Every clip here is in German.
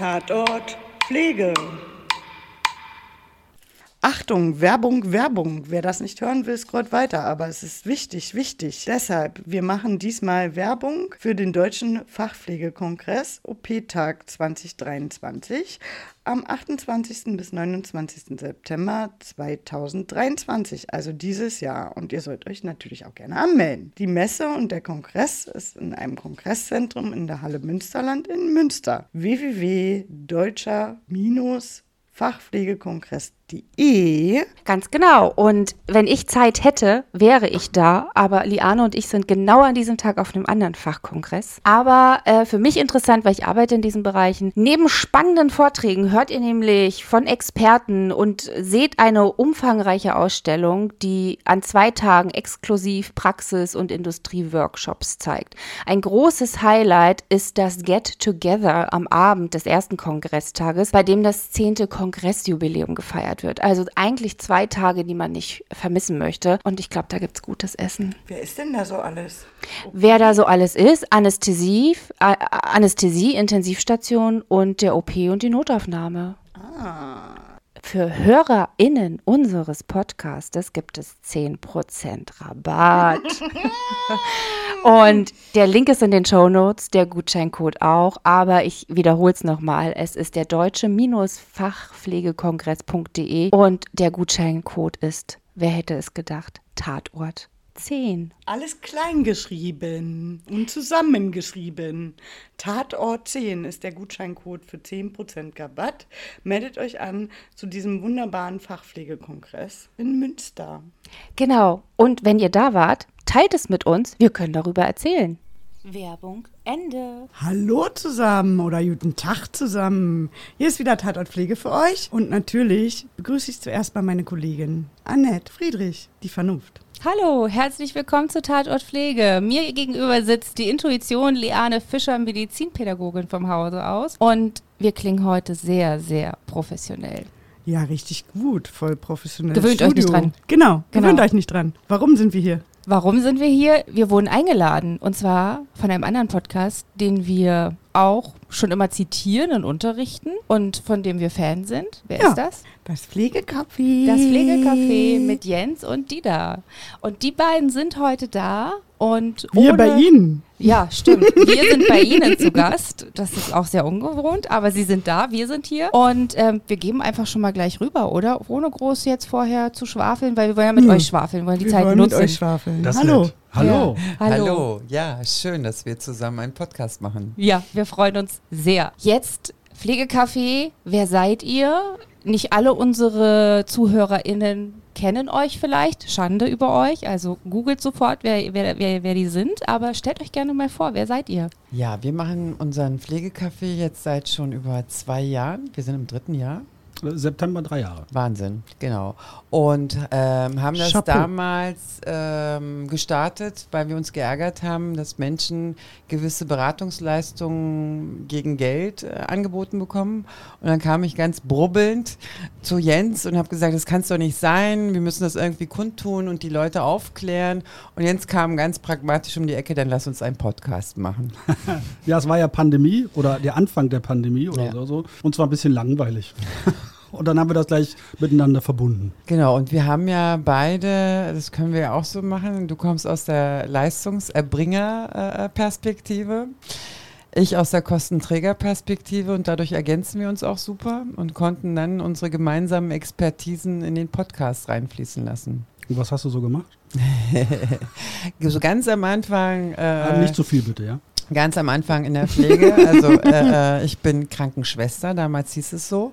Tatort Pflege. Achtung, Werbung, Werbung. Wer das nicht hören will, scrollt weiter. Aber es ist wichtig, wichtig. Deshalb, wir machen diesmal Werbung für den Deutschen Fachpflegekongress OP-Tag 2023 am 28. bis 29. September 2023, also dieses Jahr. Und ihr sollt euch natürlich auch gerne anmelden. Die Messe und der Kongress ist in einem Kongresszentrum in der Halle Münsterland in Münster. www.deutscher-fachpflegekongress www.liane.de. Ganz genau. Und wenn ich Zeit hätte, wäre ich da. Aber Liane und ich sind genau an diesem Tag auf einem anderen Fachkongress. Aber äh, für mich interessant, weil ich arbeite in diesen Bereichen. Neben spannenden Vorträgen hört ihr nämlich von Experten und seht eine umfangreiche Ausstellung, die an zwei Tagen exklusiv Praxis- und Industrieworkshops zeigt. Ein großes Highlight ist das Get Together am Abend des ersten Kongresstages, bei dem das zehnte Kongressjubiläum gefeiert wird. Also eigentlich zwei Tage, die man nicht vermissen möchte. Und ich glaube, da gibt es gutes Essen. Wer ist denn da so alles? Wer da so alles ist, Anästhesie, äh, Anästhesie, Intensivstation und der OP und die Notaufnahme. Ah. Für HörerInnen unseres Podcastes gibt es 10% Rabatt. Und der Link ist in den Show Notes, der Gutscheincode auch. Aber ich wiederhole es nochmal. Es ist der deutsche-fachpflegekongress.de und der Gutscheincode ist, wer hätte es gedacht, Tatort 10. Alles klein geschrieben und zusammengeschrieben. Tatort 10 ist der Gutscheincode für 10% Rabatt. Meldet euch an zu diesem wunderbaren Fachpflegekongress in Münster. Genau. Und wenn ihr da wart, teilt es mit uns. Wir können darüber erzählen. Werbung Ende. Hallo zusammen oder guten Tag zusammen. Hier ist wieder Tatortpflege für euch. Und natürlich begrüße ich zuerst mal meine Kollegin Annette Friedrich, die Vernunft. Hallo, herzlich willkommen zu Tatort Pflege. Mir gegenüber sitzt die Intuition Leane Fischer, Medizinpädagogin vom Hause aus. Und wir klingen heute sehr, sehr professionell. Ja, richtig gut, voll professionell. Gewöhnt Studio. euch nicht dran. Genau, genau, gewöhnt euch nicht dran. Warum sind wir hier? Warum sind wir hier? Wir wurden eingeladen und zwar von einem anderen Podcast, den wir auch schon immer zitieren und unterrichten und von dem wir Fan sind. Wer ja, ist das? Das Pflegecafé. Das Pflegecafé mit Jens und Dida. Und die beiden sind heute da und wir bei Ihnen. Ja, stimmt. Wir sind bei Ihnen zu Gast. Das ist auch sehr ungewohnt, aber Sie sind da, wir sind hier. Und ähm, wir geben einfach schon mal gleich rüber, oder? Ohne groß jetzt vorher zu schwafeln, weil wir wollen ja mit hm. euch schwafeln, wollen die wir Zeit wollen nutzen. Mit euch schwafeln. Das Hallo. Hallo. Ja. Hallo. Hallo. Ja, schön, dass wir zusammen einen Podcast machen. Ja, wir freuen uns sehr. Jetzt Pflegecafé, wer seid ihr? Nicht alle unsere ZuhörerInnen kennen euch vielleicht, Schande über euch, also googelt sofort, wer, wer, wer, wer die sind, aber stellt euch gerne mal vor, wer seid ihr? Ja, wir machen unseren Pflegecafé jetzt seit schon über zwei Jahren, wir sind im dritten Jahr. September drei Jahre. Wahnsinn, genau. Und ähm, haben das Chapeau. damals ähm, gestartet, weil wir uns geärgert haben, dass Menschen gewisse Beratungsleistungen gegen Geld äh, angeboten bekommen. Und dann kam ich ganz brubbelnd zu Jens und habe gesagt, das kann es doch nicht sein, wir müssen das irgendwie kundtun und die Leute aufklären. Und Jens kam ganz pragmatisch um die Ecke, dann lass uns einen Podcast machen. ja, es war ja Pandemie oder der Anfang der Pandemie oder ja. so. Und zwar ein bisschen langweilig. und dann haben wir das gleich miteinander verbunden. Genau, und wir haben ja beide, das können wir ja auch so machen, du kommst aus der Leistungserbringerperspektive. Ich aus der Kostenträgerperspektive und dadurch ergänzen wir uns auch super und konnten dann unsere gemeinsamen Expertisen in den Podcast reinfließen lassen. Und was hast du so gemacht? so ganz am Anfang. Äh, nicht zu viel bitte, ja? Ganz am Anfang in der Pflege. Also äh, äh, ich bin Krankenschwester, damals hieß es so.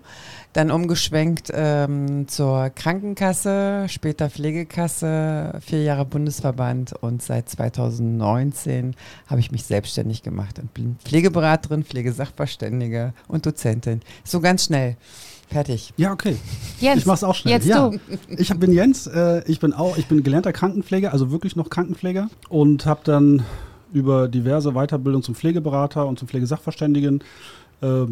Dann umgeschwenkt ähm, zur Krankenkasse, später Pflegekasse, vier Jahre Bundesverband und seit 2019 habe ich mich selbstständig gemacht und bin Pflegeberaterin, Pflegesachverständige und Dozentin. So ganz schnell. Fertig. Ja, okay. Jens, ich mach's auch schnell. Jetzt ja. du. Ich bin Jens, äh, ich bin auch, ich bin gelernter Krankenpfleger, also wirklich noch Krankenpfleger und habe dann über diverse Weiterbildungen zum Pflegeberater und zum Pflegesachverständigen äh,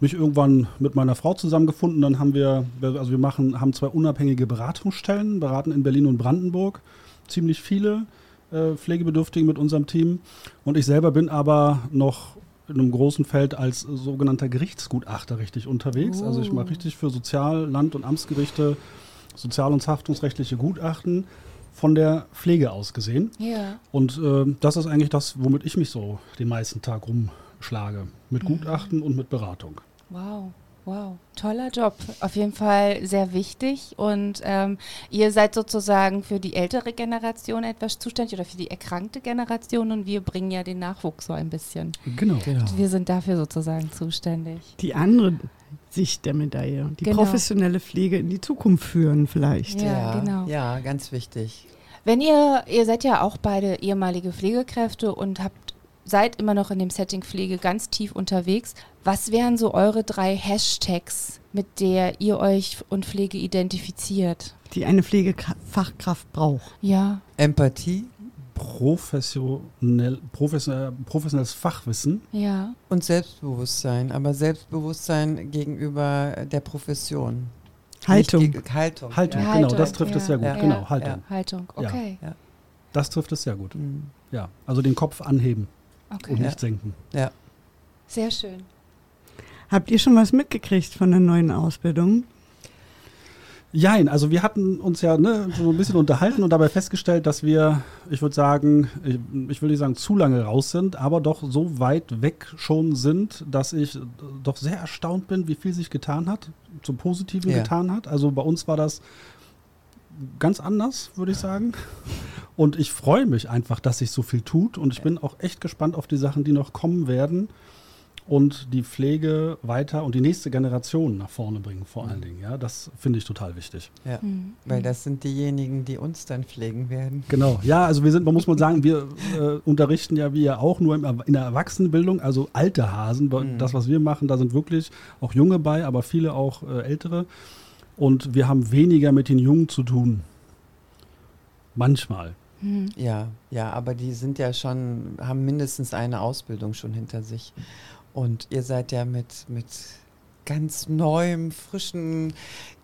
mich irgendwann mit meiner Frau zusammengefunden. Dann haben wir, also wir machen, haben zwei unabhängige Beratungsstellen, beraten in Berlin und Brandenburg ziemlich viele äh, Pflegebedürftige mit unserem Team. Und ich selber bin aber noch in einem großen Feld als sogenannter Gerichtsgutachter richtig unterwegs. Also ich mache richtig für Sozial-, Land- und Amtsgerichte sozial- und haftungsrechtliche Gutachten von der Pflege aus gesehen. Ja. Und äh, das ist eigentlich das, womit ich mich so den meisten Tag rumschlage. Mit Gutachten und mit Beratung. Wow. Wow, toller Job. Auf jeden Fall sehr wichtig. Und ähm, ihr seid sozusagen für die ältere Generation etwas zuständig oder für die erkrankte Generation und wir bringen ja den Nachwuchs so ein bisschen. Genau. Genau. Wir sind dafür sozusagen zuständig. Die andere Sicht der Medaille, die Genau. professionelle Pflege in die Zukunft führen vielleicht. Ja, genau. Ja, ganz wichtig. Wenn ihr, ihr seid ja auch beide ehemalige Pflegekräfte und habt, seid immer noch in dem Setting Pflege ganz tief unterwegs. Was wären so eure drei Hashtags, mit der ihr euch und Pflege identifiziert? Die eine Pflegefachkraft braucht. Ja, Empathie Professionell, professionell, professionelles Fachwissen. ja. und Selbstbewusstsein, aber Selbstbewusstsein gegenüber der Profession. Haltung. Nicht gegen- Haltung. Haltung, Ja. genau, Haltung, das trifft es ja. sehr gut. Ja. Genau, Ja. Haltung. Haltung. Ja. Okay. Das trifft es sehr gut. Mhm. Ja, also den Kopf anheben okay. und Ja. nicht senken. ja. Sehr schön. Habt ihr schon was mitgekriegt von der neuen Ausbildung? Jein, also wir hatten uns ja ne, so ein bisschen unterhalten und dabei festgestellt, dass wir, ich würde sagen, ich, ich will nicht sagen zu lange raus sind, aber doch so weit weg schon sind, dass ich doch sehr erstaunt bin, wie viel sich getan hat, zum Positiven Ja. getan hat. Also bei uns war das ganz anders, würde ich sagen. Und ich freue mich einfach, dass sich so viel tut und ich bin auch echt gespannt auf die Sachen, die noch kommen werden und die Pflege weiter und die nächste Generation nach vorne bringen, vor allen Dingen. Ja, das finde ich total wichtig. ja. Mhm. Weil das sind diejenigen, die uns dann pflegen werden. Genau. Ja, also wir sind, man muss mal sagen, wir äh, unterrichten ja wir auch nur im, in der Erwachsenenbildung, also alte Hasen. Mhm. Das, was wir machen, da sind wirklich auch Junge bei, aber viele auch äh, ältere. Und wir haben weniger mit den Jungen zu tun. Manchmal. Mhm. Ja, ja, aber die sind ja schon, haben mindestens eine Ausbildung schon hinter sich. Und ihr seid ja mit, mit ganz neuem, frischen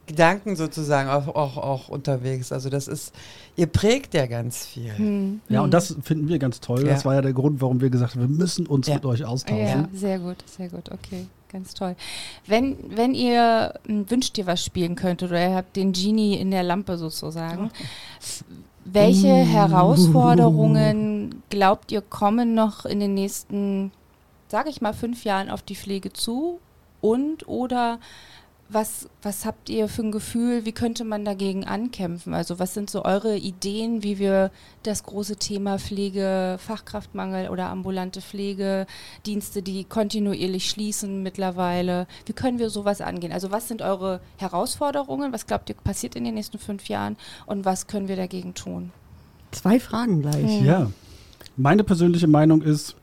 Gedanken sozusagen auch, auch, auch unterwegs. Also das ist, ihr prägt ja ganz viel. Mhm. Ja, und das finden wir ganz toll. Ja. Das war ja der Grund, warum wir gesagt haben, wir müssen uns Ja. mit euch austauschen. Ja, sehr gut, sehr gut, okay, ganz toll. Wenn, wenn ihr m, wünscht ihr was spielen könntet oder ihr habt den Genie in der Lampe sozusagen, welche Herausforderungen glaubt ihr kommen noch in den nächsten, sage ich mal, fünf Jahren auf die Pflege zu? Und oder was, was habt ihr für ein Gefühl, wie könnte man dagegen ankämpfen? Also was sind so eure Ideen, wie wir das große Thema Pflege, Fachkraftmangel oder ambulante Pflegedienste, die kontinuierlich schließen mittlerweile, wie können wir sowas angehen? Also was sind eure Herausforderungen? Was glaubt ihr passiert in den nächsten fünf Jahren? Und was können wir dagegen tun? Zwei Fragen gleich. Ja. Meine persönliche Meinung ist,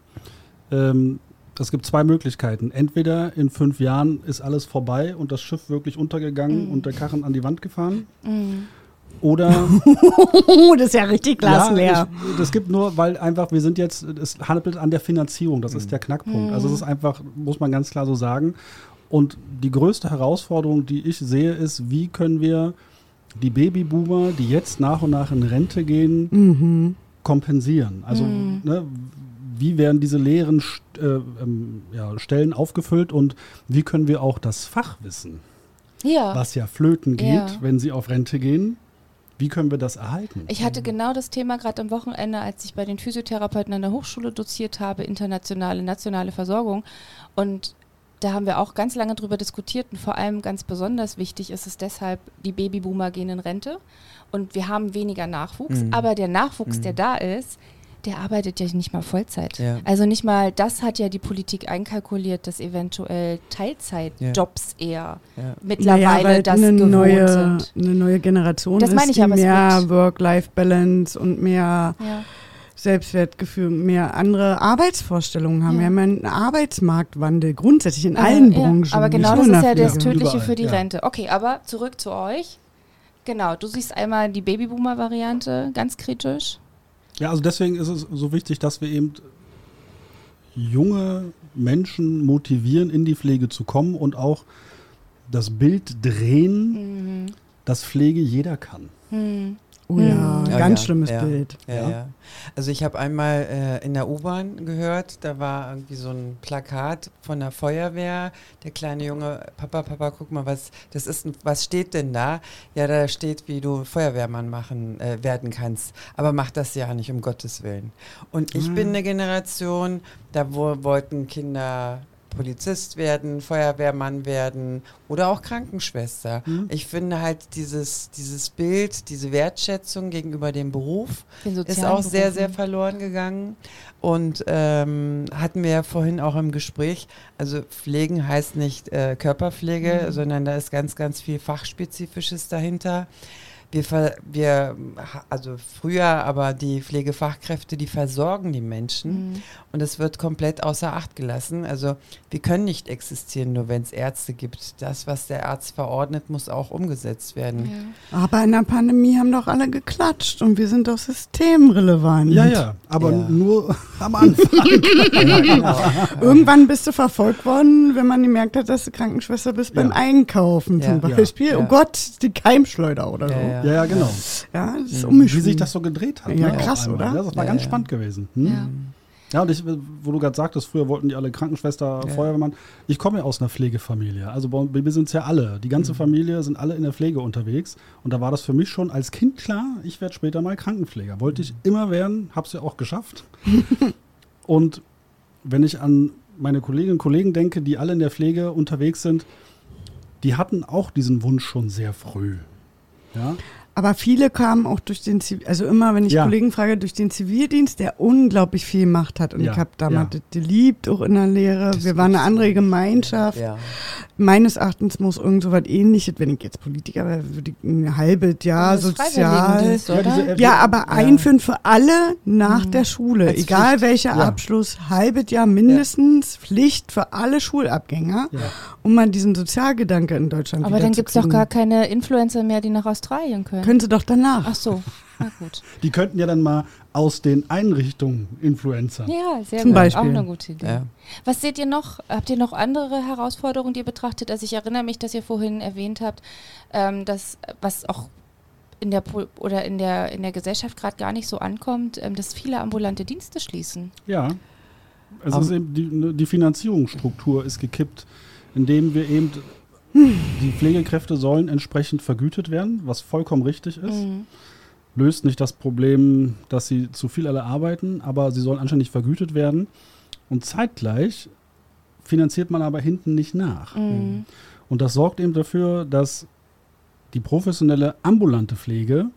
ähm, es gibt zwei Möglichkeiten. Entweder in fünf Jahren ist alles vorbei und das Schiff wirklich untergegangen Mhm. und der Karren an die Wand gefahren. Mhm. Oder das ist ja richtig glasleer. Ja, ich, das gibt nur, weil einfach, wir sind jetzt, es handelt an der Finanzierung, das ist der Knackpunkt. Also es ist einfach, muss man ganz klar so sagen. Und die größte Herausforderung, die ich sehe, ist, wie können wir die Babyboomer, die jetzt nach und nach in Rente gehen, Mhm. kompensieren? Also Mhm. ne, wie werden diese leeren St- äh, ähm, ja, Stellen aufgefüllt und wie können wir auch das Fachwissen, Ja. was ja flöten geht, Ja. wenn sie auf Rente gehen, wie können wir das erhalten? Ich hatte genau das Thema gerade am Wochenende, als ich bei den Physiotherapeuten an der Hochschule doziert habe, internationale, nationale Versorgung. Und da haben wir auch ganz lange drüber diskutiert und vor allem ganz besonders wichtig ist es deshalb, die Babyboomer gehen in Rente und wir haben weniger Nachwuchs, Mhm. aber der Nachwuchs, Mhm. der da ist, der arbeitet ja nicht mal Vollzeit. Ja. Also nicht mal, das hat ja die Politik einkalkuliert, dass eventuell Teilzeitjobs eher Ja. mittlerweile naja, weil das eine gewohnt neue, sind. eine neue Generation Das ist, meine ich die mehr Work-Life-Balance und mehr Ja. Selbstwertgefühl, mehr andere Arbeitsvorstellungen haben. Ja. Wir haben einen Arbeitsmarktwandel grundsätzlich in Also, allen ja, Branchen. Aber genau das ist ja das. Tödliche für die ja. Rente. Okay, aber zurück zu euch. Genau, du siehst einmal die Babyboomer-Variante ganz kritisch. Ja, also deswegen ist es so wichtig, dass wir eben junge Menschen motivieren, in die Pflege zu kommen und auch das Bild drehen, Mhm. dass Pflege jeder kann. Mhm. Oh ja, Ja, ganz ja, schlimmes ja. Bild. Ja. Also ich habe einmal äh, in der U-Bahn gehört, da war irgendwie so ein Plakat von der Feuerwehr. Der kleine Junge, Papa, Papa, guck mal, was das ist, was steht denn da? Ja, da steht, wie du Feuerwehrmann machen äh, werden kannst. Aber mach das ja nicht, um Gottes Willen. Und ich bin eine Generation, da wo, wollten Kinder Polizist werden, Feuerwehrmann werden oder auch Krankenschwester. Ich finde halt dieses, dieses Bild, diese Wertschätzung gegenüber dem Beruf ist auch sehr, Berufen. sehr verloren gegangen. Und ähm, hatten wir ja vorhin auch im Gespräch, also Pflegen heißt nicht äh, Körperpflege, sondern da ist ganz, ganz viel Fachspezifisches dahinter. Wir, ver wir, also früher, aber die Pflegefachkräfte, die versorgen die Menschen Mhm. und es wird komplett außer Acht gelassen. Also wir können nicht existieren, nur wenn es Ärzte gibt. Das, was der Arzt verordnet, muss auch umgesetzt werden. Aber in der Pandemie haben doch alle geklatscht und wir sind doch systemrelevant. Ja, ja, aber Ja. nur am Anfang. Irgendwann bist du verfolgt worden, wenn man gemerkt hat, dass du Krankenschwester bist beim Ja. Einkaufen Ja. zum Beispiel. Ja. Oh Gott, die Keimschleuder oder so. Ja, Ja, ja. ja, ja, genau. das ist Mhm. Wie sich das so gedreht hat. Ja, ne, krass, oder? Ja, das war Ja, ganz ja. spannend gewesen. Hm? Ja. Ja, und ich, wo du gerade sagtest, früher wollten die alle Krankenschwester, Ja. Feuerwehrmann. Ich komme ja aus einer Pflegefamilie. Also bei, wir sind es ja alle. Die ganze Familie sind alle in der Pflege unterwegs. Und da war das für mich schon als Kind klar, ich werde später mal Krankenpfleger. Wollte ich immer werden, habe es ja auch geschafft. und wenn ich an meine Kolleginnen und Kollegen denke, die alle in der Pflege unterwegs sind, die hatten auch diesen Wunsch schon sehr früh. Ja, Aber viele kamen auch durch den Zivil, also immer, wenn ich Ja. Kollegen frage, durch den Zivildienst, der unglaublich viel Macht hat. Und Ja, ich habe damals ja. das geliebt, auch in der Lehre. Das Wir waren eine gibt's andere. Gemeinschaft. Ja. Meines Erachtens muss irgend so was ähnliches, wenn ich jetzt Politiker wäre, würde ich ein halbes Jahr sozial. Ja, aber einführen für alle nach Mhm. der Schule. Als Egal Pflicht. welcher Ja. Abschluss, halbes Jahr mindestens Pflicht für alle Schulabgänger, ja. um mal diesen Sozialgedanke in Deutschland Aber dann gibt es doch gar keine Influencer mehr, die nach Australien können. Können sie doch danach. Ach so, na gut. Die könnten ja dann mal aus den Einrichtungen Influencer. Ja, sehr Zum gut. Beispiel. Auch eine gute Idee. Ja. Was seht ihr noch? Habt ihr noch andere Herausforderungen, die ihr betrachtet? Also ich erinnere mich, dass ihr vorhin erwähnt habt, ähm, dass was auch in der Pol oder in der in der Gesellschaft gerade gar nicht so ankommt, ähm, dass viele ambulante Dienste schließen. Ja. Ist eben die, ne, die Finanzierungsstruktur ist gekippt, indem wir eben die Pflegekräfte sollen entsprechend vergütet werden, was vollkommen richtig ist. Mhm. Löst nicht das Problem, dass sie zu viel alle arbeiten, aber sie sollen anständig vergütet werden. Und zeitgleich finanziert man aber hinten nicht nach. Mhm. Und das sorgt eben dafür, dass die professionelle ambulante Pflege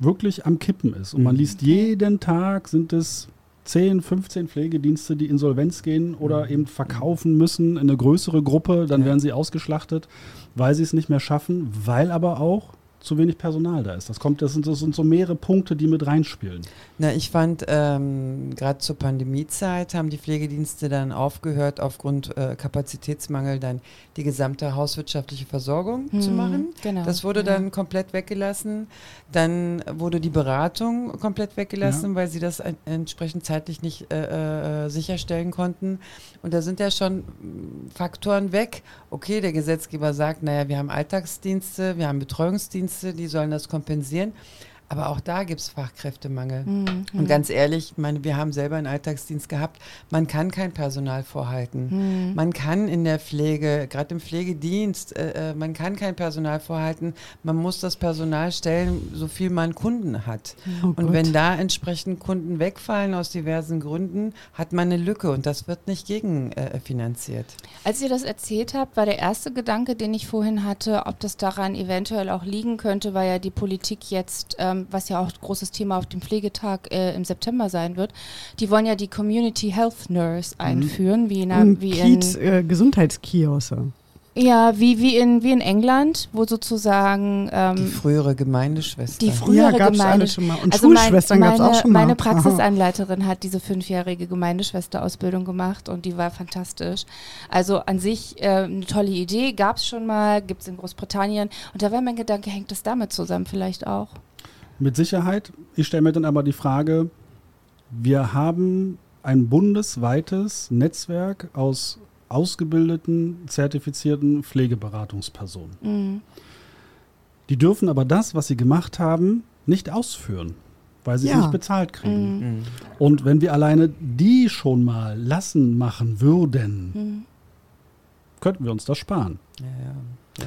wirklich am Kippen ist. Und man Mhm. liest jeden Tag sind es 10, 15 Pflegedienste, die insolvenz gehen oder eben verkaufen müssen in eine größere Gruppe, dann werden sie ausgeschlachtet, weil sie es nicht mehr schaffen, weil aber auch zu wenig Personal da ist. Das kommt, das sind, das sind so mehrere Punkte, die mit reinspielen. Na, ich fand, ähm, gerade zur Pandemiezeit haben die Pflegedienste dann aufgehört, aufgrund äh, Kapazitätsmangel dann die gesamte hauswirtschaftliche Versorgung zu Mhm, machen. Genau. Das wurde ja. dann komplett weggelassen. Dann wurde die Beratung komplett weggelassen, weil sie das entsprechend zeitlich nicht äh, äh, sicherstellen konnten. Und da sind ja schon mm, Faktoren weg. Okay, der Gesetzgeber sagt, naja, wir haben Alltagsdienste, wir haben Betreuungsdienste, die sollen das kompensieren. Aber auch da gibt es Fachkräftemangel. Mhm. Und ganz ehrlich, ich meine, wir haben selber einen Alltagsdienst gehabt. Man kann kein Personal vorhalten. Mhm. Man kann in der Pflege, gerade im Pflegedienst, äh, äh, man kann kein Personal vorhalten. Man muss das Personal stellen, so viel man Kunden hat. Oh Und Gott. wenn da entsprechend Kunden wegfallen aus diversen Gründen, hat man eine Lücke und das wird nicht gegenfinanziert. Äh, finanziert. Als ihr das erzählt habt, war der erste Gedanke, den ich vorhin hatte, ob das daran eventuell auch liegen könnte, weil ja die Politik jetzt, ähm, was ja auch ein großes Thema auf dem Pflegetag äh, im September sein wird, die wollen ja die Community Health Nurse einführen, wie in, einer- wie Kiez, in äh, Gesundheitskioske. ja, wie, wie, in, wie in England, wo sozusagen Die ähm, frühere Gemeindeschwester. die frühere ja, gab's alles schon mal. Und also mein, Schulschwestern meine, gab es auch schon mal. meine Aha. Praxisanleiterin hat diese fünfjährige Gemeindeschwesterausbildung gemacht und die war fantastisch. Also an sich äh, eine tolle Idee, gab es schon mal, gibt es in Großbritannien. Und da war mein Gedanke, hängt das damit zusammen vielleicht auch? Mit Sicherheit. Ich stelle mir dann aber die Frage, wir haben ein bundesweites Netzwerk aus ausgebildeten, zertifizierten Pflegeberatungspersonen. Mhm. Die dürfen aber das, was sie gemacht haben, nicht ausführen, weil sie es Ja. nicht bezahlt kriegen. Und wenn wir alleine die schon mal lassen machen würden, könnten wir uns das sparen. Ja, ja.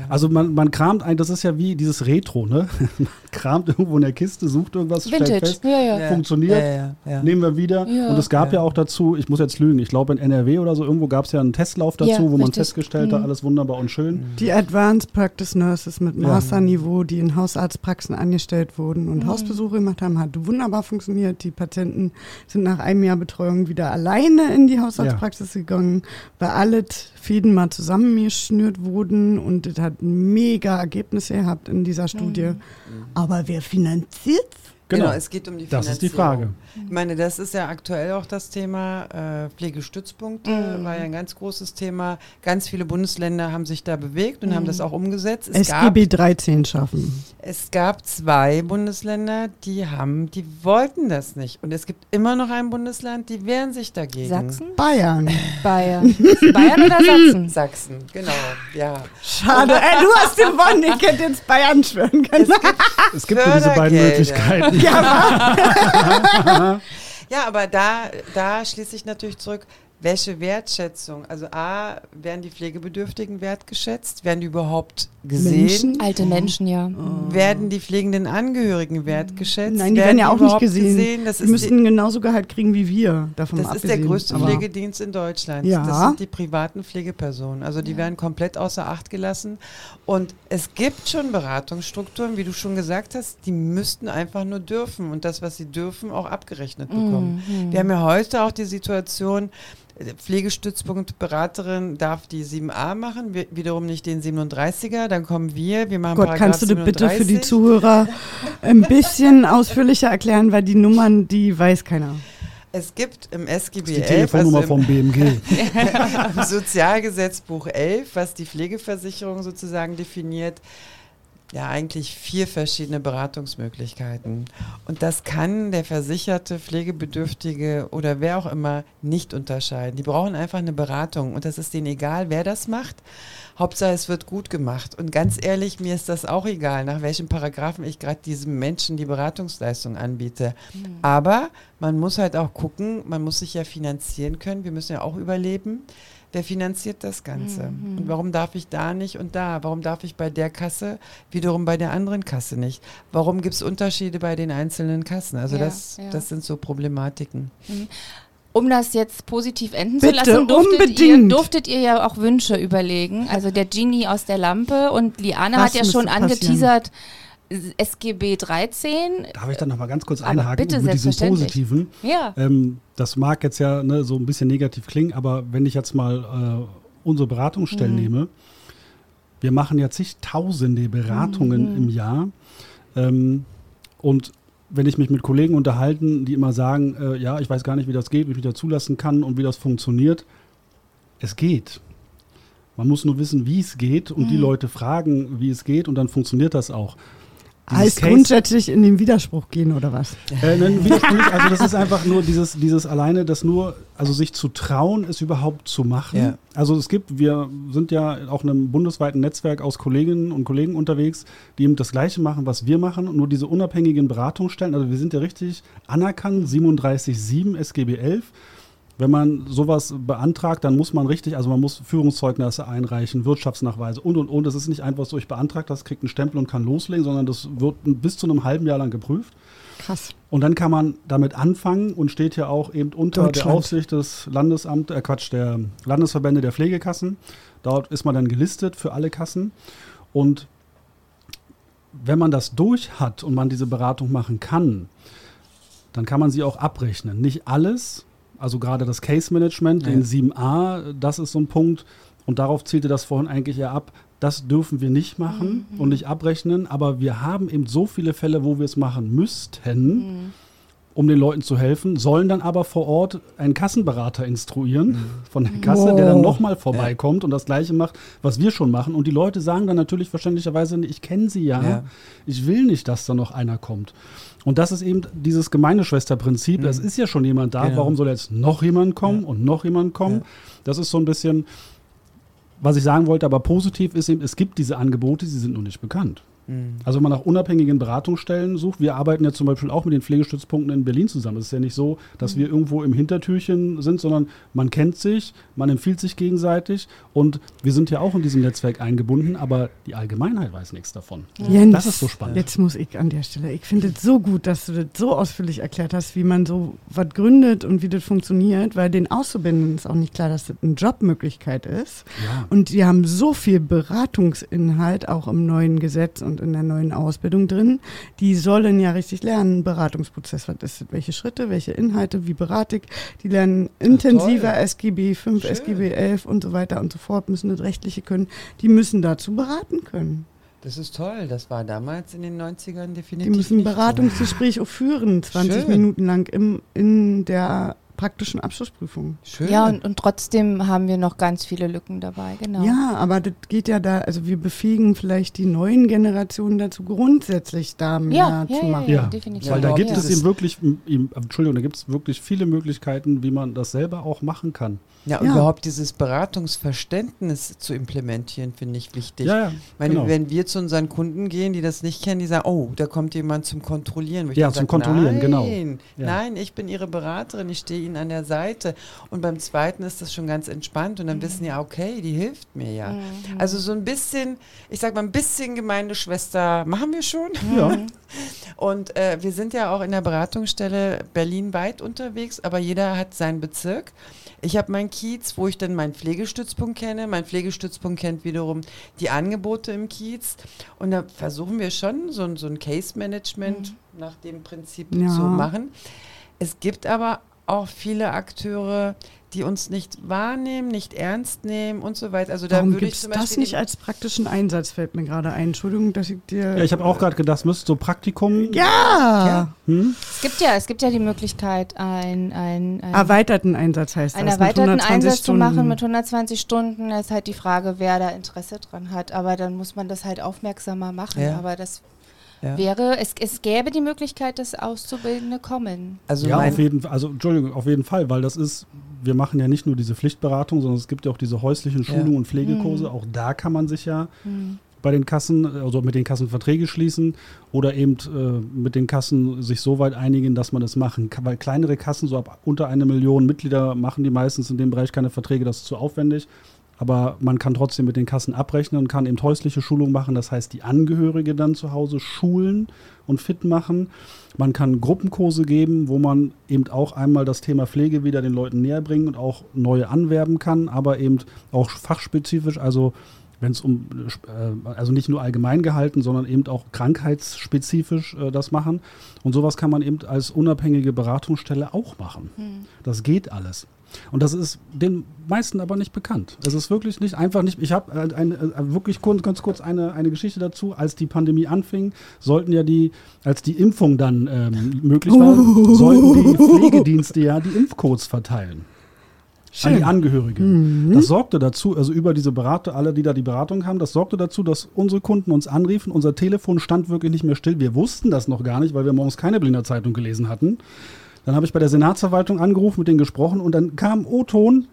Also man, man kramt ein, das ist ja wie dieses Retro, ne? Man kramt irgendwo in der Kiste, sucht irgendwas, stellt Vintage. fest, Ja, ja. Funktioniert, Ja, ja, ja. nehmen wir wieder. Ja. Und es gab ja. Ja. auch dazu, ich muss jetzt lügen, ich glaube in NRW oder so, irgendwo gab es ja einen Testlauf dazu, Ja, wo man richtig. festgestellt hat, Mhm. alles wunderbar und schön. Die Advanced Practice Nurses mit. Masterniveau, die in Hausarztpraxen angestellt wurden und Hausbesuche gemacht haben, hat wunderbar funktioniert. Die Patienten sind nach einem Jahr Betreuung wieder alleine in die Hausarztpraxis gegangen, weil alle T- Fäden mal zusammengeschnürt wurden und es hat mega Ergebnisse gehabt in dieser Studie. Aber wer finanziert? Genau. es geht um die Das ist die Finanzierung. Frage. Ich meine, das ist ja aktuell auch das Thema. Äh, Pflegestützpunkte Mhm. war ja ein ganz großes Thema. Ganz viele Bundesländer haben sich da bewegt und haben das auch umgesetzt. Es gab, SGB 13 schaffen. es gab zwei Bundesländer, die haben, die wollten das nicht. Und es gibt immer noch ein Bundesland, die wehren sich dagegen. Sachsen? Bayern. Bayern. Bayern oder Sachsen? Sachsen, genau, ja. Schade. Ey, du hast gewonnen. Ich hätte jetzt Bayern schwören können. Es gibt nur diese beiden. Möglichkeiten. Ja, aber da, da schließe ich natürlich zurück, welche Wertschätzung? Also A, werden die Pflegebedürftigen wertgeschätzt? Werden die überhaupt gesehen? Menschen? Alte Menschen, ja. Werden die pflegenden Angehörigen wertgeschätzt? Nein, die werden ja auch nicht überhaupt gesehen. Das, Die müssen die, genauso Gehalt kriegen wie wir. Davon das ist der größte Pflegedienst in Deutschland. Ja. Das sind die privaten Pflegepersonen. Also die werden komplett außer Acht gelassen. Und es gibt schon Beratungsstrukturen, wie du schon gesagt hast, die müssten einfach nur dürfen und das, was sie dürfen, auch abgerechnet bekommen. Wir haben ja heute auch die Situation, äh, Pflegestützpunkt Beraterin darf die 7a machen, wir, wiederum nicht den 37er, dann kommen wir, wir machen Gott, Paragraph kannst du das bitte für die 37. Zuhörer ein bisschen ausführlicher erklären, weil die Nummern, die weiß keiner. Es gibt im SGB Die 11, Telefonnummer also im, vom BMG. im Sozialgesetzbuch 11, was die Pflegeversicherung sozusagen definiert, ja eigentlich vier verschiedene Beratungsmöglichkeiten. Und das kann der versicherte, Pflegebedürftige oder wer auch immer nicht unterscheiden. Die brauchen einfach eine Beratung und das ist denen egal, wer das macht. Hauptsache, es wird gut gemacht. Und ganz ehrlich, mir ist das auch egal, nach welchem Paragraphen ich gerade diesem Menschen die Beratungsleistung anbiete. Aber man muss halt auch gucken, man muss sich ja finanzieren können. Wir müssen ja auch überleben. Wer finanziert das Ganze? Und warum darf ich da nicht und da? Warum darf ich bei der Kasse wiederum bei der anderen Kasse nicht? Warum gibt es Unterschiede bei den einzelnen Kassen? Also Ja, das, ja. das sind so Problematiken. Um das jetzt positiv enden Bitte, zu lassen, durftet ihr, durftet ihr ja auch Wünsche überlegen. Also der Genie aus der Lampe und Liane Was hat ja schon müsste passieren? SGB 13. Darf ich da noch mal ganz kurz einhaken bitte, mit diesem. Positiven? Ja. Ähm, das mag jetzt ja ne, so ein bisschen negativ klingen, aber wenn ich jetzt mal äh, unsere Beratungsstellen Mhm. nehme, wir machen ja zigtausende Beratungen Mhm. im Jahr. Ähm, und wenn ich mich mit Kollegen unterhalten, die immer sagen, äh, ja, ich weiß gar nicht, wie das geht, wie ich mich da zulassen kann und wie das funktioniert, es geht. Man muss nur wissen, wie es geht und Mhm. die Leute fragen, wie es geht und dann funktioniert das auch. Heißt Case- grundsätzlich in den Widerspruch gehen oder was? äh, nein, Widerspruch nicht. Also das ist einfach nur dieses, dieses alleine, das nur, also sich zu trauen, es überhaupt zu machen. Ja. Also es gibt, wir sind ja auch in einem bundesweiten Netzwerk aus Kolleginnen und Kollegen unterwegs, die eben das Gleiche machen, was wir machen, nur diese unabhängigen Beratungsstellen. Also wir sind ja richtig anerkannt, 37.7 SGB 11. Wenn man sowas beantragt, dann muss man richtig, also man muss Führungszeugnisse einreichen, Wirtschaftsnachweise und und und. Das ist nicht einfach so, ich beantrage das, kriegt einen Stempel und kann loslegen, sondern das wird bis zu einem halben Jahr lang geprüft. Krass. Und dann kann man damit anfangen und steht ja auch eben unter der. Aufsicht des Landesamt, äh Quatsch, der Landesverbände der Pflegekassen. Dort ist man dann gelistet für alle Kassen. Und wenn man das durch hat und man diese Beratung machen kann, dann kann man sie auch abrechnen. Nicht alles, also gerade das Case Management, Ja. den 7a, das ist so ein Punkt. Und darauf zielte das vorhin eigentlich eher ab. Das dürfen wir nicht machen und nicht abrechnen. Aber wir haben eben so viele Fälle, wo wir es machen müssten, um den Leuten zu helfen, sollen dann aber vor Ort einen Kassenberater instruieren von der Kasse, der dann Wow. nochmal vorbeikommt und das Gleiche macht, was wir schon machen. Und die Leute sagen dann natürlich verständlicherweise, ich kenne sie ja, Ja. ich will nicht, dass da noch einer kommt. Und das ist eben dieses Gemeindeschwesterprinzip. Es ist ja schon jemand da, Genau. warum soll jetzt noch jemand kommen Ja. und noch jemand kommen? Ja. Das ist so ein bisschen, was ich sagen wollte, aber positiv ist eben, es gibt diese Angebote, sie sind noch nicht bekannt. Mhm. Also wenn man nach unabhängigen Beratungsstellen sucht, wir arbeiten ja zum Beispiel auch mit den Pflegestützpunkten in Berlin zusammen. Es ist ja nicht so, dass mhm. wir irgendwo im Hintertürchen sind, sondern man kennt sich, man empfiehlt sich gegenseitig und wir sind ja auch in diesem Netzwerk eingebunden, aber die Allgemeinheit weiß nichts davon. Jens, das ist so spannend. Jetzt muss ich an der Stelle, ich finde es so gut, dass du das so ausführlich erklärt hast, wie man so was gründet und wie das funktioniert, weil den Auszubildenden ist auch nicht klar, dass das eine Jobmöglichkeit ist. Ja. Und die haben so viel Beratungsinhalt auch im neuen Gesetz und in der neuen Ausbildung drin. Die sollen ja richtig lernen, Beratungsprozess, was ist das, welche Schritte, welche Inhalte, wie berate ich. Die lernen intensiver Ach, SGB 5, Schön. SGB 11 und so weiter und so fort, müssen das Rechtliche können. Die müssen dazu beraten können. Das ist toll. Das war damals in den 90ern definitiv. Die müssen ein Beratungsgespräch so. auch führen, 20 Schön. Minuten lang im, in der praktischen Abschlussprüfung. Schön. Ja, und, und trotzdem haben wir noch ganz viele Lücken dabei, genau. Ja, aber das geht ja da, also wir befähigen vielleicht die neuen Generationen dazu, grundsätzlich da mehr ja, zu ja, machen. Ja, ja, definitiv. Weil da gibt es eben wirklich, Entschuldigung, da gibt es wirklich viele Möglichkeiten, wie man das selber auch machen kann. Ja, ja, überhaupt dieses Beratungsverständnis zu implementieren, finde ich wichtig. Ja, ja, meine, genau. Wenn wir zu unseren Kunden gehen, die das nicht kennen, die sagen, oh, da kommt jemand zum Kontrollieren. Ja, zum sage, Kontrollieren, nein, genau. Nein, ich bin Ihre Beraterin, ich stehe Ihnen an der Seite. Und beim zweiten ist das schon ganz entspannt und dann mhm. wissen ja, okay, die hilft mir ja. Mhm. Also so ein bisschen, ich sag mal, ein bisschen Gemeindeschwester machen wir schon. Ja. Und äh, wir sind ja auch in der Beratungsstelle berlinweit unterwegs, aber jeder hat seinen Bezirk. Ich habe meinen Kiez, wo ich dann meinen Pflegestützpunkt kenne. Mein Pflegestützpunkt kennt wiederum die Angebote im Kiez. Und da versuchen wir schon so, so ein Case-Management mhm. nach dem Prinzip ja. zu machen. Es gibt aber auch viele Akteure, die uns nicht wahrnehmen, nicht ernst nehmen und so weiter. Also da Warum ich zum das nicht als praktischen Einsatz fällt mir gerade ein. Entschuldigung, dass ich dir. Ja, ich habe auch gerade gedacht, es müsste so Praktikum. Ja. ja. Hm? Es gibt ja, es gibt ja die Möglichkeit, ein, ein, ein erweiterten Einsatz heißt einen das. Einen erweiterten Einsatz Stunden. zu machen mit 120 Stunden. Das ist halt die Frage, wer da Interesse dran hat. Aber dann muss man das halt aufmerksamer machen. Ja. Aber das ja. wäre, es, es gäbe die Möglichkeit, dass Auszubildende kommen. Also ja, auf jeden, also Entschuldigung, auf jeden Fall, weil das ist, wir machen ja nicht nur diese Pflichtberatung, sondern es gibt ja auch diese häuslichen Schulungen ja. und Pflegekurse. Mhm. Auch da kann man sich ja mhm. bei den Kassen, also mit den Kassen Verträge schließen oder eben äh, mit den Kassen sich so weit einigen, dass man das machen kann. Weil kleinere Kassen, so ab unter eine Million Mitglieder, machen die meistens in dem Bereich keine Verträge, das ist zu aufwendig. Aber man kann trotzdem mit den Kassen abrechnen und kann eben häusliche Schulung machen. Das heißt, die Angehörige dann zu Hause schulen und fit machen. Man kann Gruppenkurse geben, wo man eben auch einmal das Thema Pflege wieder den Leuten näher bringen und auch neue anwerben kann, aber eben auch fachspezifisch, also wenn es um, äh, also nicht nur allgemein gehalten, sondern eben auch krankheitsspezifisch äh, das machen. Und sowas kann man eben als unabhängige Beratungsstelle auch machen. Hm. Das geht alles. Und das ist den meisten aber nicht bekannt. Es ist wirklich nicht einfach nicht. Ich habe äh, äh, wirklich kurz, ganz kurz eine, eine Geschichte dazu. Als die Pandemie anfing, sollten ja die, als die Impfung dann ähm, möglich war, uh. sollten die Pflegedienste ja die Impfcodes verteilen. Schön. An die Angehörigen. Mhm. Das sorgte dazu, also über diese Berater, alle, die da die Beratung haben, das sorgte dazu, dass unsere Kunden uns anriefen. Unser Telefon stand wirklich nicht mehr still. Wir wussten das noch gar nicht, weil wir morgens keine Blinder Zeitung gelesen hatten. Dann habe ich bei der Senatsverwaltung angerufen, mit denen gesprochen und dann kam O-Ton.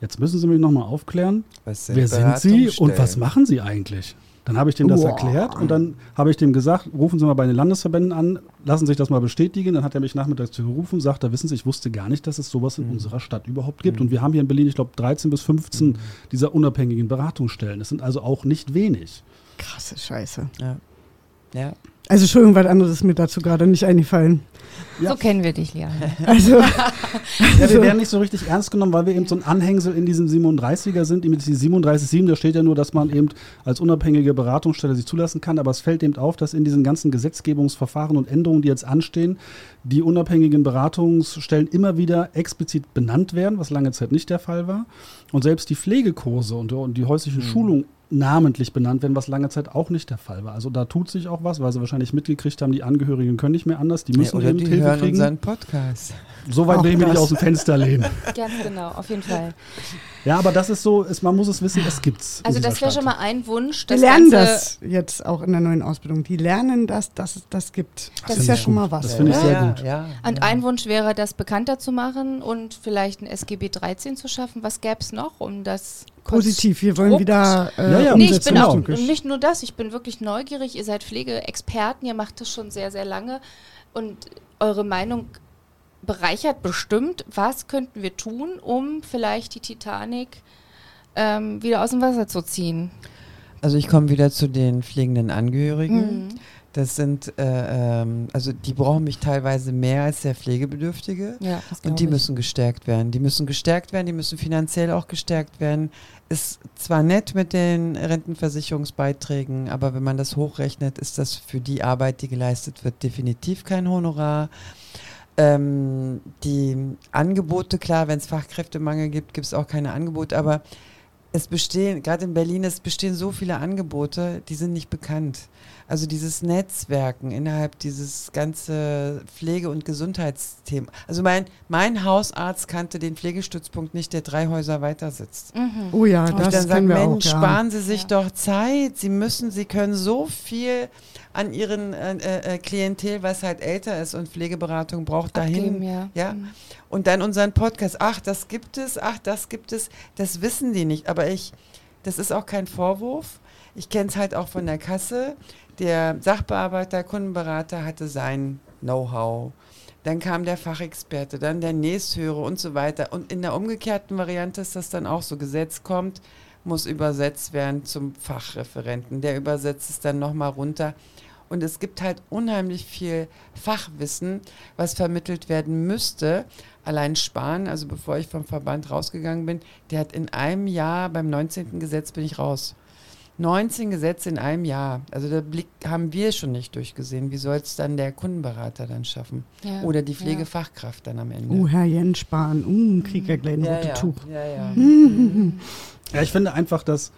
Jetzt müssen Sie mich nochmal aufklären. Sind Wer sind Sie und was machen Sie eigentlich? Dann habe ich dem das Uah. erklärt und dann habe ich dem gesagt, rufen Sie mal bei den Landesverbänden an, lassen Sie sich das mal bestätigen. Dann hat er mich nachmittags gerufen, sagt, da wissen Sie, ich wusste gar nicht, dass es sowas in mhm. unserer Stadt überhaupt gibt. Mhm. Und wir haben hier in Berlin, ich glaube, 13 bis 15 mhm. dieser unabhängigen Beratungsstellen. Das sind also auch nicht wenig. Krasse Scheiße. Ja. Ja. Also Entschuldigung, was anderes ist mir dazu gerade nicht eingefallen. Ja. So kennen wir dich, Liane. Also, ja, wir also- werden nicht so richtig ernst genommen, weil wir eben so ein Anhängsel in diesem 37er sind. Die 37.7, da steht ja nur, dass man eben als unabhängige Beratungsstelle sich zulassen kann. Aber es fällt eben auf, dass in diesen ganzen Gesetzgebungsverfahren und Änderungen, die jetzt anstehen, die unabhängigen Beratungsstellen immer wieder explizit benannt werden, was lange Zeit nicht der Fall war. Und selbst die Pflegekurse und, und die häuslichen mhm. Schulungen namentlich benannt werden, was lange Zeit auch nicht der Fall war. Also da tut sich auch was, weil sie wahrscheinlich mitgekriegt haben, die Angehörigen können nicht mehr anders, die müssen ja, oder die Hilfe hören kriegen. unseren Podcast. So weit will ich mich nicht aus dem Fenster lehnen. Ganz genau, auf jeden Fall. Ja, aber das ist so, ist, man muss es wissen, es gibt's. Also das wäre schon mal ein Wunsch. Die Das lernen das jetzt auch in der neuen Ausbildung. Die lernen das, dass es das gibt. Das, finde ist ja ich schon gut. mal was. Das finde ich ja, sehr ja, gut. Ja, Und ja. ein Wunsch wäre, das bekannter zu machen und vielleicht ein SGB 13 zu schaffen. Was gäbe es noch, um das Positiv, wir wollen wieder äh, Ja, ja, Nee, ich umsetzen. bin auch Logisch. nicht nur das, ich bin wirklich neugierig. Ihr seid Pflegeexperten, ihr macht das schon sehr, sehr lange und eure Meinung bereichert bestimmt. Was könnten wir tun, um vielleicht die Titanic ähm, wieder aus dem Wasser zu ziehen? Also ich komme wieder zu den pflegenden Angehörigen. Mhm. Das sind, äh, ähm, also die brauchen mich teilweise mehr als der Pflegebedürftige. Ja, Und die ich. müssen gestärkt werden. Die müssen gestärkt werden, die müssen finanziell auch gestärkt werden. Ist zwar nett mit den Rentenversicherungsbeiträgen, aber wenn man das hochrechnet, ist das für die Arbeit, die geleistet wird, definitiv kein Honorar. Ähm, die Angebote, klar, wenn es Fachkräftemangel gibt, gibt es auch keine Angebote, aber es bestehen, gerade in Berlin, es bestehen so viele Angebote, die sind nicht bekannt. Also dieses Netzwerken innerhalb dieses ganze Pflege- und Gesundheitsthema. Also mein, mein Hausarzt kannte den Pflegestützpunkt nicht, der drei Häuser weiter sitzt. Mhm. Oh ja, Und ich das dann sage, kennen wir Mensch, auch. Ja. sparen Sie sich Ja. doch Zeit. Sie müssen, Sie können so viel an Ihren äh, äh, äh, Klientel, was halt älter ist und Pflegeberatung braucht, dahin. Abgeben, ja. Ja. Mhm. Und dann unseren Podcast, ach, das gibt es, ach, das gibt es, das wissen die nicht. Aber ich, das ist auch kein Vorwurf. Ich kenne es halt auch von der Kasse. Der Sachbearbeiter, Kundenberater hatte sein Know-how. Dann kam der Fachexperte, dann der Nächsthörer und so weiter. Und in der umgekehrten Variante ist das dann auch so. Gesetz kommt, muss übersetzt werden zum Fachreferenten. Der übersetzt es dann nochmal runter. Und es gibt halt unheimlich viel Fachwissen, was vermittelt werden müsste. Allein Spahn, also bevor ich vom Verband rausgegangen bin, der hat in einem Jahr, beim 19. Gesetz bin ich raus. 19 Gesetze in einem Jahr. Also der Blick haben wir schon nicht durchgesehen. Wie soll es dann der Kundenberater dann schaffen? Ja. Oder die Ja. Pflegefachkraft dann am Ende? Oh, Herr Jens Spahn, uh, kriegt er gleich ein ja, rotes ja, Tuch. ja, ja. Ja, ich finde einfach, dass.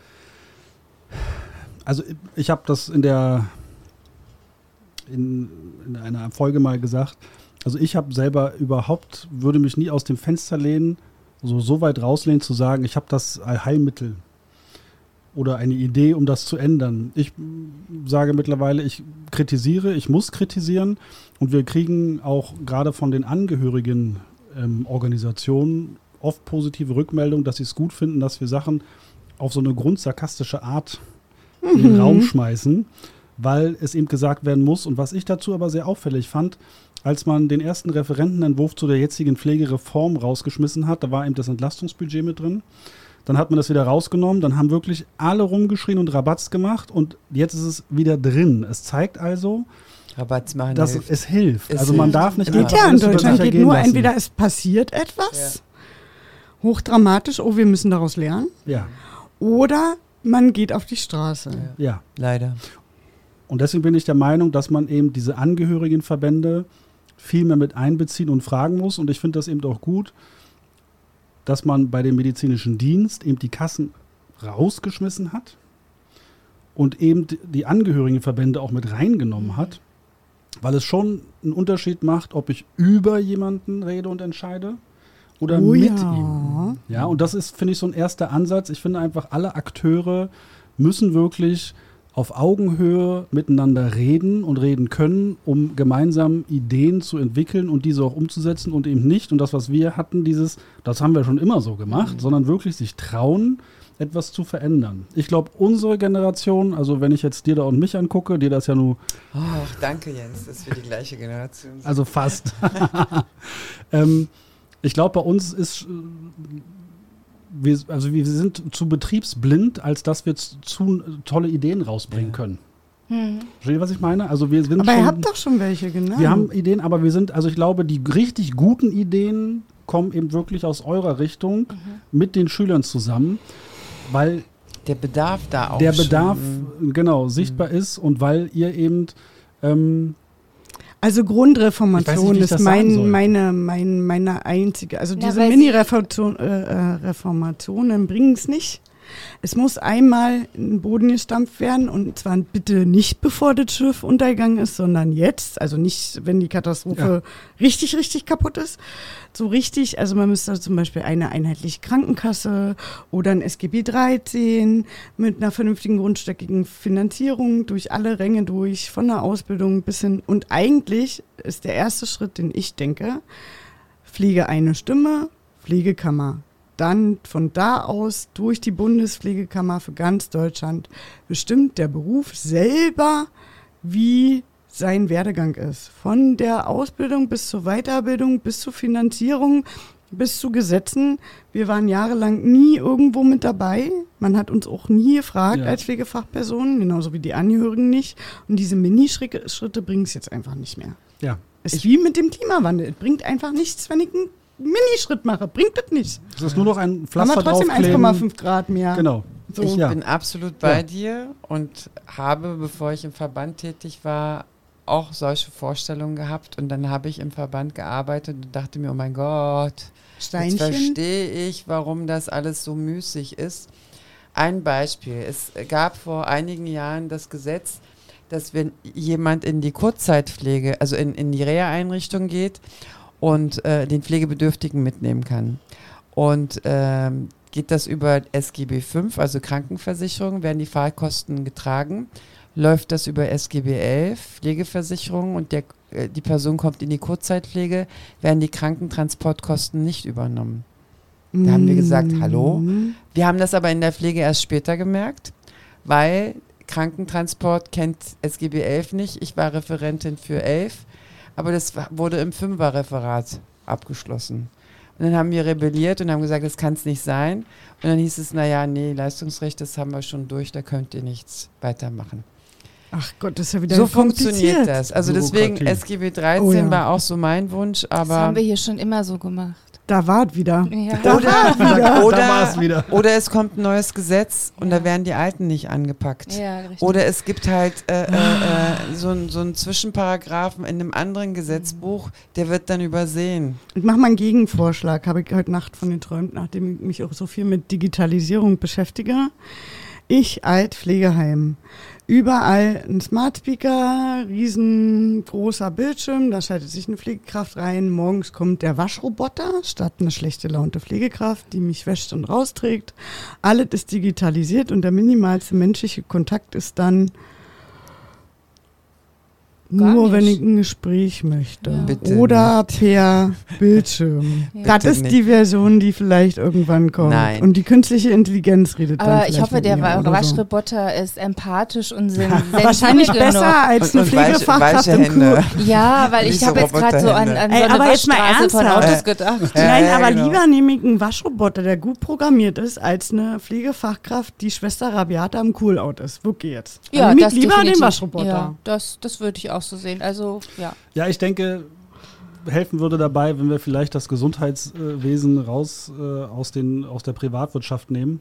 Also, ich habe das in der. In, in einer Folge mal gesagt. Also, ich habe selber überhaupt, würde mich nie aus dem Fenster lehnen, so, so weit rauslehnen, zu sagen, ich habe das Allheilmittel oder eine Idee, um das zu ändern. Ich sage mittlerweile, ich kritisiere, ich muss kritisieren und wir kriegen auch gerade von den Angehörigen ähm, Organisationen oft positive Rückmeldungen, dass sie es gut finden, dass wir Sachen auf so eine grundsarkastische Art in den Raum schmeißen, weil es eben gesagt werden muss. Und was ich dazu aber sehr auffällig fand, als man den ersten Referentenentwurf zu der jetzigen Pflegereform rausgeschmissen hat, da war eben das Entlastungsbudget mit drin. Dann hat man das wieder rausgenommen, dann haben wirklich alle rumgeschrien und Rabatz gemacht und jetzt ist es wieder drin. Es zeigt also, Rabatz machen dass hilft. es hilft. Es also man hilft. darf nicht Geht Geht ja in Deutschland geht nur lassen. entweder es passiert etwas, hochdramatisch, oh, wir müssen daraus lernen, Ja, oder man geht auf die Straße. ja. Leider. Und deswegen bin ich der Meinung, dass man eben diese Angehörigenverbände viel mehr mit einbeziehen und fragen muss. Und ich finde das eben auch gut, dass man bei dem medizinischen Dienst eben die Kassen rausgeschmissen hat und eben die- Angehörigenverbände auch mit reingenommen hat, weil es schon einen Unterschied macht, ob ich über jemanden rede und entscheide oder Oh mit ja. ihm. Ja, und das ist, finde ich, so ein erster Ansatz. Ich finde einfach, alle Akteure müssen wirklich auf Augenhöhe miteinander reden und reden können, um gemeinsam Ideen zu entwickeln und diese auch umzusetzen und eben nicht. Und das, was wir hatten, dieses, das haben wir schon immer so gemacht, sondern wirklich sich trauen, etwas zu verändern. Ich glaube, unsere Generation, also wenn ich jetzt dir da und mich angucke, dir das ja nur Ach, danke Jens, dass wir die gleiche Generation sind. also fast. ähm, ich glaube, bei uns ist, wir, also wir sind zu betriebsblind, als dass wir zu, zu tolle Ideen rausbringen Ja. können. Mhm. Versteht ihr, was ich meine? Also wir sind Aber schon, ihr habt doch schon welche, genau. wir haben Ideen, aber wir sind, also ich glaube, die richtig guten Ideen kommen eben wirklich aus eurer Richtung mit den Schülern zusammen, weil Der Bedarf da auch der schon, Bedarf mhm. genau sichtbar ist und weil ihr eben ähm, Also Grundreformation nicht, ist mein, meine, mein, meine einzige, also Na, diese Mini-Reformationen äh, äh, Reformationen bringen es nicht. Es muss einmal in den Boden gestampft werden und zwar bitte nicht bevor das Schiff untergegangen ist, sondern jetzt. Also nicht, wenn die Katastrophe ja. richtig, richtig kaputt ist. So richtig, also man müsste zum Beispiel eine einheitliche Krankenkasse oder ein SGB 13 mit einer vernünftigen grundstöckigen Finanzierung durch alle Ränge durch, von der Ausbildung bis hin. Und eigentlich ist der erste Schritt, den ich denke, Pflege eine Stimme, Pflegekammer dann von da aus durch die Bundespflegekammer für ganz Deutschland bestimmt der Beruf selber, wie sein Werdegang ist. Von der Ausbildung bis zur Weiterbildung, bis zur Finanzierung, bis zu Gesetzen. Wir waren jahrelang nie irgendwo mit dabei. Man hat uns auch nie gefragt ja. als Pflegefachpersonen, genauso wie die Angehörigen nicht. Und diese Minischritte bringen es jetzt einfach nicht mehr. Ja. Ist wie mit dem Klimawandel. Es bringt einfach nichts, wenn ich einen Minischritt mache. Bringt das nicht. Es ist nur noch ein Pflaster Haben wir trotzdem 1,5 Grad mehr. Genau. So. Ich ja. bin absolut bei ja. dir und habe, bevor ich im Verband tätig war, auch solche Vorstellungen gehabt. Und dann habe ich im Verband gearbeitet und dachte mir, oh mein Gott, Steinchen. jetzt verstehe ich, warum das alles so müßig ist. Ein Beispiel. Es gab vor einigen Jahren das Gesetz, dass wenn jemand in die Kurzzeitpflege, also in, in die Reha-Einrichtung geht und äh, den Pflegebedürftigen mitnehmen kann. Und ähm, geht das über SGB 5, also Krankenversicherung, werden die Fahrkosten getragen. Läuft das über SGB 11, Pflegeversicherung und der, äh, die Person kommt in die Kurzzeitpflege, werden die Krankentransportkosten nicht übernommen. Da haben wir gesagt, hallo. Mhm. Wir haben das aber in der Pflege erst später gemerkt, weil Krankentransport kennt SGB 11 nicht. Ich war Referentin für 11 aber das wurde im Fünferreferat abgeschlossen. Und dann haben wir rebelliert und haben gesagt, das kann es nicht sein. Und dann hieß es, naja, nee, Leistungsrecht, das haben wir schon durch, da könnt ihr nichts weitermachen. Ach Gott, das ist ja wieder So funktioniert das. Also deswegen, SGB 13 oh ja. war auch so mein Wunsch, aber... Das haben wir hier schon immer so gemacht. Da war es wieder. Ja. Da oder, wieder. Oder, wieder. oder es kommt ein neues Gesetz und ja. da werden die alten nicht angepackt. Ja, oder es gibt halt äh, äh, äh, so, so einen Zwischenparagraphen in einem anderen Gesetzbuch, der wird dann übersehen. Ich mache mal einen Gegenvorschlag, habe ich heute Nacht von geträumt, nachdem ich mich auch so viel mit Digitalisierung beschäftige. Ich alt Pflegeheim überall ein Smart Speaker, riesengroßer Bildschirm, da schaltet sich eine Pflegekraft rein. Morgens kommt der Waschroboter statt eine schlechte launte Pflegekraft, die mich wäscht und rausträgt. Alles ist digitalisiert und der minimalste menschliche Kontakt ist dann Gar Nur nicht. wenn ich ein Gespräch möchte. Ja. Oder nicht. per Bildschirm. Ja. Das ist nicht. die Version, die vielleicht irgendwann kommt. Nein. Und die künstliche Intelligenz redet Aber dann ich hoffe, der Waschroboter so. ist empathisch und sind Wahrscheinlich besser genug. als eine Pflegefachkraft im Kur. Ja, weil ich habe jetzt gerade so an, an so eine aber jetzt mal von Autos gedacht. Äh, Nein, aber genau. lieber nehme ich einen Waschroboter, der gut programmiert ist, als eine Pflegefachkraft, die Schwester Rabiata im Coolout ist. Wirklich jetzt. Ja, das lieber definitiv. den Waschroboter. Ja, das, das würde ich auch so sehen. Also, ja. Ja, ich denke, helfen würde dabei, wenn wir vielleicht das Gesundheitswesen raus äh, aus, den, aus der Privatwirtschaft nehmen.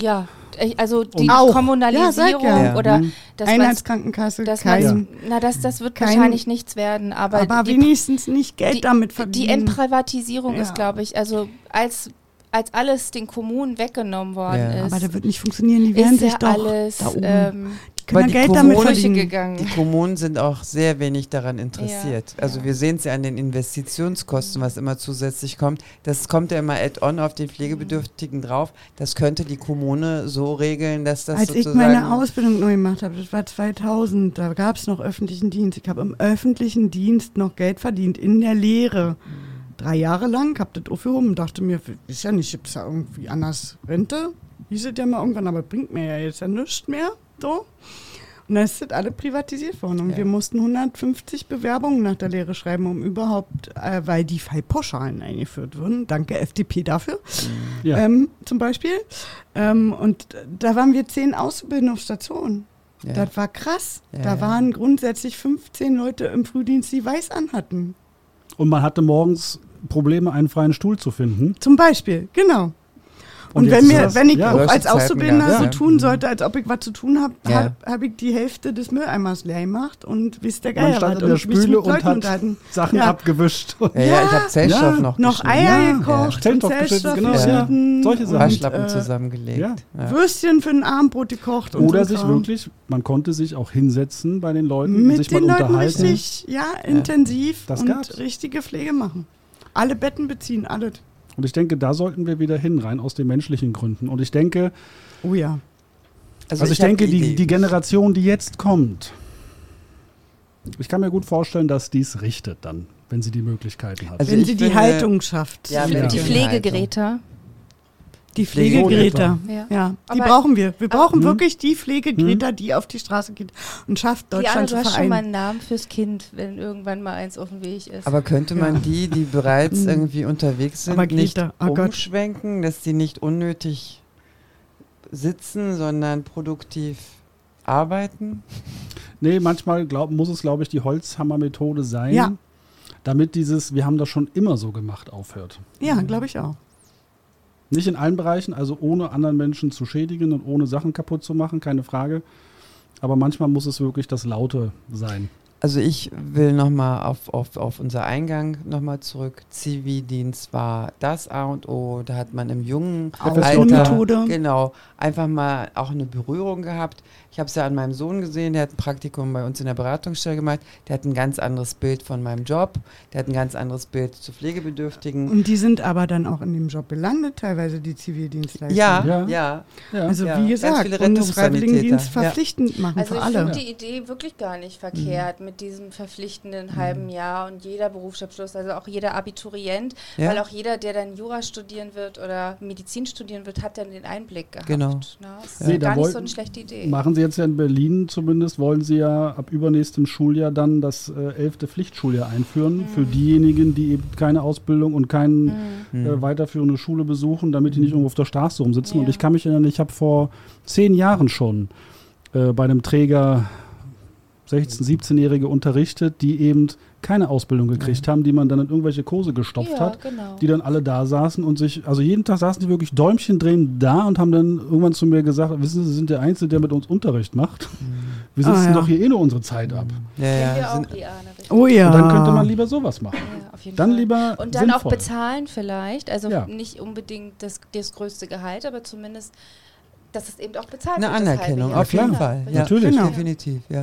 Ja, also die auch. Kommunalisierung ja, oder mhm. das Einheitskrankenkasse, das kein, na das, das wird kein, wahrscheinlich nichts werden, aber, aber die, wenigstens nicht Geld die, damit verdienen. Die Entprivatisierung ja. ist, glaube ich, also als als alles den Kommunen weggenommen worden ja. ist. Aber da wird nicht funktionieren, die werden sich doch alles, da oben. Ähm, können die Geld Kommunen, damit verdienen. Die Kommunen sind auch sehr wenig daran interessiert. Ja, also ja. wir sehen es ja an den Investitionskosten, was immer zusätzlich kommt. Das kommt ja immer add-on auf den Pflegebedürftigen drauf. Das könnte die Kommune so regeln, dass das Als ich meine Ausbildung neu gemacht habe, das war 2000, da gab es noch öffentlichen Dienst. Ich habe im öffentlichen Dienst noch Geld verdient, in der Lehre. Drei Jahre lang, habe das aufgehoben und dachte mir, ist ja nicht, gibt es ja irgendwie anders Rente? Hieß es ja mal irgendwann, aber bringt mir ja jetzt ja nichts mehr. So. Und dann ist das alle privatisiert worden. Und ja. wir mussten 150 Bewerbungen nach der Lehre schreiben, um überhaupt, äh, weil die Fallpauschalen eingeführt wurden. Danke FDP dafür. Ja. Ähm, zum Beispiel. Ähm, und da waren wir zehn Auszubildende auf Station. Ja. Das war krass. da waren grundsätzlich 15 Leute im Frühdienst, die weiß anhatten. Und man hatte morgens Probleme, einen freien Stuhl zu finden. Zum Beispiel, genau. Und, Und wenn, mir, wenn ich ja. als Auszubildender gab's, so ja. tun sollte, als ob ich was zu tun habe, Ja. habe hab ich die Hälfte des Mülleimers leer gemacht und wisst der Man Geier was in der und Spüle und hat. Sachen Ja. abgewischt. Ja, ja, ich habe Zellstoff Ja, noch Noch. Eier Ja, gekocht, ja. Zellstoff und genau, geschnitten Solche und, Sachen. Waschlappen äh, zusammengelegt. ja. Ja. Würstchen für ein Abendbrot gekocht. und Oder so sich wirklich, man konnte sich auch hinsetzen bei den Leuten, mit sich den mal Leuten unterhalten. richtig, ja, intensiv und richtige Pflege machen. Alle Betten beziehen, alles. Und ich denke, da sollten wir wieder hin, rein aus den menschlichen Gründen. Und ich denke, Oh ja. also, ich, hab denke, die, die Generation, die jetzt kommt, ich kann mir gut vorstellen, dass dies richtet dann, wenn sie die Möglichkeiten hat. Also Wenn ich sie die Haltung schafft. Ja, Ich Ja. die Pflegegeräte. Die. Pflegegeräte. Ja. Ja, die Aber- brauchen wir. Wir brauchen Mhm. wirklich die Pflegegeräte, die auf die Straße geht und schafft Diana, Deutschland du zu hast schon mal vereinen. einen Namen fürs Kind, wenn irgendwann mal eins auf dem Weg ist. Aber könnte man Ja. die, die bereits Mhm. irgendwie unterwegs sind, Aber nicht Greta, oh Gott. umschwenken, dass die nicht unnötig sitzen, sondern produktiv arbeiten? Nee, manchmal glaub, muss es, glaube ich, die Holzhammer-Methode sein, Ja. damit dieses, wir haben das schon immer so gemacht, aufhört. Ja, glaube ich auch. Nicht in allen Bereichen, also ohne anderen Menschen zu schädigen und ohne Sachen kaputt zu machen, keine Frage. Aber manchmal muss es wirklich das Laute sein. Also ich will nochmal auf, auf, auf unser Eingang nochmal zurück. Zivildienst war das A und O. Da hat man im jungen Methode. Genau, einfach mal auch eine Berührung gehabt. Ich habe es ja an meinem Sohn gesehen, der hat ein Praktikum bei uns in der Beratungsstelle gemacht. Der hat ein ganz anderes Bild von meinem Job. Der hat ein ganz anderes Bild zu Pflegebedürftigen. Und die sind aber dann auch in dem Job gelandet, teilweise die Zivildienstleister. Ja, Ja. ja. Ja. Also Ja, wie gesagt, Bundesfreiwilligendienst verpflichtend machen Also für ich alle. finde die Idee wirklich gar nicht verkehrt mit diesem verpflichtenden halben Jahr und jeder Berufsabschluss, also auch jeder Abiturient, Ja. weil auch jeder, der dann Jura studieren wird oder Medizin studieren wird, hat dann den Einblick gehabt. Genau. Na, das ist Nee, gar nicht so eine schlechte Idee. Machen Sie jetzt ja in Berlin zumindest, wollen Sie ja ab übernächstem Schuljahr dann das äh, elfte Pflichtschuljahr einführen für diejenigen, die eben keine Ausbildung und keine äh, weiterführende Schule besuchen, damit die nicht irgendwo auf der Straße rumsitzen. Ja. Und ich kann mich erinnern, ich habe vor zehn Jahren schon äh, bei einem Träger 16-, 17-Jährige unterrichtet, die eben keine Ausbildung gekriegt haben, die man dann in irgendwelche Kurse gestopft ja, hat. genau. die dann alle da saßen und sich, also jeden Tag saßen die wirklich Däumchen drehen da und haben dann irgendwann zu mir gesagt, wissen Sie, Sie sind der Einzige, der mit uns Unterricht macht. Wir Ah, sitzen ja. doch hier eh nur unsere Zeit ab. Ja, Kennen ja. wir auch, richtig. Oh ja. Und dann könnte man lieber sowas machen. Ja, auf jeden Dann Fall. lieber Und dann auch sinnvoll. bezahlen vielleicht, also Ja. nicht unbedingt das, das größte Gehalt, aber zumindest, dass es eben auch bezahlt eine wird. halbe Anerkennung, auf jeden Ja, Fall. Ja, Natürlich. Genau. definitiv. Ja.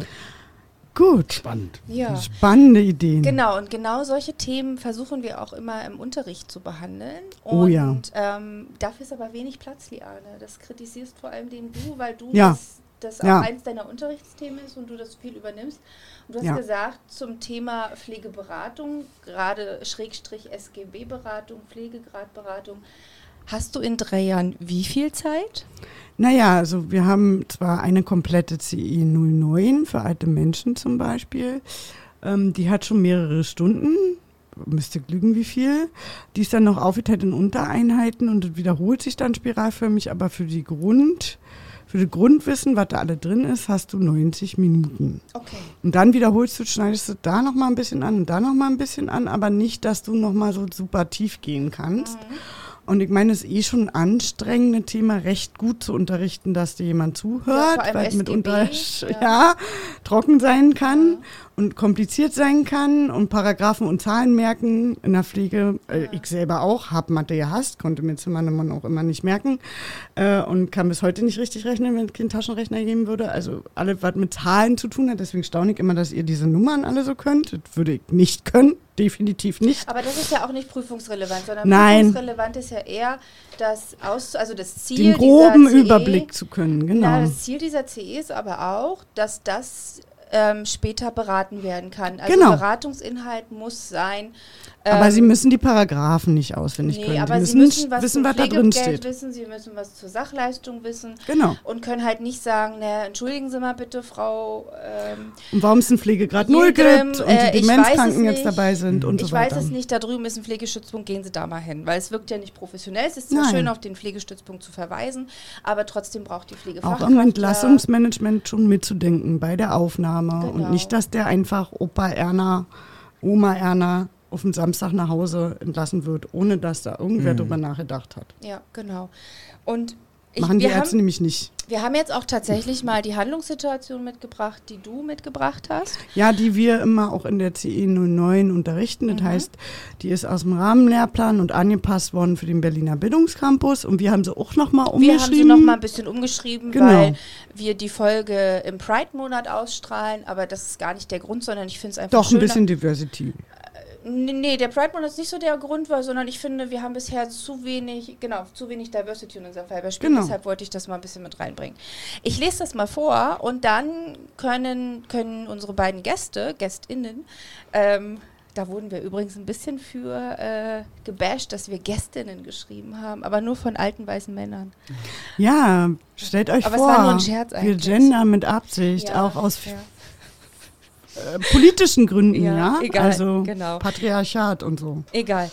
Gut. Spannend. Ja. Spannende Ideen. Genau, und genau solche Themen versuchen wir auch immer im Unterricht zu behandeln. Und Oh ja. ähm, dafür ist aber wenig Platz, Liane. Das kritisierst vor allem den du, weil du Ja. das, das auch Ja. eins deiner Unterrichtsthemen ist und du das viel übernimmst. Und du hast Ja. gesagt, zum Thema Pflegeberatung, gerade Schrägstrich SGB-Beratung, Pflegegradberatung, hast du in drei Jahren wie viel Zeit? Naja, also wir haben zwar eine komplette CE 09 für alte Menschen zum Beispiel. Ähm, die hat schon mehrere Stunden. Müsste lügen, wie viel. Die ist dann noch aufgeteilt in Untereinheiten und wiederholt sich dann spiralförmig, aber für die Grund, für das Grundwissen, was da alle drin ist, hast du 90 Minuten. Okay. Und dann wiederholst du, schneidest du da noch mal ein bisschen an und da noch mal ein bisschen an, aber nicht, dass du noch mal so super tief gehen kannst. Und ich meine, es ist eh schon ein anstrengendes Thema, recht gut zu unterrichten, dass dir jemand Ja, zuhört, allem weil es SGB, mitunter ja. ja. trocken sein kann und kompliziert sein kann und Paragraphen und Zahlen merken in der Pflege. Äh, ich selber auch, habe Mathe gehasst, konnte mir Zimmernummern auch immer nicht merken äh, und kann bis heute nicht richtig rechnen, wenn es keinen Taschenrechner geben würde. Also alles, was mit Zahlen zu tun hat, deswegen staune ich immer, dass ihr diese Nummern alle so könnt. Das würde ich nicht können, definitiv nicht. Aber das ist ja auch nicht prüfungsrelevant, sondern Nein. prüfungsrelevant ist ja eher das aus, also das Ziel Den groben CE, Überblick zu können, genau. Na, das Ziel dieser CE ist aber auch, dass das ähm, später beraten werden kann. Also Genau. Beratungsinhalt muss sein. Aber ähm, sie müssen die Paragraphen nicht auswendig Nee, können. aber sie müssen, müssen was wissen, was da drin steht. wissen, sie müssen was zur Sachleistung wissen Genau. und können halt nicht sagen, na, entschuldigen Sie mal bitte, Frau, ähm, Und warum es einen Pflegegrad null gibt und äh, die ich Demenzkranken weiß jetzt dabei sind und ich so weiß weiter. es nicht, da drüben ist ein Pflegestützpunkt, gehen Sie da mal hin, weil es wirkt ja nicht professionell. Es ist zwar Nein. schön, auf den Pflegestützpunkt zu verweisen, aber trotzdem braucht die Auch Pflegefachkraft im ja- Entlassungsmanagement schon mitzudenken bei der Aufnahme Genau. und nicht, dass der einfach Opa Erna, Oma Erna auf den Samstag nach Hause entlassen wird, ohne dass da irgendwer Mhm. drüber nachgedacht hat. Ja, genau. Und ich, Machen die wir, Ärzte haben, nämlich nicht. wir haben jetzt auch tatsächlich mal die Handlungssituation mitgebracht, die du mitgebracht hast. Ja, die wir immer auch in der CE 09 unterrichten. Das Mhm. heißt, die ist aus dem Rahmenlehrplan und angepasst worden für den Berliner Bildungscampus. Und wir haben sie auch nochmal Wir haben sie umgeschrieben. noch mal ein bisschen umgeschrieben, Genau. weil wir die Folge im Pride-Monat ausstrahlen, aber das ist gar nicht der Grund, sondern ich finde es einfach Doch, ein schöner. bisschen Diversity. Nee, der Pride-Monat ist nicht so der Grund war, sondern ich finde, wir haben bisher zu wenig, genau, zu wenig Diversity in unserem Cyberspiel. Genau. Deshalb wollte ich das mal ein bisschen mit reinbringen. Ich lese das mal vor und dann können, können unsere beiden Gäste, GästInnen, ähm, da wurden wir übrigens ein bisschen für äh, gebasht, dass wir Gästinnen geschrieben haben, aber nur von alten weißen Männern. Ja, stellt euch Aber es vor, war nur ein Scherz wir gendern mit Absicht, Ja, auch aus ja. Äh, politischen Gründen, Ja, ja. egal, also genau. Patriarchat und so. Egal.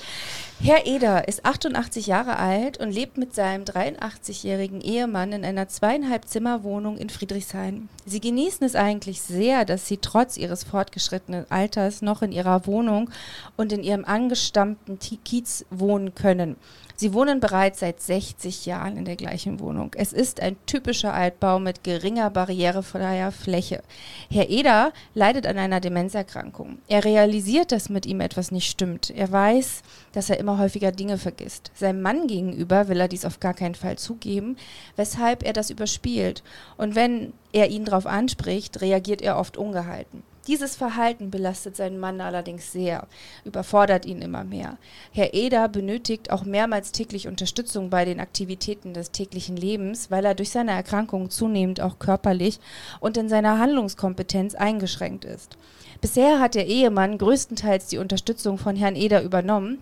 Herr Eder ist 88 Jahre alt und lebt mit seinem 83-jährigen Ehemann in einer zweieinhalb Zimmerwohnung in Friedrichshain. Sie genießen es eigentlich sehr, dass sie trotz ihres fortgeschrittenen Alters noch in ihrer Wohnung und in ihrem angestammten Kiez wohnen können. Sie wohnen bereits seit 60 Jahren in der gleichen Wohnung. Es ist ein typischer Altbau mit geringer barrierefreier Fläche. Herr Eder leidet an einer Demenzerkrankung. Er realisiert, dass mit ihm etwas nicht stimmt. Er weiß, dass er immer häufiger Dinge vergisst. Seinem Mann gegenüber will er dies auf gar keinen Fall zugeben, weshalb er das überspielt. Und wenn er ihn darauf anspricht, reagiert er oft ungehalten. Dieses Verhalten belastet seinen Mann allerdings sehr, überfordert ihn immer mehr. Herr Eder benötigt auch mehrmals täglich Unterstützung bei den Aktivitäten des täglichen Lebens, weil er durch seine Erkrankung zunehmend auch körperlich und in seiner Handlungskompetenz eingeschränkt ist. Bisher hat der Ehemann größtenteils die Unterstützung von Herrn Eder übernommen,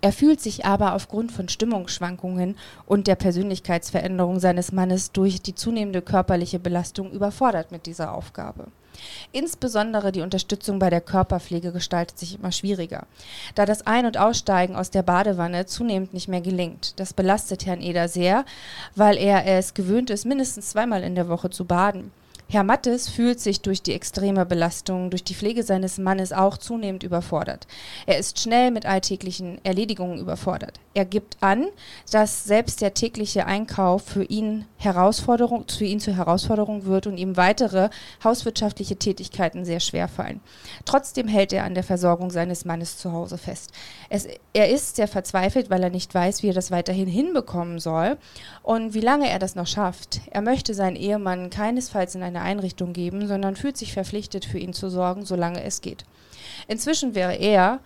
er fühlt sich aber aufgrund von Stimmungsschwankungen und der Persönlichkeitsveränderung seines Mannes durch die zunehmende körperliche Belastung überfordert mit dieser Aufgabe. Insbesondere die Unterstützung bei der Körperpflege gestaltet sich immer schwieriger, da das Ein- und Aussteigen aus der Badewanne zunehmend nicht mehr gelingt. Das belastet Herrn Eder sehr, weil er es gewöhnt ist, mindestens zweimal in der Woche zu baden. Herr Mattes fühlt sich durch die extreme Belastung durch die Pflege seines Mannes auch zunehmend überfordert. Er ist schnell mit alltäglichen Erledigungen überfordert. Er gibt an, dass selbst der tägliche Einkauf für ihn Herausforderung, für ihn zur Herausforderung wird und ihm weitere hauswirtschaftliche Tätigkeiten sehr schwer fallen. Trotzdem hält er an der Versorgung seines Mannes zu Hause fest. Es, er ist sehr verzweifelt, weil er nicht weiß, wie er das weiterhin hinbekommen soll und wie lange er das noch schafft. Er möchte seinen Ehemann keinesfalls in eine Einrichtung geben, sondern fühlt sich verpflichtet, für ihn zu sorgen, solange es geht. Inzwischen wäre er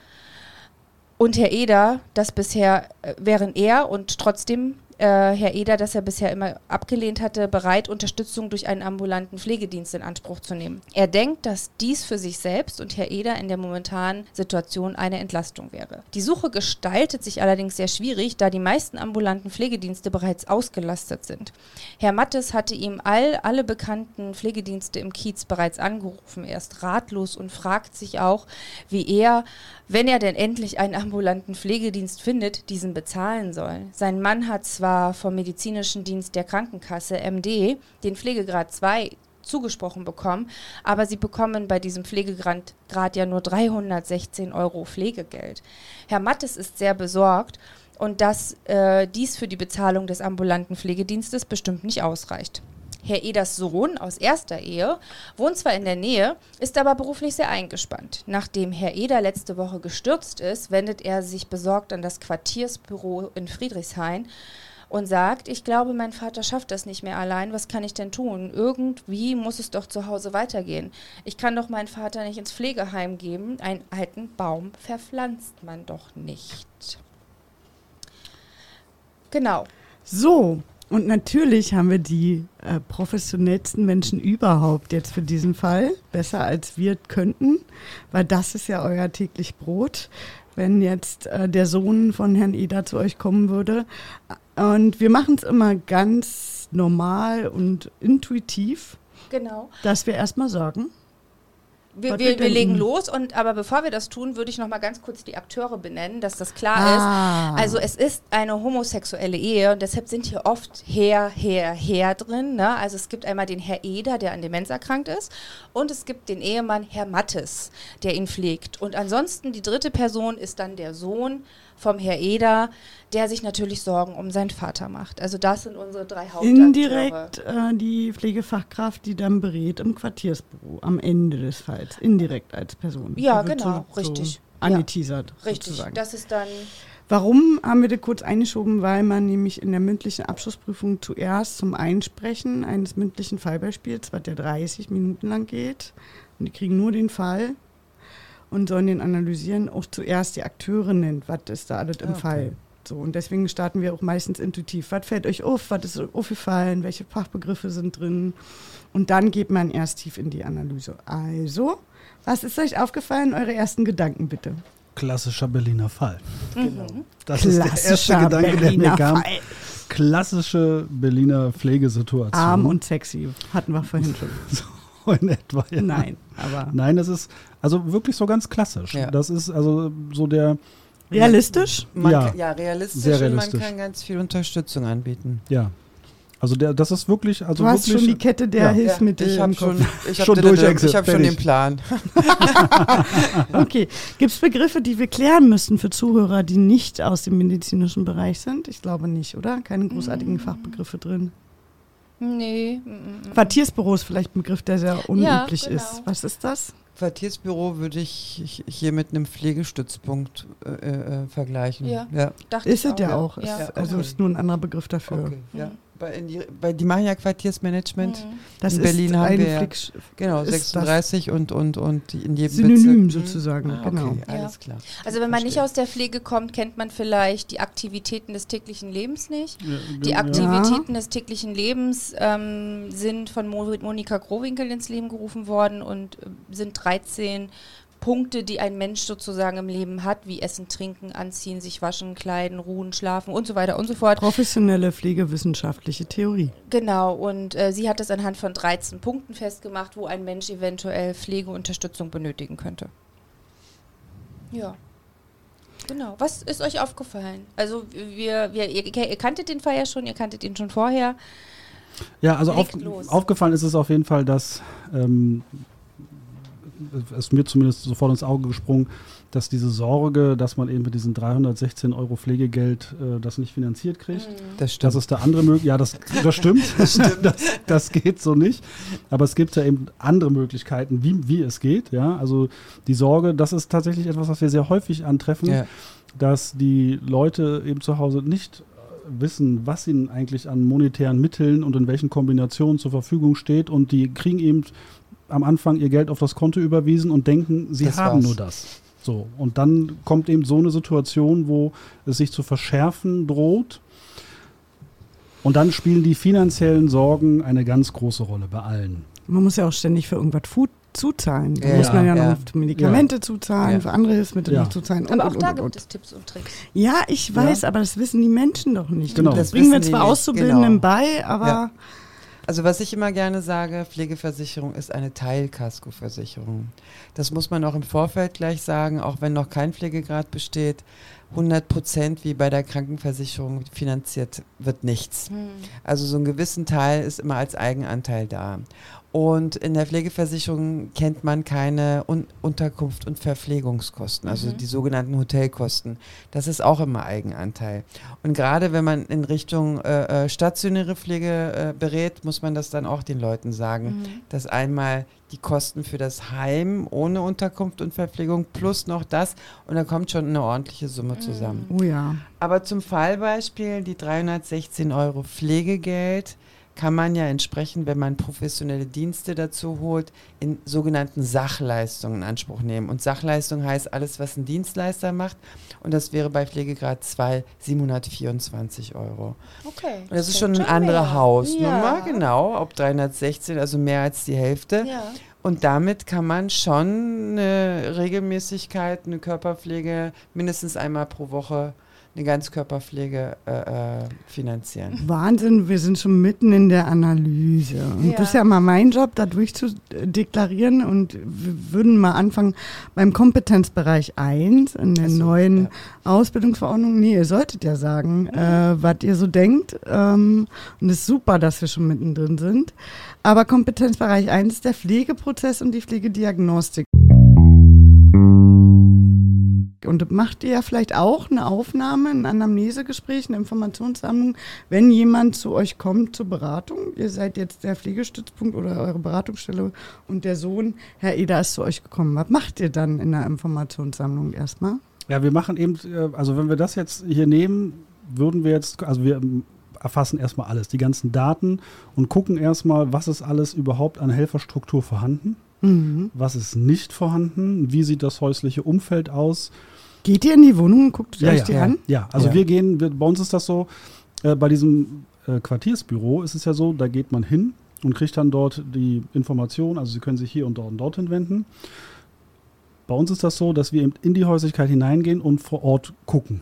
und Herr Eder, das bisher äh, wären er und trotzdem äh, Herr Eder, das er bisher immer abgelehnt hatte, bereit, Unterstützung durch einen ambulanten Pflegedienst in Anspruch zu nehmen. Er denkt, dass dies für sich selbst und Herr Eder in der momentanen Situation eine Entlastung wäre. Die Suche gestaltet sich allerdings sehr schwierig, da die meisten ambulanten Pflegedienste bereits ausgelastet sind. Herr Mattes hatte ihm all, alle bekannten Pflegedienste im Kiez bereits angerufen. Er ist ratlos und fragt sich auch, wie er, wenn er denn endlich einen ambulanten Pflegedienst findet, diesen bezahlen soll. Sein Mann hat zwar vom medizinischen Dienst der Krankenkasse MD den Pflegegrad 2 zugesprochen bekommen, aber sie bekommen bei diesem Pflegegrad Grad ja nur 316 Euro Pflegegeld. Herr Mattes ist sehr besorgt und dass äh, dies für die Bezahlung des ambulanten Pflegedienstes bestimmt nicht ausreicht. Herr Eders Sohn aus erster Ehe wohnt zwar in der Nähe, ist aber beruflich sehr eingespannt. Nachdem Herr Eder letzte Woche gestürzt ist, wendet er sich besorgt an das Quartiersbüro in Friedrichshain und sagt, ich glaube, mein Vater schafft das nicht mehr allein, was kann ich denn tun? Irgendwie muss es doch zu Hause weitergehen. Ich kann doch meinen Vater nicht ins Pflegeheim geben, einen alten Baum verpflanzt man doch nicht. Genau. So, und natürlich haben wir die äh, professionellsten Menschen überhaupt jetzt für diesen Fall. Besser als wir könnten, weil das ist ja euer täglich Brot, wenn jetzt äh, der Sohn von Herrn Eder zu euch kommen würde. Und wir machen es immer ganz normal und intuitiv, Genau. dass wir erstmal sagen, Wir, wir, wir, legen los und aber bevor wir das tun, würde ich noch mal ganz kurz die Akteure benennen, dass das klar ah. ist. Also es ist eine homosexuelle Ehe und deshalb sind hier oft Herr, Herr, Herr drin. Ne? Also es gibt einmal den Herr Eder, der an Demenz erkrankt ist und es gibt den Ehemann Herr Mattes, der ihn pflegt. Und ansonsten die dritte Person ist dann der Sohn vom Herr Eder, der sich natürlich Sorgen um seinen Vater macht. Also das sind unsere drei Hauptakteure. Indirekt äh, die Pflegefachkraft, die dann berät im Quartiersbüro am Ende des Falls. Indirekt als Person. Ja, genau, so, richtig. So angeteasert. Ja, richtig, sozusagen. das ist dann... Warum haben wir das kurz eingeschoben? Weil man nämlich in der mündlichen Abschlussprüfung zuerst zum Einsprechen eines mündlichen Fallbeispiels, was ja 30 Minuten lang geht, und die kriegen nur den Fall, und sollen den analysieren, auch zuerst die Akteure nennt, was ist da alles im okay. Fall. So, und deswegen starten wir auch meistens intuitiv. Was fällt euch auf? Was ist aufgefallen? Welche Fachbegriffe sind drin? Und dann geht man erst tief in die Analyse. Also, was ist euch aufgefallen? Eure ersten Gedanken bitte. Klassischer Berliner Fall. Genau. Das Klassischer ist der erste Gedanke, Berliner der mir kam. Fall. Klassische Berliner Pflegesituation. Arm und sexy, hatten wir vorhin schon. so in etwa. Ja. Nein, aber. Nein, das ist also wirklich so ganz klassisch. Ja. Das ist also so der. Realistisch? Man, ja, ja, realistisch, sehr realistisch. Und man kann ganz viel Unterstützung anbieten. Ja. Also der, das ist wirklich, also du hast wirklich, schon die Kette der ja. Hilfsmittel. Ich habe schon, ich hab schon, den, ich hab schon den Plan. okay, gibt es Begriffe, die wir klären müssen für Zuhörer, die nicht aus dem medizinischen Bereich sind? Ich glaube nicht, oder? Keine großartigen mm. Fachbegriffe drin. Nee. Quartiersbüro ist vielleicht ein Begriff, der sehr unüblich ja, genau. ist. Was ist das? Quartiersbüro würde ich hier mit einem Pflegestützpunkt äh, äh, vergleichen. Ja, ja. ist es ja auch. Ja. Ist, also okay. ist nur ein anderer Begriff dafür. Okay. Ja. Mhm bei, die, bei, die machen ja Quartiersmanagement. Mhm. Das in Berlin haben wir ja, genau 36 und, und, und in jedem Synonym Bezirk. sozusagen. Ah, genau. Okay, alles klar. Also wenn man nicht aus der Pflege kommt, kennt man vielleicht die Aktivitäten des täglichen Lebens nicht. Ja, die Aktivitäten des täglichen Lebens ähm, sind von Monika Growinkel ins Leben gerufen worden und äh, sind 13 Punkte, die ein Mensch sozusagen im Leben hat, wie Essen, Trinken, Anziehen, sich waschen, kleiden, ruhen, schlafen und so weiter und so fort. Professionelle pflegewissenschaftliche Theorie. Genau, und äh, sie hat das anhand von 13 Punkten festgemacht, wo ein Mensch eventuell Pflegeunterstützung benötigen könnte. Ja. Genau. Was ist euch aufgefallen? Also wir, wir ihr, ihr kanntet den Fall ja schon, ihr kanntet ihn schon vorher. Ja, also auf, aufgefallen ist es auf jeden Fall, dass ähm, ist mir zumindest sofort ins Auge gesprungen, dass diese Sorge, dass man eben mit diesen 316 Euro Pflegegeld äh, das nicht finanziert kriegt. Mhm. Das stimmt. Das ist der andere Möglichkeit. Ja, das, das stimmt. das, stimmt. das, das, geht so nicht. Aber es gibt ja eben andere Möglichkeiten, wie, wie es geht. Ja, also die Sorge, das ist tatsächlich etwas, was wir sehr häufig antreffen, ja. dass die Leute eben zu Hause nicht wissen, was ihnen eigentlich an monetären Mitteln und in welchen Kombinationen zur Verfügung steht und die kriegen eben am Anfang ihr Geld auf das Konto überwiesen und denken, sie das haben war's. nur das. So, und dann kommt eben so eine Situation, wo es sich zu verschärfen droht. Und dann spielen die finanziellen Sorgen eine ganz große Rolle bei allen. Man muss ja auch ständig für irgendwas Food zuzahlen. Da ja, muss man ja, ja. noch Medikamente ja. zuzahlen, für andere Hilfsmittel noch zuzahlen. Aber und, auch und, da und, gibt es Tipps und Tricks. Ja, ich weiß, aber das wissen die Menschen doch nicht. Genau. Das bringen wir zwar Auszubildenden genau. bei, aber also was ich immer gerne sage, Pflegeversicherung ist eine Teilkaskoversicherung. Das muss man auch im Vorfeld gleich sagen, auch wenn noch kein Pflegegrad besteht. 100 Prozent wie bei der Krankenversicherung finanziert wird nichts. Hm. Also so einen gewissen Teil ist immer als Eigenanteil da. Und in der Pflegeversicherung kennt man keine Un Unterkunft- und Verpflegungskosten, also mhm. die sogenannten Hotelkosten. Das ist auch immer Eigenanteil. Und gerade wenn man in Richtung äh, äh, stationäre Pflege äh, berät, muss man das dann auch den Leuten sagen, mhm. dass einmal die Kosten für das Heim ohne Unterkunft und Verpflegung plus noch das und da kommt schon eine ordentliche Summe zusammen. Oh ja. Aber zum Fallbeispiel die 316 Euro Pflegegeld kann man ja entsprechend, wenn man professionelle Dienste dazu holt, in sogenannten Sachleistungen in Anspruch nehmen. Und Sachleistung heißt alles, was ein Dienstleister macht. Und das wäre bei Pflegegrad 2 724 Euro. Okay. Und das, ist schon eine andere Hausnummer, ja. genau, ob 316, also mehr als die Hälfte. Ja. Und damit kann man schon eine Regelmäßigkeit, eine Körperpflege mindestens einmal pro Woche eine Ganzkörperpflege äh, äh, finanzieren. Wahnsinn, wir sind schon mitten in der Analyse. Und Ja. das ist ja mal mein Job, da durchzudeklarieren. Und wir würden mal anfangen beim Kompetenzbereich 1 in der so, neuen ja. Ausbildungsverordnung. Nee, ihr solltet ja sagen, äh, was ihr so denkt. Ähm, und es ist super, dass wir schon mittendrin sind. Aber Kompetenzbereich 1 ist der Pflegeprozess und die Pflegediagnostik. Und macht ihr ja vielleicht auch eine Aufnahme, ein Anamnesegespräch, eine Informationssammlung, wenn jemand zu euch kommt zur Beratung? Ihr seid jetzt der Pflegestützpunkt oder eure Beratungsstelle und der Sohn, Herr Eder, ist zu euch gekommen. Was macht ihr dann in der Informationssammlung erstmal? Ja, wir machen eben, äh, also wenn wir das jetzt hier nehmen, würden wir jetzt, also wir erfassen erstmal alles, die ganzen Daten und gucken erstmal, was ist alles überhaupt an Helferstruktur vorhanden, Mhm. was ist nicht vorhanden, wie sieht das häusliche Umfeld aus. Geht ihr in die Wohnung und guckt euch die ja. an? Ja, also Ja. wir gehen, wir, bei uns ist das so, äh, bei diesem äh, Quartiersbüro ist es ja so, da geht man hin und kriegt dann dort die Information, also Sie können sich hier und dort und dorthin wenden. Bei uns ist das so, dass wir eben in die Häuslichkeit hineingehen und vor Ort gucken.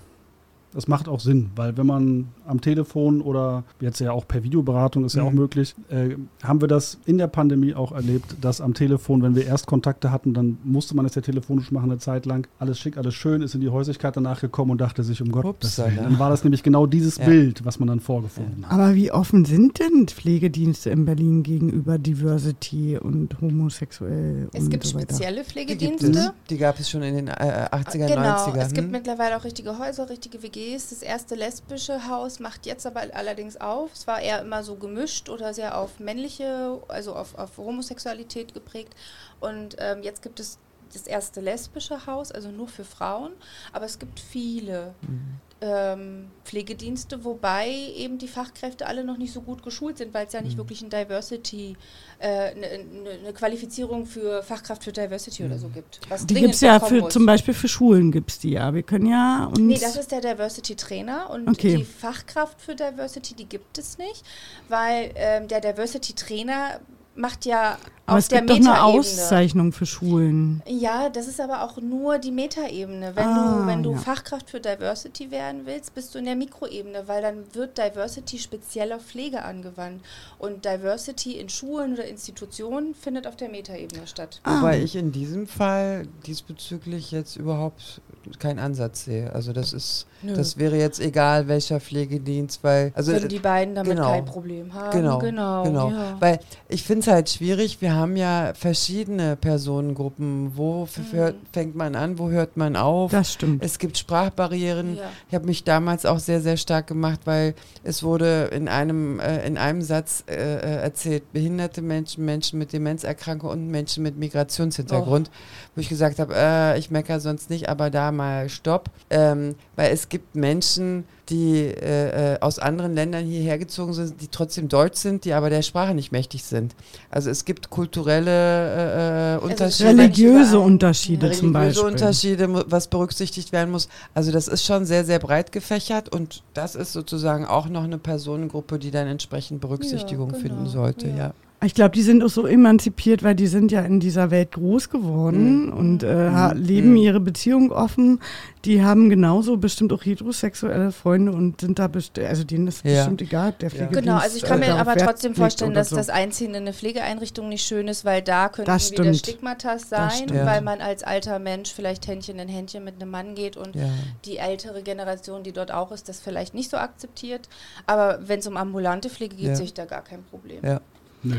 Das macht auch Sinn, weil wenn man am Telefon oder jetzt ja auch per Videoberatung ist ja auch Mhm. möglich, äh, haben wir das in der Pandemie auch erlebt, dass am Telefon, wenn wir erst Kontakte hatten, dann musste man es ja telefonisch machen eine Zeit lang. Alles schick, alles schön, ist in die Häuslichkeit danach gekommen und dachte sich, um Gottes Upsala. Willen. Dann war das nämlich genau dieses Ja. Bild, was man dann vorgefunden hat. Aber wie offen sind denn Pflegedienste in Berlin gegenüber Diversity und homosexuell Es und gibt so weiter? spezielle Die gibt Pflegedienste. es. Die gab es schon in den äh, 80er, Genau, 90er. es gibt hm? mittlerweile auch richtige Häuser, richtige WGs. Das erste lesbische Haus macht jetzt aber allerdings auf. Es war eher immer so gemischt oder sehr auf männliche, also auf, auf Homosexualität geprägt. Und ähm, jetzt gibt es das erste lesbische Haus, also nur für Frauen. Aber es gibt viele Mhm. Ähm, Pflegedienste, wobei eben die Fachkräfte alle noch nicht so gut geschult sind, weil es ja nicht Mhm. wirklich ein Diversity, eine äh, ne, ne Qualifizierung für Fachkraft für Diversity oder so Mhm. gibt. Die gibt es ja für, muss. zum Beispiel für Schulen gibt es die ja. Wir können ja uns. Nee, das ist der Diversity Trainer und Okay. die Fachkraft für Diversity, die gibt es nicht, weil ähm, der Diversity Trainer macht ja aber auf es der gibt doch eine. Auszeichnung für Schulen. Ja, das ist aber auch nur die Metaebene. Wenn Ah, du, wenn du ja. Fachkraft für Diversity werden willst, bist du in der Mikroebene, weil dann wird Diversity speziell auf Pflege angewandt. Und Diversity in Schulen oder Institutionen findet auf der Metaebene statt. Ah. Wobei ich in diesem Fall diesbezüglich jetzt überhaupt keinen Ansatz sehe. Also das ist, Nö. das wäre jetzt egal welcher Pflegedienst, weil also wenn die beiden damit genau. kein Problem haben. Genau, genau. genau. Ja. Weil ich finde es halt schwierig, wir haben ja verschiedene Personengruppen. Wo Mhm. fängt man an, wo hört man auf? Das stimmt. Es gibt Sprachbarrieren. Ja. Ich habe mich damals auch sehr, sehr stark gemacht, weil es wurde in einem, äh, in einem Satz äh, äh, erzählt, behinderte Menschen, Menschen mit Demenzerkrankung und Menschen mit Migrationshintergrund, wo ich gesagt habe, äh, ich meckere sonst nicht, aber da mal Stopp. Ähm, weil es gibt Menschen, die äh, äh, aus anderen Ländern hierher gezogen sind, die trotzdem deutsch sind, die aber der Sprache nicht mächtig sind. Also es gibt kulturelle äh, äh, Also Unterschiede. Religiöse. Unterschiede zum Religiöse Beispiel. Unterschiede, mu- was berücksichtigt werden muss. Also das ist schon sehr, sehr breit gefächert und das ist sozusagen auch noch eine Personengruppe, die dann entsprechend Berücksichtigung Ja, finden genau, sollte. ja. Ja. Ich glaube, die sind auch so emanzipiert, weil die sind ja in dieser Welt groß geworden Mhm. und äh, ha- Mhm. leben Mhm. ihre Beziehung offen. Die haben genauso bestimmt auch heterosexuelle Freunde und sind da bestimmt, also denen ist Ja. bestimmt egal, der Ja. Pflegedienst. Genau, also ich kann äh, mir aber Wert trotzdem vorstellen, dass so. das Einziehen in eine Pflegeeinrichtung nicht schön ist, weil da könnten Das wieder. Stigmatas Das sein, weil Ja. man als alter Mensch vielleicht Händchen in Händchen mit einem Mann geht und Ja. die ältere Generation, die dort auch ist, das vielleicht nicht so akzeptiert. Aber wenn es um ambulante Pflege geht, Ja. sehe ich da gar kein Problem. Ja. Nee.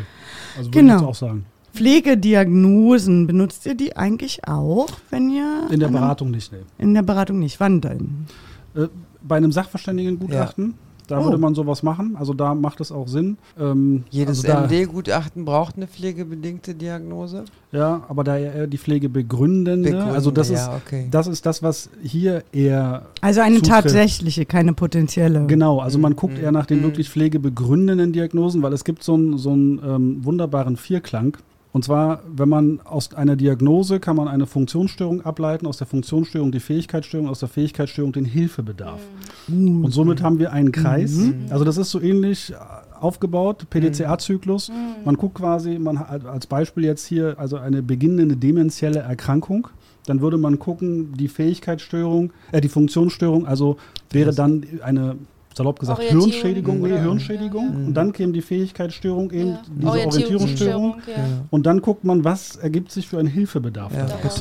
Also würde Genau. ich jetzt auch sagen. Pflegediagnosen, benutzt ihr die eigentlich auch, wenn ihr In der Beratung nicht, nee. in der Beratung nicht? Wann denn? Äh, bei einem Sachverständigengutachten, da Oh. würde man sowas machen. Also da macht es auch Sinn. Ähm, Jedes also MD-Gutachten braucht eine pflegebedingte Diagnose. Ja, aber da eher die Pflegebegründende. also das ja, ist okay. das ist das, was hier eher Also eine Zutrifft. tatsächliche, keine potenzielle. Genau, also man guckt Mhm. eher nach den Mhm. wirklich pflegebegründenden Diagnosen, weil es gibt so einen so einen, ähm, wunderbaren Vierklang. Und zwar, wenn man aus einer Diagnose kann man eine Funktionsstörung ableiten, aus der Funktionsstörung die Fähigkeitsstörung, aus der Fähigkeitsstörung den Hilfebedarf. Uh, Und somit haben wir einen Kreis. Mhm. Also das ist so ähnlich äh, aufgebaut, PDCA-Zyklus. Mhm. Man guckt quasi, man hat als Beispiel jetzt hier also eine beginnende dementielle Erkrankung. dann würde man gucken, die Fähigkeitsstörung, äh, die Funktionsstörung, also wäre dann eine salopp gesagt, Hirnschädigung, nee, oder- Hirnschädigung. Ja, ja. Und dann käme die Fähigkeitsstörung eben, Ja. diese Orientierungsstörung. ja. Und dann guckt man, was ergibt sich für einen Hilfebedarf.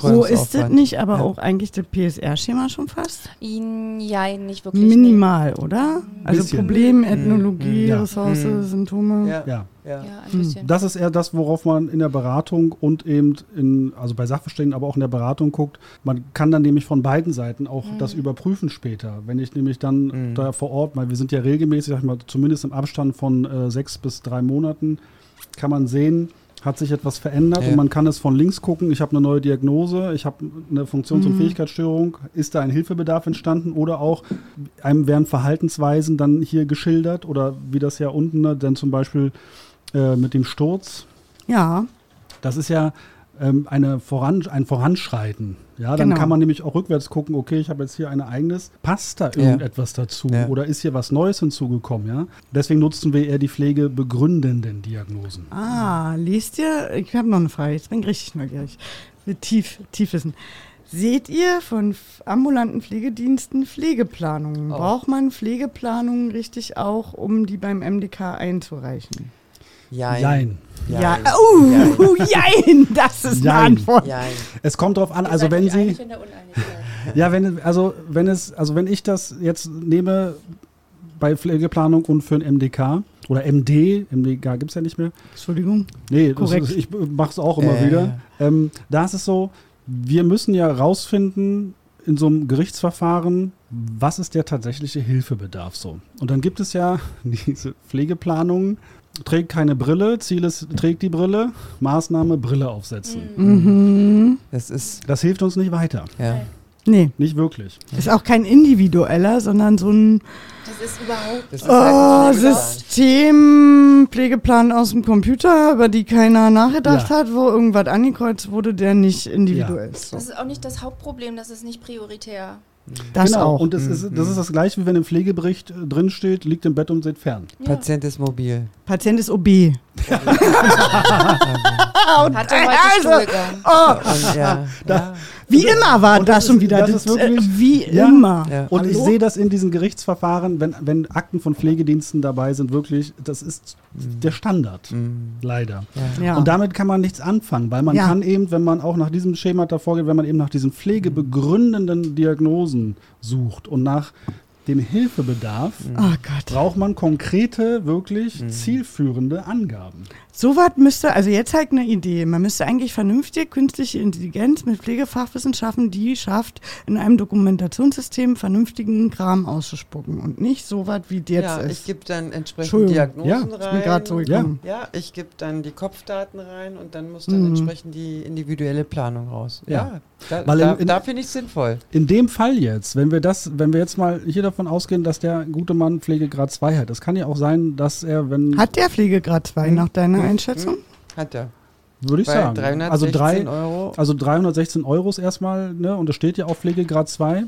So ist das nicht, aber Ja. auch eigentlich das PSR-Schema schon fast? Ja, nicht wirklich. Minimal, oder? Also Bisschen. Problem, Ethnologie, Ja. Ressource, Mhm. Symptome. Ja. Ja. Ein Hm. bisschen. Das ist eher das, worauf man in der Beratung und eben in, also bei Sachverständigen, aber auch in der Beratung guckt. Man kann dann nämlich von beiden Seiten auch das überprüfen später. Wenn ich nämlich dann Mhm. da vor Ort, weil wir sind ja regelmäßig, sag ich mal, zumindest im Abstand von äh, sechs bis drei Monaten, kann man sehen, hat sich etwas verändert Ja. und man kann es von links gucken, ich habe eine neue Diagnose, ich habe eine Funktions- und Fähigkeitsstörung, ist da ein Hilfebedarf entstanden oder auch einem werden Verhaltensweisen dann hier geschildert oder wie das ja unten ne, dann zum Beispiel äh, mit dem Sturz, Ja, das ist ja ähm, eine Voran, ein Voranschreiten. Ja, dann Genau. kann man nämlich auch rückwärts gucken, okay, ich habe jetzt hier ein Ereignis, passt da Ja. irgendetwas dazu Ja. oder ist hier was Neues hinzugekommen, ja? Deswegen nutzen wir eher die pflegebegründenden Diagnosen. Ah, liest ihr? Ich habe noch eine Frage, jetzt bin ich richtig neugierig. Mit tief, Tiefwissen. Seht ihr von ambulanten Pflegediensten Pflegeplanungen? Auch. Braucht man Pflegeplanungen richtig auch, um die beim MDK einzureichen? Jein. Jein. Ja, Jein. oh, jein, das ist eine Jein. Antwort. Jein. Es kommt drauf an, also wenn Sie, einig in der Uneinigkeit. ja, wenn, also wenn es, also wenn ich das jetzt nehme bei Pflegeplanung und für ein MDK oder MD, MDK gibt es ja nicht mehr, Entschuldigung. Nee, das Korrekt. ist, ich mache es auch immer Äh. wieder. Ähm, da ist es so, wir müssen ja rausfinden in so einem Gerichtsverfahren, was ist der tatsächliche Hilfebedarf so. Und dann gibt es ja diese Pflegeplanungen, trägt keine Brille, Ziel ist, trägt die Brille, Maßnahme, Brille aufsetzen. Mhm. Das ist, Das hilft uns nicht weiter. ja. Nee, Nicht wirklich. ist auch kein individueller, sondern so ein Das ist überhaupt. Das ist oh. Systempflegeplan aus dem Computer, über die keiner nachgedacht Ja. hat, wo irgendwas angekreuzt wurde, der nicht individuell ist. So. Das ist auch nicht das Hauptproblem, das ist nicht prioritär. Das genau. auch. Und das ist, das ist das gleiche, wie wenn im Pflegebericht äh, drin steht, liegt im Bett und sieht fern. Ja. Patient ist mobil. Patient ist OB. Hatte heute Also. Oh, Und ja, ja. wie immer war Und das, das schon wieder. das Das, ist wirklich- äh, wie Ja. immer. Ja. Und ich Hallo? sehe das in diesen Gerichtsverfahren, wenn, wenn Akten von Pflegediensten dabei sind, wirklich, das ist der Standard, Mhm. leider. Ja. Ja. Und damit kann man nichts anfangen, weil man Ja. kann eben, wenn man auch nach diesem Schema davor geht, wenn man eben nach diesen pflegebegründenden Diagnosen sucht und nach dem Hilfebedarf, oh Gott. braucht man konkrete, wirklich zielführende Angaben. So was müsste, also jetzt halt eine Idee. Man müsste eigentlich vernünftige künstliche Intelligenz mit Pflegefachwissenschaften, die schafft, in einem Dokumentationssystem vernünftigen Kram auszuspucken und nicht so was wie jetzt ja, ich ist. gebe dann entsprechend Entschuldigung. Diagnosen Ja, rein. so gekommen. Ja, ich gebe dann die Kopfdaten rein und dann muss dann Mhm. entsprechend die individuelle Planung raus. Ja. Ja, da, Weil da, da finde ich es sinnvoll. In dem Fall jetzt, wenn wir das, wenn wir jetzt mal hier davon ausgehen, dass der gute Mann Pflegegrad 2 hat, es kann ja auch sein, dass er, wenn, Hat der Pflegegrad 2 Hm. nach deiner Hm. Einschätzung? Hat er. würde ich Bei sagen, 316 also drei, Euro. also 316 Euros erstmal, ne, und das steht ja auch Pflegegrad 2.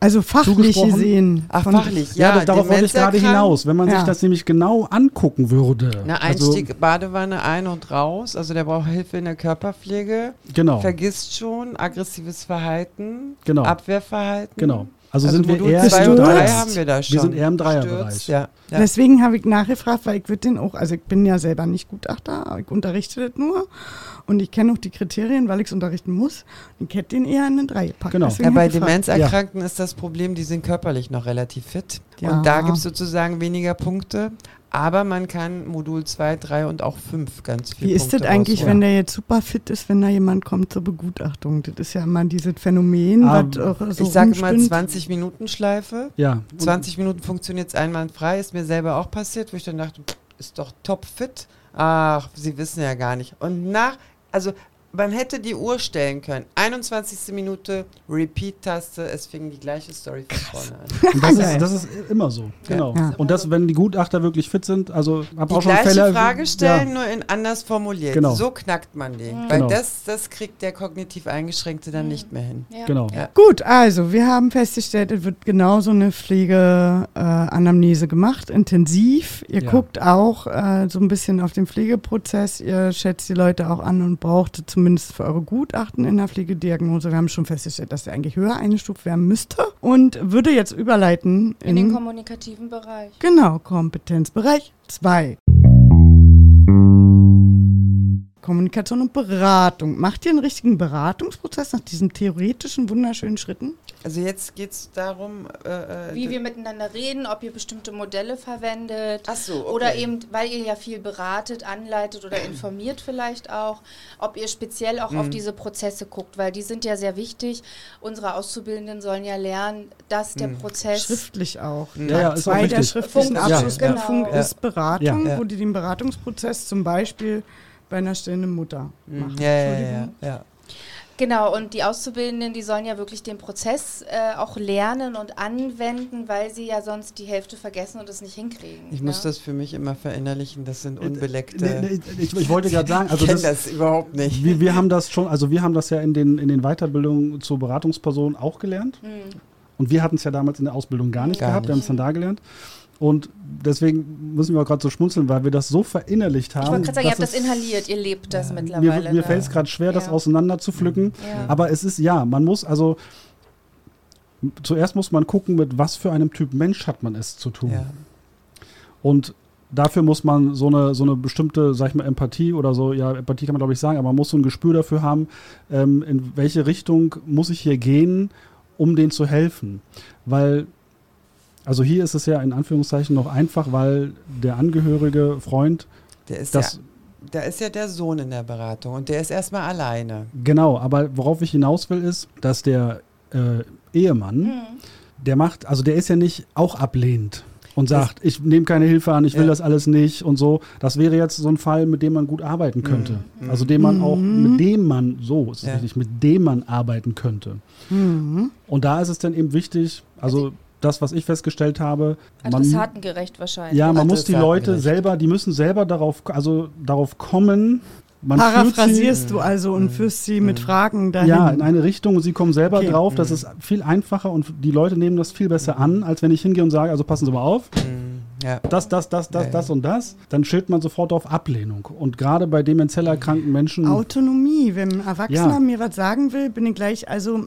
Also fachlich gesehen. Ach, fachlich, Ja, ja. da- darauf wollte ich gerade hinaus. Wenn man Ja. sich das nämlich genau angucken würde. Na, also, Einstieg, Badewanne ein und raus. Also der braucht Hilfe in der Körperpflege. genau, Vergisst schon, aggressives Verhalten, Genau. Abwehrverhalten. genau. Also, Also, sind wir eher im und drei Gestürzt. haben wir da schon. Wir sind eher im Dreierbereich. Ja, ja. Deswegen habe ich nachgefragt, weil ich würde den auch, also ich bin ja selber nicht Gutachter, aber ich unterrichte das nur und ich kenne auch die Kriterien, weil ich es unterrichten muss. Und ich hätte den eher in eine 3 gepackt. Genau. Ja, bei. Demenzerkrankten ist das Problem, die sind körperlich noch relativ fit. Ja. Und da gibt es sozusagen weniger Punkte. Aber man kann Modul 2, 3 und auch 5 ganz viel Wie ist Punkte das eigentlich, rausholen. wenn der jetzt super fit ist, wenn da jemand kommt zur Begutachtung? Das ist ja immer dieses Phänomen, Ah, was auch so Ich sage mal rumspinnt. 20 Minuten Schleife. Ja. Und 20 Minuten funktioniert es einwandfrei. Ist mir selber auch passiert, wo ich dann dachte, ist doch top fit. Ach, Sie wissen ja gar nicht. Und nach, also man hätte die Uhr stellen können. 21. Minute, Repeat-Taste, es fing die gleiche Story von vorne an. Das, ist, das ist immer so. Genau. Ja. Und das, wenn die Gutachter wirklich fit sind, also habe Die auch schon gleiche Fälle. Frage stellen, Ja, nur in anders formuliert. Genau. So knackt man die. Weil Genau. das, das kriegt der kognitiv Eingeschränkte dann nicht mehr hin. Ja. genau. Ja. Gut, also wir haben festgestellt, es wird genauso eine Pflegeanamnese äh, gemacht, intensiv. Ihr Ja. guckt auch äh, so ein bisschen auf den Pflegeprozess, ihr schätzt die Leute auch an und braucht zum zumindest für eure Gutachten in der Pflegediagnose. Wir haben schon festgestellt, dass er eigentlich höher eingestuft werden müsste und würde jetzt überleiten in, in den kommunikativen Bereich. Genau, Kompetenzbereich 2. Kommunikation und Beratung. Macht ihr einen richtigen Beratungsprozess nach diesen theoretischen, wunderschönen Schritten? Also jetzt geht es darum, äh, äh, wie wir miteinander reden, ob ihr bestimmte Modelle verwendet. Ach so, okay. Oder eben, weil ihr ja viel beratet, anleitet oder informiert vielleicht auch, ob ihr speziell auch mhm. auf diese Prozesse guckt, weil die sind ja sehr wichtig. Unsere Auszubildenden sollen ja lernen, dass der mhm. Prozess... Schriftlich auch. Ja, ja, ist Zwei der schriftlichen Abschlussprüfung ja, genau. ist Beratung, ja. wo die den Beratungsprozess zum Beispiel bei einer stillenden Mutter mhm. machen. Ja, ja, ja, ja. Genau, und die Auszubildenden, die sollen ja wirklich den Prozess äh, auch lernen und anwenden, weil sie ja sonst die Hälfte vergessen und es nicht hinkriegen. Ich ne? muss das für mich immer verinnerlichen, das sind unbeleckte. Nee, nee, ich, ich, wollte gerade sagen, also ich kenne das, das, überhaupt nicht. Wir, wir, haben das schon, also wir haben das ja in den, in den Weiterbildungen zur Beratungsperson auch gelernt. Mhm. Und wir hatten es ja damals in der Ausbildung gar nicht gar gehabt, nicht. wir haben es dann da gelernt. Und deswegen müssen wir auch gerade so schmunzeln, weil wir das so verinnerlicht haben. Ich wollte gerade sagen, ihr habt das inhaliert, ihr lebt das ja, mittlerweile. Mir, mir fällt es gerade schwer, das ja. auseinander zu pflücken. Ja. Aber es ist, ja, man muss also, zuerst muss man gucken, mit was für einem Typ Mensch hat man es zu tun. Und dafür muss man so eine, so eine bestimmte, sag ich mal, Empathie oder so, ja, Empathie kann man glaube ich sagen, aber man muss so ein Gespür dafür haben, ähm, in welche Richtung muss ich hier gehen, um denen zu helfen. Weil also hier ist es ja in Anführungszeichen noch einfach, weil der angehörige Freund der ist das. Ja, da ist ja der Sohn in der Beratung und der ist erstmal alleine. Genau, aber worauf ich hinaus will, ist, dass der äh, Ehemann, mhm. der macht, also der ist ja nicht auch ablehnend und sagt, ich nehme keine Hilfe an, ich will ja. das alles nicht und so. Das wäre jetzt so ein Fall, mit dem man gut arbeiten könnte. Mhm. Also dem man auch, mhm. mit dem man, so ist es ja. richtig, mit dem man arbeiten könnte. Mhm. Und da ist es dann eben wichtig, also das, was ich festgestellt habe. Adressatengerecht wahrscheinlich. Ja, man muss die Leute selber, die müssen selber darauf, also darauf kommen. Man Paraphrasierst sie, du also und führst sie mit Fragen dahin. Ja, in eine Richtung und sie kommen selber okay. drauf. Das ist viel einfacher und die Leute nehmen das viel besser an, als wenn ich hingehe und sage, also passen Sie mal auf. Ja. Das, das, das, das, ja, das und das, dann schildert man sofort auf Ablehnung. Und gerade bei demenziell-erkrankten Menschen. Autonomie. Wenn ein Erwachsener ja. mir was sagen will, bin ich gleich, also.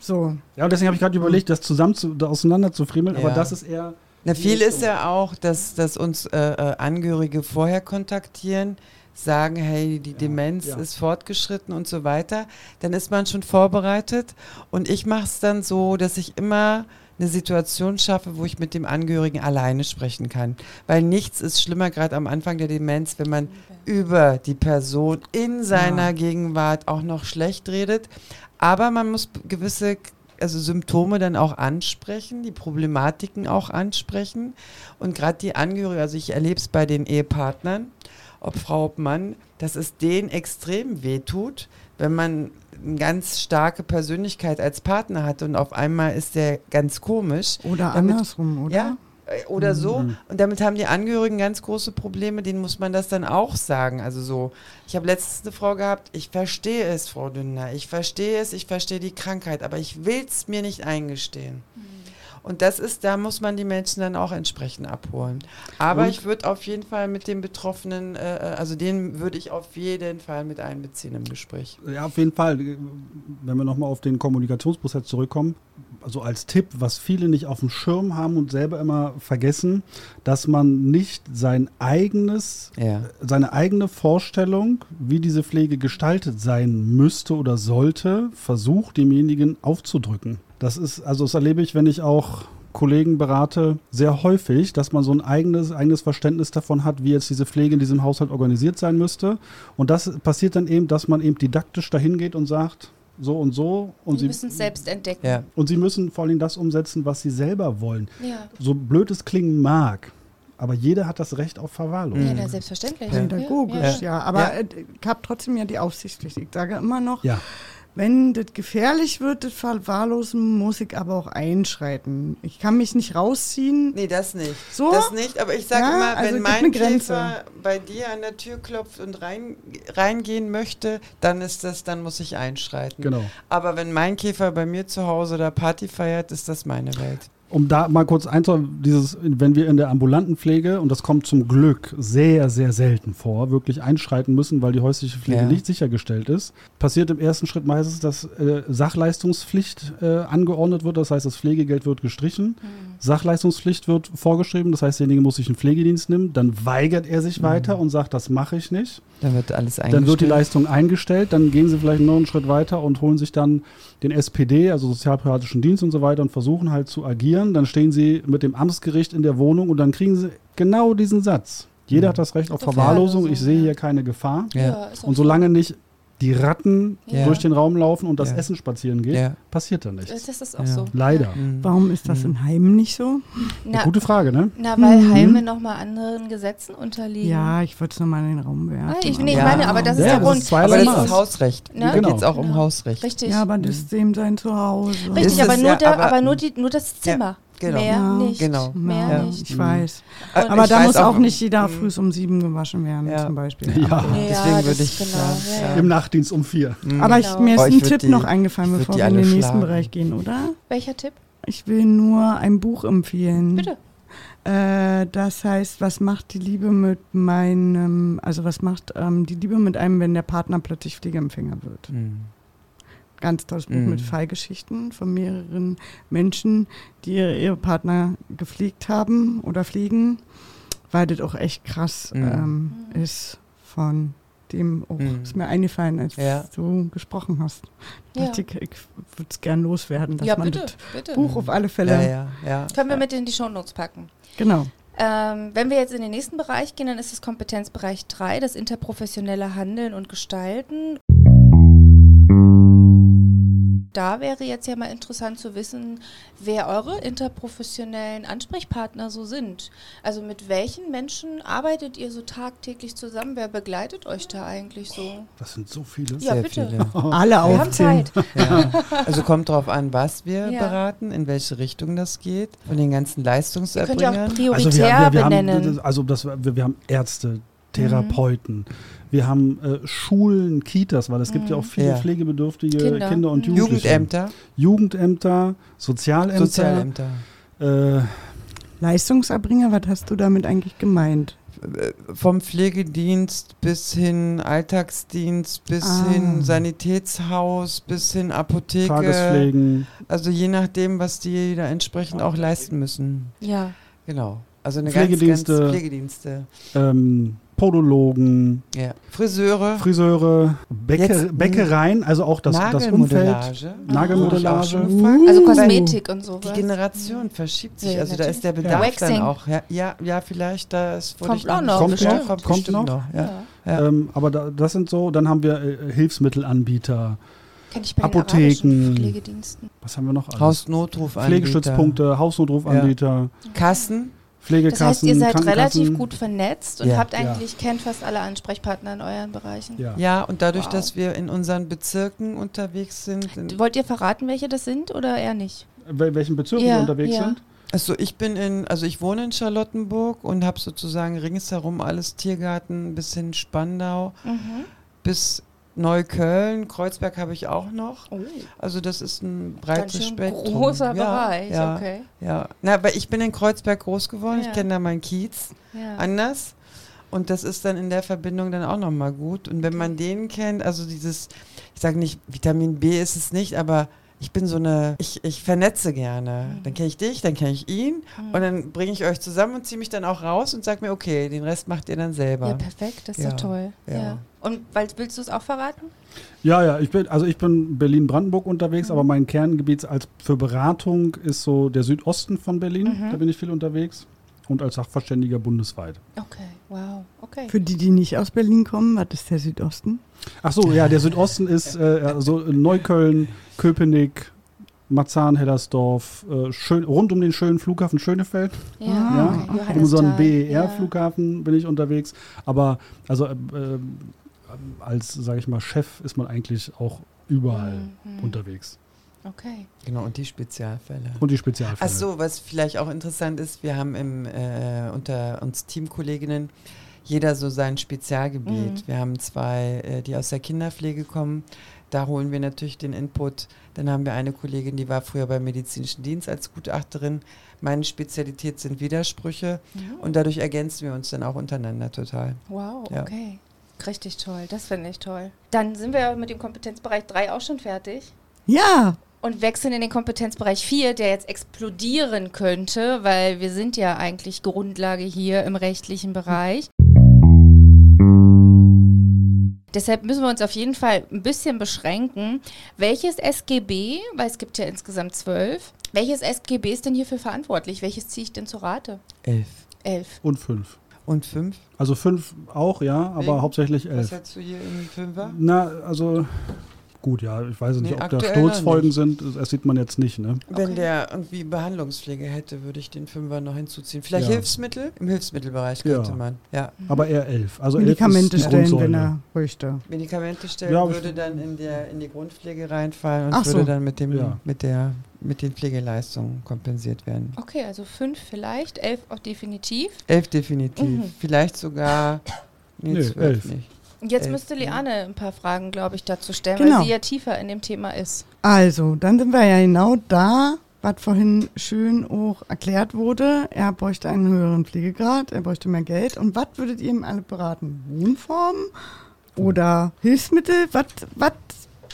So. Ja, und deswegen habe ich gerade überlegt, das zusammen zu, auseinander zu friemeln, ja. aber das ist eher. Na, viel ist ja auch, dass, dass uns äh, äh, Angehörige vorher kontaktieren, sagen, hey, die ja, Demenz ja. ist fortgeschritten und so weiter. Dann ist man schon vorbereitet. Und ich mache es dann so, dass ich immer eine Situation schaffe, wo ich mit dem Angehörigen alleine sprechen kann. Weil nichts ist schlimmer, gerade am Anfang der Demenz, wenn man über die Person in seiner ja. Gegenwart auch noch schlecht redet. Aber man muss gewisse also Symptome dann auch ansprechen, die Problematiken auch ansprechen. Und gerade die Angehörigen, also ich erlebe es bei den Ehepartnern, ob Frau, ob Mann, dass es denen extrem wehtut, wenn man eine ganz starke Persönlichkeit als Partner hat und auf einmal ist der ganz komisch. Oder damit, andersrum, oder? Ja, äh, oder so. Mhm. Und damit haben die Angehörigen ganz große Probleme, denen muss man das dann auch sagen. Also so, ich habe letztens eine Frau gehabt, ich verstehe es, Frau Dündner, ich verstehe es, ich verstehe die Krankheit, aber ich will es mir nicht eingestehen. Mhm. Und das ist, da muss man die Menschen dann auch entsprechend abholen. Aber Und? ich würde auf jeden Fall mit den Betroffenen, äh, äh, also den würde ich auf jeden Fall mit einbeziehen im Gespräch. Ja, auf jeden Fall. Wenn wir nochmal auf den Kommunikationsprozess zurückkommen, also als Tipp, was viele nicht auf dem Schirm haben und selber immer vergessen, dass man nicht sein eigenes, ja. seine eigene Vorstellung, wie diese Pflege gestaltet sein müsste oder sollte, versucht, demjenigen aufzudrücken. Das ist, also das erlebe ich, wenn ich auch Kollegen berate, sehr häufig, dass man so ein eigenes, eigenes Verständnis davon hat, wie jetzt diese Pflege in diesem Haushalt organisiert sein müsste. Und das passiert dann eben, dass man eben didaktisch dahin geht und sagt, so und so. Und sie müssen es selbst entdecken. Ja. Und sie müssen vor allem das umsetzen, was sie selber wollen. Ja. So blöd es klingen mag. Aber jeder hat das Recht auf Verwahrlosung. Ja, selbstverständlich. Pädagogisch, ja. ja. Aber ja. ich habe trotzdem ja die Aufsichtspflicht. Ich sage immer noch, ja. Wenn das gefährlich wird, das Verwahrlosen, muss ich aber auch einschreiten. Ich kann mich nicht rausziehen. Nee, das nicht. So? Das nicht, aber ich sage ja, immer, wenn also mein Käfer bei dir an der Tür klopft und rein, reingehen möchte, dann ist das, dann muss ich einschreiten. Genau. Aber wenn mein Käfer bei mir zu Hause da Party feiert, ist das meine Welt. Um da mal kurz einzuholen, dieses, wenn wir in der ambulanten Pflege, und das kommt zum Glück sehr, sehr selten vor, wirklich einschreiten müssen, weil die häusliche Pflege Ja. nicht sichergestellt ist, passiert im ersten Schritt meistens, dass äh, Sachleistungspflicht äh, angeordnet wird, das heißt, das Pflegegeld wird gestrichen, Sachleistungspflicht wird vorgeschrieben, das heißt, derjenige muss sich einen Pflegedienst nehmen, dann weigert er sich weiter und sagt, das mache ich nicht. Dann wird alles eingestellt. Dann wird die Leistung eingestellt, dann gehen sie vielleicht noch einen Schritt weiter und holen sich dann den SPD, also Sozialpsychiatrischen Dienst und so weiter und versuchen halt zu agieren. Dann stehen sie mit dem Amtsgericht in der Wohnung und dann kriegen sie genau diesen Satz. Jeder hat das Recht auf Verwahrlosung, ich sehe hier keine Gefahr. Ja. Und solange nicht die Ratten Ja. durch den Raum laufen und das Ja. Essen spazieren geht, Ja. passiert da nichts. Das ist auch Ja. so. Leider. Mhm. Warum ist das in Heimen nicht so? Na, Gute Frage, ne? na weil Mhm. Heime nochmal anderen Gesetzen unterliegen. Ja, ich wollte es nochmal in den Raum werfen. Ah, ich, nee, aber- ich Ja. meine, aber das ist Ja, der das Grund. ist zwei Aber das ist Hausrecht. Ne? Da Genau. geht es auch um. Hausrecht. Richtig. Ja, aber das ist dem sein Zuhause. Richtig, Ist aber, nur, ja, der, aber- aber, nur, die, nur das Zimmer. Genau. Mehr Ja, nicht. genau. Mehr Ja, nicht. ich weiß. Und Aber ich da weiß muss auch, auch- nicht jeder Mhm. früh um sieben gewaschen werden, Ja. zum Beispiel. Ja. Deswegen würde ich, genau. Im Nachtdienst um vier. Mhm. aber ich, mir ist Oh, ich ein Tipp die- noch eingefallen, bevor wir in den alle nächsten schlagen. Bereich gehen, oder? Welcher Tipp? Ich will nur ein Buch empfehlen. Bitte. Äh, das heißt, was macht die Liebe mit meinem, also was macht ähm, die Liebe mit einem, wenn der Partner plötzlich Pflegeempfänger wird? Mhm. Ganz tolles Buch Mhm. mit Fallgeschichten von mehreren Menschen, die ihre Ehepartner gepflegt haben oder pflegen, weil das auch echt krass Mhm. ähm, ist von dem, oh, Mhm. ist mir eingefallen, als Ja. du gesprochen hast. Ja, Dachte Ich, ich würde es gern loswerden, dass ja man bitte, das bitte. Buch auf alle Fälle, Ja, ja, ja. Können wir mit in die Shownotes packen. genau. Ähm, wenn wir jetzt in den nächsten Bereich gehen, dann ist es Kompetenzbereich 3, das interprofessionelle Handeln und Gestalten. Da wäre jetzt ja mal interessant zu wissen, wer eure interprofessionellen Ansprechpartner so sind. Also mit welchen Menschen arbeitet ihr so tagtäglich zusammen? Wer begleitet euch da eigentlich so? Das sind so viele. Ja, Sehr bitte. viele. Alle Wir haben. Zeit. Ja. Also kommt drauf an, was wir Ja. beraten, in welche Richtung das geht, von den ganzen Ihr könnt ja auch Leistungserbringern. prioritär Also wir, wir, wir benennen. haben, also das, wir, wir haben Ärzte, Therapeuten, wir haben äh, Schulen, Kitas, weil es gibt ja auch viele Ja. pflegebedürftige Kinder. Kinder, und Mhm. Jugendliche. Jugendämter, Jugendämter, Sozialämter. Sozialämter. Äh, Leistungserbringer, was hast du damit eigentlich gemeint? Äh, Vom Pflegedienst bis hin Alltagsdienst, bis Ah. hin Sanitätshaus, bis hin Apotheke. Tagespflegen. Also je nachdem, was die da entsprechend auch leisten müssen. ja. Genau. Also eine Pflegedienste. ganz, ganz Pflegedienste. ähm, Podologen, Ja. Friseure, Friseure, Bäcker, Jetzt, Bäckereien, also auch das, das Umfeld. Nagelmodellage. Gefragt. Also Uh. Kosmetik und so. Die Generation verschiebt sich, Ja, also da ist der natürlich. Bedarf Waxing. dann auch. Ja, ja, ja vielleicht, das wurde Kommt ich auch noch, Kommt bestimmt. noch, kommt noch. Ja. Ja. Ja. Ähm, aber da, das sind so, dann haben wir äh, Hilfsmittelanbieter. Kenn ich bei Apotheken. Pflegediensten. Was haben wir noch? alles? Hausnotrufanbieter. Pflegestützpunkte, Hausnotrufanbieter, Kassen. Das Pflegekassen. heißt, ihr seid relativ gut vernetzt und Ja. habt Ja. eigentlich, kennt fast alle Ansprechpartner in euren Bereichen. Ja. Ja, und dadurch, Wow. dass wir in unseren Bezirken unterwegs sind. in- Wollt ihr verraten, welche das sind oder eher nicht? Wel welchen Bezirken Ja, wir unterwegs ja. sind? Also ich bin in, also ich wohne in Charlottenburg und habe sozusagen ringsherum alles Tiergarten bis hin Spandau Mhm. bis Neukölln, Kreuzberg habe ich auch noch. Oh, Also das ist ein ganz breites schön Spektrum. großer ja, Bereich, Ja, okay. ja. Na, aber ich bin in Kreuzberg groß geworden. Ja. Ich kenne da meinen Kiez anders. Und das ist dann in der Verbindung dann auch nochmal gut. Und wenn man den kennt, also dieses, ich sage nicht, Vitamin B ist es nicht, aber ich bin so eine, ich, ich vernetze gerne. Dann kenne ich dich, dann kenne ich ihn und dann bringe ich euch zusammen und ziehe mich dann auch raus und sage mir, okay, den Rest macht ihr dann selber. ja, perfekt, das ist Ja, doch toll. Ja. ja. Und weil, willst du es auch verraten? Ja, ja, ich bin, also ich bin Berlin-Brandenburg Mhm. unterwegs, aber mein Kerngebiet als für Beratung ist so der Südosten von Berlin. Mhm. Da bin ich viel unterwegs. Und als Sachverständiger bundesweit. Okay, wow, okay. Für die, die nicht aus Berlin kommen, was ist der Südosten? Ach so, ja, der Südosten ist äh, also Neukölln, Köpenick, Marzahn, Hellersdorf, äh, schön, rund um den schönen Flughafen Schönefeld. ja, Ja, okay, Um so einen Johannesthal, ja. BER-Flughafen bin ich unterwegs. Aber also äh, äh, als, sage ich mal, Chef ist man eigentlich auch überall Mhm. unterwegs. Okay. Genau, und die Spezialfälle. Und die Spezialfälle. Ach so, was vielleicht auch interessant ist, wir haben im, äh, unter uns Teamkolleginnen jeder so sein Spezialgebiet. Mhm. Wir haben zwei, äh, die aus der Kinderpflege kommen, da holen wir natürlich den Input. Dann haben wir eine Kollegin, die war früher beim medizinischen Dienst als Gutachterin. Meine Spezialität sind Widersprüche und dadurch ergänzen wir uns dann auch untereinander total. Wow, Ja. okay. Richtig toll, das finde ich toll. Dann sind wir mit dem Kompetenzbereich 3 auch schon fertig. Ja, Und wechseln in den Kompetenzbereich 4, der jetzt explodieren könnte, weil wir sind ja eigentlich Grundlage hier im rechtlichen Bereich. Deshalb müssen wir uns auf jeden Fall ein bisschen beschränken. Welches SGB, weil es gibt ja insgesamt zwölf, welches SGB ist denn hierfür verantwortlich? Welches ziehe ich denn zu Rate? Elf. Elf. Und fünf. Und fünf? Also fünf auch, ja, aber Wegen- hauptsächlich Was elf. hättest du hier im Fünfer? Na, also gut, ja, ich weiß nicht, Nee, ob da nicht. sind, das, sieht man jetzt nicht, ne? Wenn Okay. der irgendwie Behandlungspflege hätte, würde ich den Fünfer noch hinzuziehen. Vielleicht Ja. Hilfsmittel? Im Hilfsmittelbereich könnte Ja. man. Ja. Aber eher elf. Also elf Medikamente die stellen, wenn er möchte. Medikamente stellen Ja, würde dann in, der, in die Grundpflege reinfallen und Ach würde so. dann mit, dem, Ja. mit, der, mit den Pflegeleistungen kompensiert werden. Okay, also fünf vielleicht, elf auch definitiv. Elf definitiv. Mhm. Vielleicht sogar. Nee, Nee, zwölf elf. nicht. Jetzt Elf, müsste ne? Liane ein paar Fragen, glaube ich, dazu stellen, Genau. weil sie ja tiefer in dem Thema ist. Also, dann sind wir ja genau da, was vorhin schön auch erklärt wurde. Er bräuchte einen höheren Pflegegrad, er bräuchte mehr Geld. Und was würdet ihr ihm alle beraten? Wohnformen oder Hilfsmittel? Was?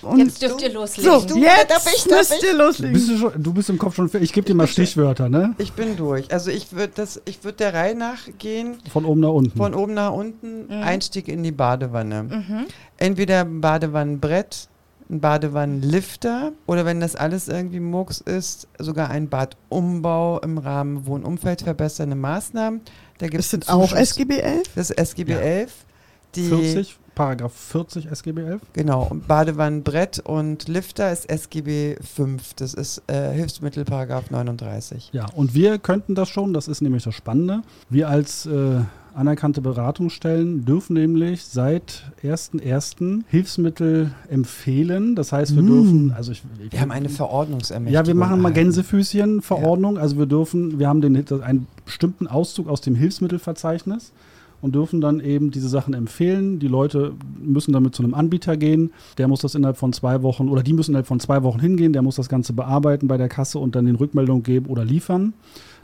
Und Jetzt dürft ihr loslegen. so, jetzt müsst ihr loslegen. Bist du, schon, du bist im Kopf schon, ich gebe dir mal Stichwörter, ne? Ich bin durch. Also ich würde das, ich würde der Reihe nach gehen, Von oben nach unten. von oben nach unten, Mhm. Einstieg in die Badewanne. Mhm. Entweder ein Badewannenbrett, ein Badewannenlifter oder wenn das alles irgendwie Murks ist, sogar ein Badumbau im Rahmen Wohnumfeld verbessernde Maßnahmen. Da gibt ist es das auch SGB 11? Das ist SGB Ja. 11. Die, 40, Paragraph 40 SGB 11. Genau, und Badewannenbrett und Lifter ist SGB 5. Das ist äh, Hilfsmittel Paragraph 39. Ja, und wir könnten das schon, das ist nämlich das Spannende. Wir als äh, anerkannte Beratungsstellen dürfen nämlich seit 1.1. Hilfsmittel empfehlen. Das heißt, wir Mm. dürfen, also ich, ich Wir haben eine Verordnungsermächtigung. Ja, wir machen mal. Gänsefüßchen-Verordnung. Also wir dürfen, wir haben den, einen bestimmten Auszug aus dem Hilfsmittelverzeichnis und dürfen dann eben diese Sachen empfehlen. Die Leute müssen damit zu einem Anbieter gehen. Der muss das innerhalb von zwei Wochen oder die müssen innerhalb von zwei Wochen hingehen. Der muss das Ganze bearbeiten bei der Kasse und dann den Rückmeldung geben oder liefern.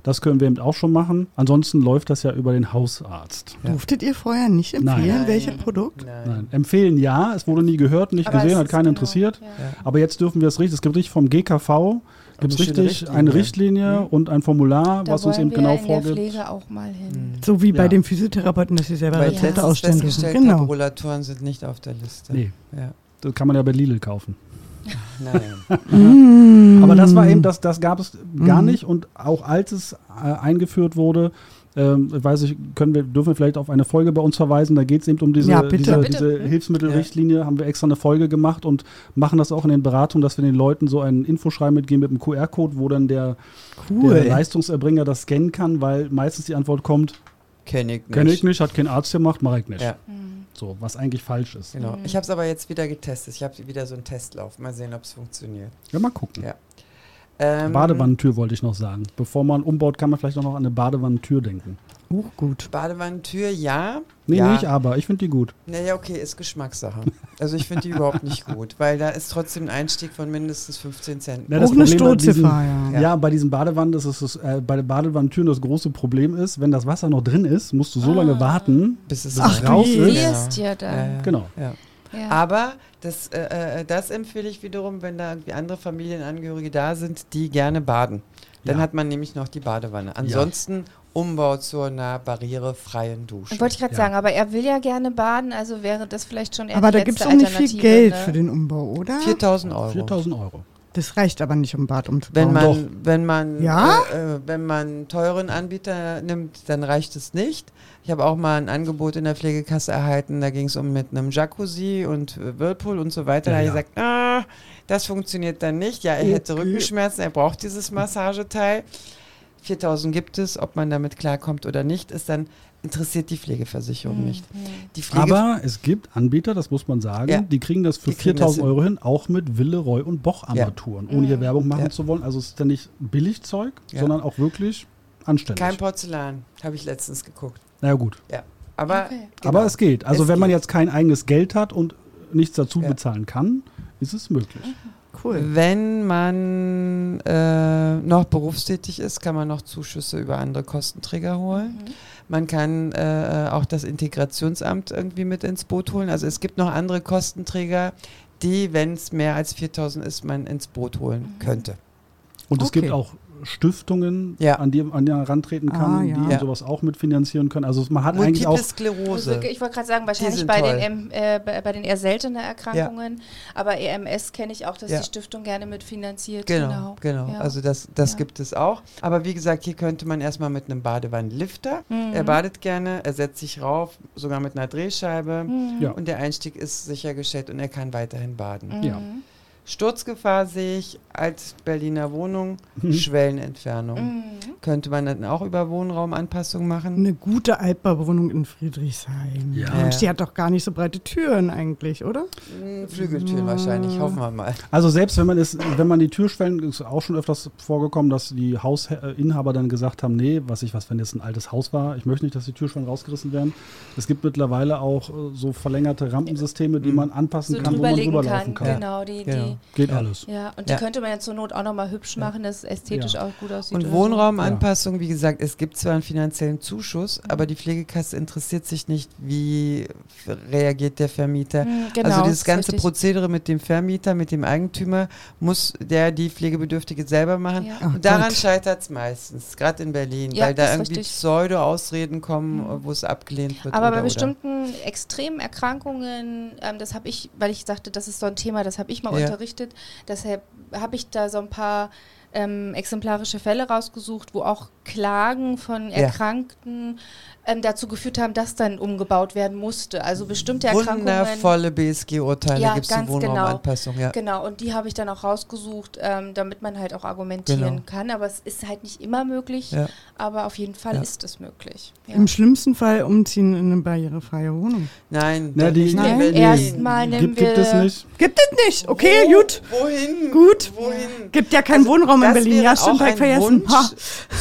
Das können wir eben auch schon machen. Ansonsten läuft das ja über den Hausarzt. Ja. Durftet ihr vorher nicht empfehlen, Nein. welche Produkt? Nein. Nein. Empfehlen ja, es wurde nie gehört, nicht Aber gesehen, es hat keinen genau, interessiert. Ja. Aber jetzt dürfen wir es richtig. Es gibt richtig vom GKV gibt es Eine richtig eine Richtlinie Mhm. und ein Formular, Da was uns eben wir genau vorgibt. Pflege auch mal hin. Mhm. So wie bei Ja. den Physiotherapeuten, dass sie selber Weil Ja. Rezepte letztens ausstellen festgestellt Genau. habe, Rollatoren sind nicht auf der Liste. Nee, Ja. das kann man ja bei Lidl kaufen. Nein. Aber das war eben, das, das gab es gar Mhm. nicht und auch als es äh, eingeführt wurde, ähm, weiß ich, können wir, dürfen wir vielleicht auf eine Folge bei uns verweisen, da geht es eben um diese, Ja, bitte. diese, Bitte. diese. Hilfsmittelrichtlinie, haben wir extra eine Folge gemacht und machen das auch in den Beratungen, dass wir den Leuten so einen Infoschreiben mitgeben mit einem QR-Code, wo dann der, cool. der Leistungserbringer das scannen kann, weil meistens die Antwort kommt, Kenn ich nicht. kenne ich nicht, hat kein Arzt gemacht, mache ich nicht. Ja, Mhm. So, was eigentlich falsch ist. genau. Mhm. Ich habe es aber jetzt wieder getestet. Ich habe wieder so einen Testlauf. Mal sehen, ob es funktioniert. Ja, mal gucken. Ja. Ähm, Badewannentür wollte ich noch sagen. Bevor man umbaut, kann man vielleicht auch noch an eine Badewannentür denken. Uh, gut. Badewannentür, ja. Nee, ja. nicht aber, ich finde die gut. Naja, okay, ist Geschmackssache. Also ich finde die überhaupt nicht gut, weil da ist trotzdem ein Einstieg von mindestens 15 Cent. Ja, Auch das eine Problem bei diesen- ja. Ja, bei diesen Badewannen, das ist das, äh, bei den Badewannentüren das große Problem ist, wenn das Wasser noch drin ist, musst du so Ah. lange warten. Bis es Ach, raus du ist. Ja dann. Ja, ja. Genau. Ja. Ja. Aber das, äh, äh, das empfehle ich wiederum, wenn da irgendwie andere Familienangehörige da sind, die gerne baden. Dann Ja. hat man nämlich noch die Badewanne. Ansonsten Umbau zu einer barrierefreien Dusche. Wollte ich gerade Ja. sagen, aber er will ja gerne baden, also wäre das vielleicht schon eher Aber die da gibt es auch nicht viel Geld ne? für den Umbau, oder? 4000 Euro. 4000 Euro. Das reicht aber nicht, um Bad umzubauen. Wenn man, Doch. wenn man, Ja? äh, äh, wenn man einen teuren Anbieter nimmt, dann reicht es nicht. Ich habe auch mal ein Angebot in der Pflegekasse erhalten, da ging es um mit einem Jacuzzi und äh, Whirlpool und so weiter. Ja, da habe ich gesagt, ah, das funktioniert dann nicht. Ja, er hätte Okay. Rückenschmerzen, er braucht dieses Massageteil. 4000 gibt es, ob man damit klarkommt oder nicht, ist dann interessiert die Pflegeversicherung Mhm. nicht. Die Pflege Aber es gibt Anbieter, das muss man sagen, Ja. die kriegen das für Die kriegen das 4000 Euro hin, auch mit Willeroy und Boch-Armaturen, ohne hier Mhm. Werbung machen Ja. zu wollen. Also es ist ja nicht Billigzeug, Ja. sondern auch wirklich anständig. kein Porzellan, habe ich letztens geguckt. naja gut, Aber, Okay. genau. aber es geht. Also Es wenn man geht. jetzt kein eigenes Geld hat und nichts dazu Ja. bezahlen kann, ist es möglich. Cool. Wenn man äh, noch berufstätig ist, kann man noch Zuschüsse über andere Kostenträger holen. Mhm. Man kann äh, auch das Integrationsamt irgendwie mit ins Boot holen. Also es gibt noch andere Kostenträger, die, wenn es mehr als 4000 ist, man ins Boot holen Mhm. könnte. Und es Okay. gibt auch Stiftungen, Ja. an die an die man rantreten kann, Ah, ja. die Ja. sowas auch mitfinanzieren können. Also man hat eigentlich Multiple auch Also, Sklerose. ich wollte gerade sagen, wahrscheinlich bei toll. den, M- äh, bei, bei den eher seltenen Erkrankungen, aber EMS kenne ich auch, dass Ja. die Stiftung gerne mitfinanziert. Genau, genau. Ja. Also das, das Ja. gibt es auch. Aber wie gesagt, hier könnte man erstmal mit einem Badewannenlifter. Mhm. Er badet gerne, er setzt sich rauf, sogar mit einer Drehscheibe. Mhm. Ja. Und der Einstieg ist sichergestellt und er kann weiterhin baden. Mhm. Ja. Sturzgefahr sehe ich als Berliner Wohnung, Mhm. Schwellenentfernung. Mhm. Könnte man dann auch über Wohnraumanpassung machen? Eine gute Altbauwohnung in Friedrichshain. Ja. Mensch, die hat doch gar nicht so breite Türen eigentlich, oder? Hm, Flügeltüren wahrscheinlich, hoffen wir mal. Also selbst wenn man es, wenn man die Türschwellen, ist auch schon öfters vorgekommen, dass die Hausinhaber dann gesagt haben, nee, was ich was, wenn jetzt ein altes Haus war, ich möchte nicht, dass die Türschwellen rausgerissen werden. Es gibt mittlerweile auch äh, so verlängerte Rampensysteme, die Mhm. man anpassen So kann, wo man rüberlaufen kann, kann. genau, die, Genau. Geht Ja. alles. ja, und die Ja. könnte man ja zur Not auch nochmal hübsch machen, dass es ästhetisch Ja. auch gut aussieht. Und oder Wohnraumanpassung, wie gesagt, es gibt zwar einen finanziellen Zuschuss, aber die Pflegekasse interessiert sich nicht, wie reagiert der Vermieter. So. Mhm, genau, also das dieses ganze richtig. Prozedere mit dem Vermieter, mit dem Eigentümer, muss der die Pflegebedürftige selber machen. Ja. Und daran Gott. scheitert es meistens, gerade in Berlin, Ja, weil da irgendwie. Pseudo-Ausreden kommen, Mhm. wo es abgelehnt wird. Aber oder, bei oder. bestimmten extremen Erkrankungen, ähm, das habe ich, weil ich sagte, das ist so ein Thema, das habe ich mal Ja. unterrichtet, deshalb habe ich da so ein paar ähm, exemplarische Fälle rausgesucht, wo auch Klagen von Ja. Erkrankten ähm, dazu geführt haben, dass dann umgebaut werden musste. Also bestimmte Erkrankungen. Wundervolle BSG-Urteile Ja, gibt es zur ganz genau. Wohnraumanpassung. Ja. Genau, und die habe ich dann auch rausgesucht, ähm, damit man halt auch argumentieren Genau. kann. Aber es ist halt nicht immer möglich, Ja. aber auf jeden Fall Ja. ist es möglich. Ja. Im schlimmsten Fall umziehen in eine barrierefreie Wohnung. Nein, Na, die- nicht in Nein, Berlin. erstmal nehmen Gibt, gibt es wir- nicht. Gibt es nicht. Okay, Wo- gut. Wohin? Gut. Wohin? Gibt ja keinen Also, Wohnraum in das Berlin. wäre Ja, stimmt, vergessen. Wunsch,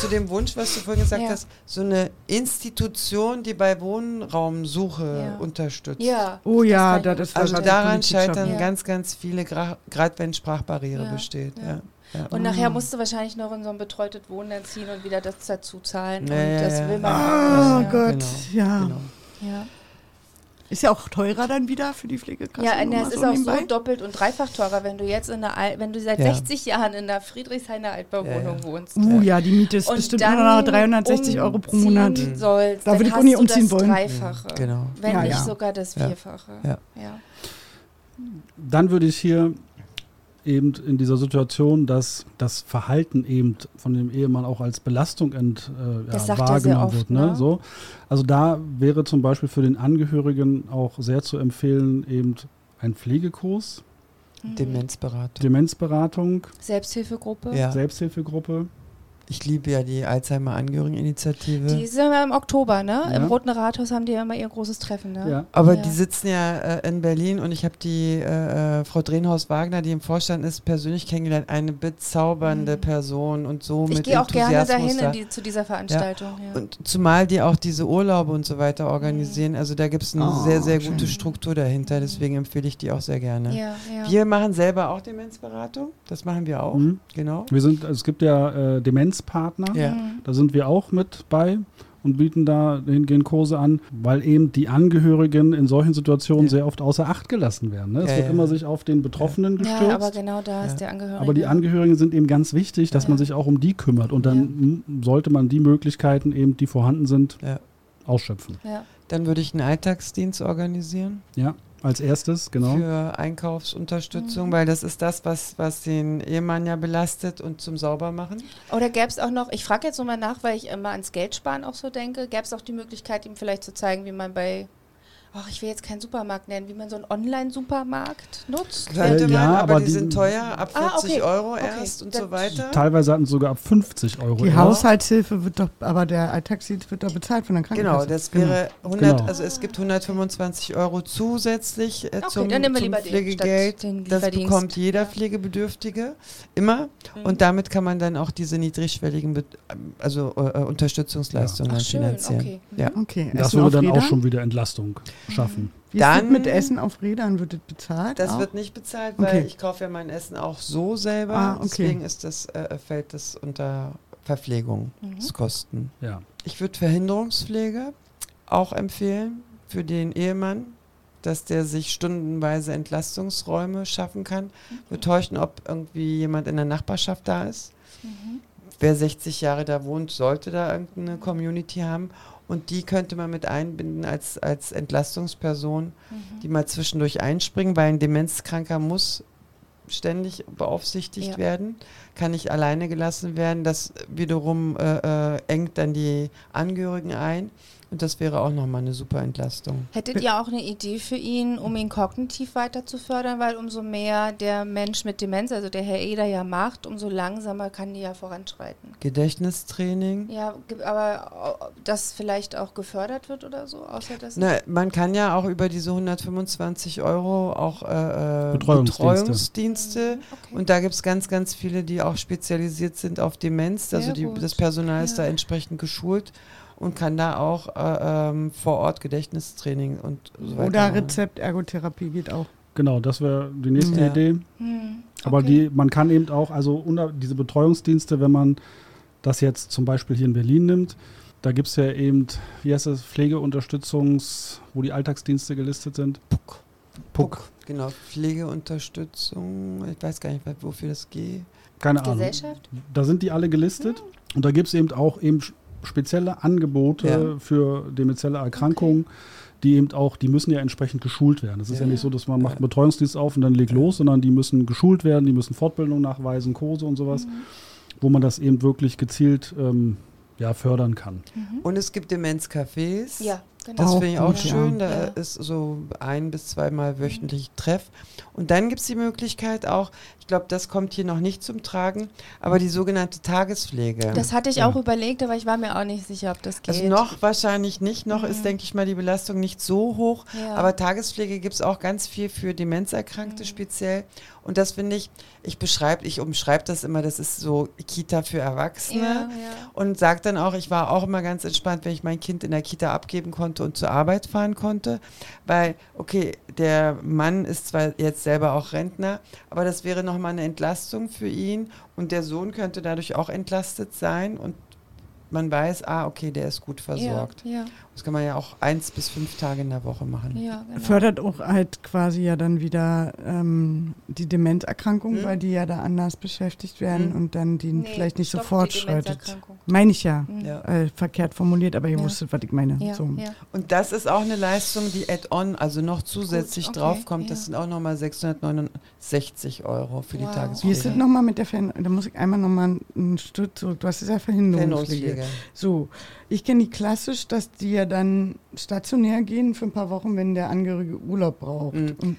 zu dem Wunsch, was du vorhin gesagt Ja. hast, so eine Institution, die bei Wohnraumsuche Ja. unterstützt. Ja. Oh ja, ich das ist Also wahrscheinlich daran scheitern. Ja. ganz, ganz viele, gerade wenn Sprachbarriere Ja, besteht. ja. Ja. Ja. Und nachher musst du wahrscheinlich noch in so ein betreutes Wohnen dann ziehen und wieder das dazu zahlen. Ja, und ja, das ja. will man Oh auch nicht. Gott, Genau, ja. Genau. Ja, Ist ja auch teurer dann wieder für die Pflegekasse. ja mal es ist so auch nebenbei. so doppelt und dreifach teurer, wenn du jetzt in einer, Al wenn du seit Ja. 60 Jahren in der Friedrichshainer Altbauwohnung Ja, ja. wohnst. Uh, ja, die Miete ist Und bestimmt nur noch 360 Euro pro Monat. Mhm. Sollst, Da würde ich auch nie umziehen das wollen. Dreifache. Mhm, genau. Wenn Ja, nicht ja. sogar das Ja. Vierfache. Ja. Ja. Dann würde ich hier eben in dieser Situation, dass das Verhalten eben von dem Ehemann auch als Belastung ent, äh, Das ja, sagt er sehr wahrgenommen oft, wird. Ne? ne? So. Also da wäre zum Beispiel für den Angehörigen auch sehr zu empfehlen, eben ein Pflegekurs. Demenzberatung. Demenzberatung, Selbsthilfegruppe. Ja. Selbsthilfegruppe. Ich liebe ja die Alzheimer-Angehörigen-Initiative. Die sind ja im Oktober, ne? Im Ja. Roten Rathaus haben die ja immer ihr großes Treffen, ne? Ja. Aber Ja. die sitzen ja äh, in Berlin und ich habe die äh, äh, Frau Drehnhaus-Wagner, die im Vorstand ist, persönlich kennengelernt. Eine bezaubernde Mhm. Person und so Ich mit gehe auch gerne dahin da. in die, zu dieser Veranstaltung. Ja. Und zumal die auch diese Urlaube und so weiter organisieren. Also da gibt es eine Oh, sehr, sehr schön. gute Struktur dahinter. Deswegen empfehle ich die auch sehr gerne. ja, ja. Wir machen selber auch Demenzberatung. Das machen wir auch. Mhm. Genau. Wir sind, also es gibt ja äh, Demenzpartner, Ja. Mhm. da sind wir auch mit bei und bieten da hingehend Kurse an, weil eben die Angehörigen in solchen Situationen Ja. sehr oft außer Acht gelassen werden. Ne? Es Ja, wird ja. immer sich auf den Betroffenen gestürzt. Ja, aber genau da Ja. ist der Angehörige. Aber die Angehörigen sind eben ganz wichtig, dass Ja. man sich auch um die kümmert. Und dann sollte man die Möglichkeiten eben, die vorhanden sind, Ja. ausschöpfen. Ja. Dann würde ich einen Alltagsdienst organisieren. Ja, als erstes, genau. für Einkaufsunterstützung, Mhm. weil das ist das, was, was den Ehemann ja belastet und zum Saubermachen. Oder gäbe es auch noch, ich frage jetzt nochmal nach, weil ich immer ans Geldsparen auch so denke, gäbe es auch die Möglichkeit, ihm vielleicht zu zeigen, wie man bei, ach, ich will jetzt keinen Supermarkt nennen, wie man so einen Online-Supermarkt nutzt? Könnte Äh, man, ja, aber, aber die, die- sind teuer, ab Ah, 40 okay. Euro Okay, erst und dann- so weiter. Teilweise hatten sie sogar ab 50 Euro. Die erst. Haushaltshilfe wird doch, aber der Alltagsdienst wird doch bezahlt von der Krankenkasse. Genau, das wäre 100, Genau. also es gibt 125 Euro zusätzlich äh, Okay, zum, dann nehmen wir zum den Pflegegeld. den Das bekommt jeder Ja. Pflegebedürftige immer Mhm. und damit kann man dann auch diese niedrigschwelligen Be also äh, äh, Unterstützungsleistungen Ach, dann schön, finanzieren. okay. Ja. Okay, Das Essen wäre dann auch schon wieder Entlastung. Schaffen. Wie ist Dann- mit Essen auf Rädern? Wird das bezahlt? Das auch? wird nicht bezahlt, weil Okay. ich kaufe ja mein Essen auch so selber. Ah, okay. Deswegen ist das, äh, fällt das unter Verpflegungskosten. Ja. Ich würde Verhinderungspflege auch empfehlen für den Ehemann, dass der sich stundenweise Entlastungsräume schaffen kann. Betäuschen, ob irgendwie jemand in der Nachbarschaft da ist. Wer 60 Jahre da wohnt, sollte da irgendeine Community haben. Und die könnte man mit einbinden als, als Entlastungsperson, die mal zwischendurch einspringen, weil ein Demenzkranker muss ständig beaufsichtigt Ja. werden, kann nicht alleine gelassen werden. Das wiederum äh, äh, engt dann die Angehörigen ein. Und das wäre auch nochmal eine super Entlastung. Hättet ihr auch eine Idee für ihn, um ihn kognitiv weiter zu fördern? Weil umso mehr der Mensch mit Demenz, also der Herr Eder ja macht, umso langsamer kann die ja voranschreiten. Gedächtnistraining. Ja, aber äh, das vielleicht auch gefördert wird oder so, außer dass Na, man kann ja auch über diese 125 Euro auch äh, äh, Betreuungsdienste. Betreuungsdienste okay. Und da gibt es ganz, ganz viele, die auch spezialisiert sind auf Demenz. Also Sehr die, gut. das Personal ist Ja. da entsprechend geschult und kann da auch äh, ähm, vor Ort Gedächtnistraining und so weiter Oder. Rezeptergotherapie geht auch. Genau, das wäre die nächste Ja. Idee. Hm, Aber okay. die, man kann eben auch, also unter diese Betreuungsdienste, wenn man das jetzt zum Beispiel hier in Berlin nimmt, da gibt es ja eben, wie heißt das, Pflegeunterstützungs, wo die Alltagsdienste gelistet sind. Puck. Puck. Genau, Pflegeunterstützung. Ich weiß gar nicht, wofür das geht. Keine Ahnung. Gesellschaft? Da sind die alle gelistet. Und da gibt es eben auch eben spezielle Angebote Ja. für demenzielle Erkrankungen, die eben auch, die müssen ja entsprechend geschult werden. Das ist ja, Ja. nicht so, dass man macht Ja. einen Betreuungsdienst auf und dann legt los, sondern die müssen geschult werden, die müssen Fortbildung nachweisen, Kurse und sowas, Mhm. wo man das eben wirklich gezielt ähm, ja, fördern kann. Und es gibt Demenzcafés. Ja, genau. Das Auch finde ich auch gut, ja. schön. Da Ja. ist so ein bis zweimal wöchentlich Treff. Und dann gibt es die Möglichkeit auch, ich glaube, das kommt hier noch nicht zum Tragen, aber die sogenannte Tagespflege. Das hatte ich Ja. auch überlegt, aber ich war mir auch nicht sicher, ob das geht. also noch wahrscheinlich nicht, noch Mhm. ist, denke ich mal, die Belastung nicht so hoch. Ja. Aber Tagespflege gibt es auch ganz viel für Demenzerkrankte Mhm. speziell. Und das finde ich, ich beschreibe, ich umschreibe das immer, das ist so Kita für Erwachsene. ja, ja. Und sagt dann auch, ich war auch immer ganz entspannt, wenn ich mein Kind in der Kita abgeben konnte und zur Arbeit fahren konnte. Weil, okay, der Mann ist zwar jetzt selber auch Rentner, aber das wäre nochmal eine Entlastung für ihn. Und der Sohn könnte dadurch auch entlastet sein. Und man weiß, ah, okay, der ist gut versorgt. Ja, Das kann man ja auch eins bis fünf Tage in der Woche machen. ja, genau. Fördert auch halt quasi ja dann wieder ähm, die Demenzerkrankung, Mhm. weil die ja da anders beschäftigt werden Mhm. und dann die Nee, vielleicht nicht stoppt sofort die schreitet. Demenzerkrankung. Meine ich ja. Mhm. Ja. Äh, verkehrt formuliert, aber ihr Ja. wusstet, was ich meine. Ja, so. ja. Und das ist auch eine Leistung, die add-on, also noch zusätzlich okay, draufkommt. Das sind auch nochmal 669 Euro für die Wow. Tagespflege. Wie ist das nochmal mit der Verhinderung? Da muss ich einmal nochmal einen Stück zurück. Du hast es ja. Verhinderungspflege. So, ich kenne die klassisch, dass die ja dann stationär gehen für ein paar Wochen, wenn der Angehörige Urlaub braucht. Mhm.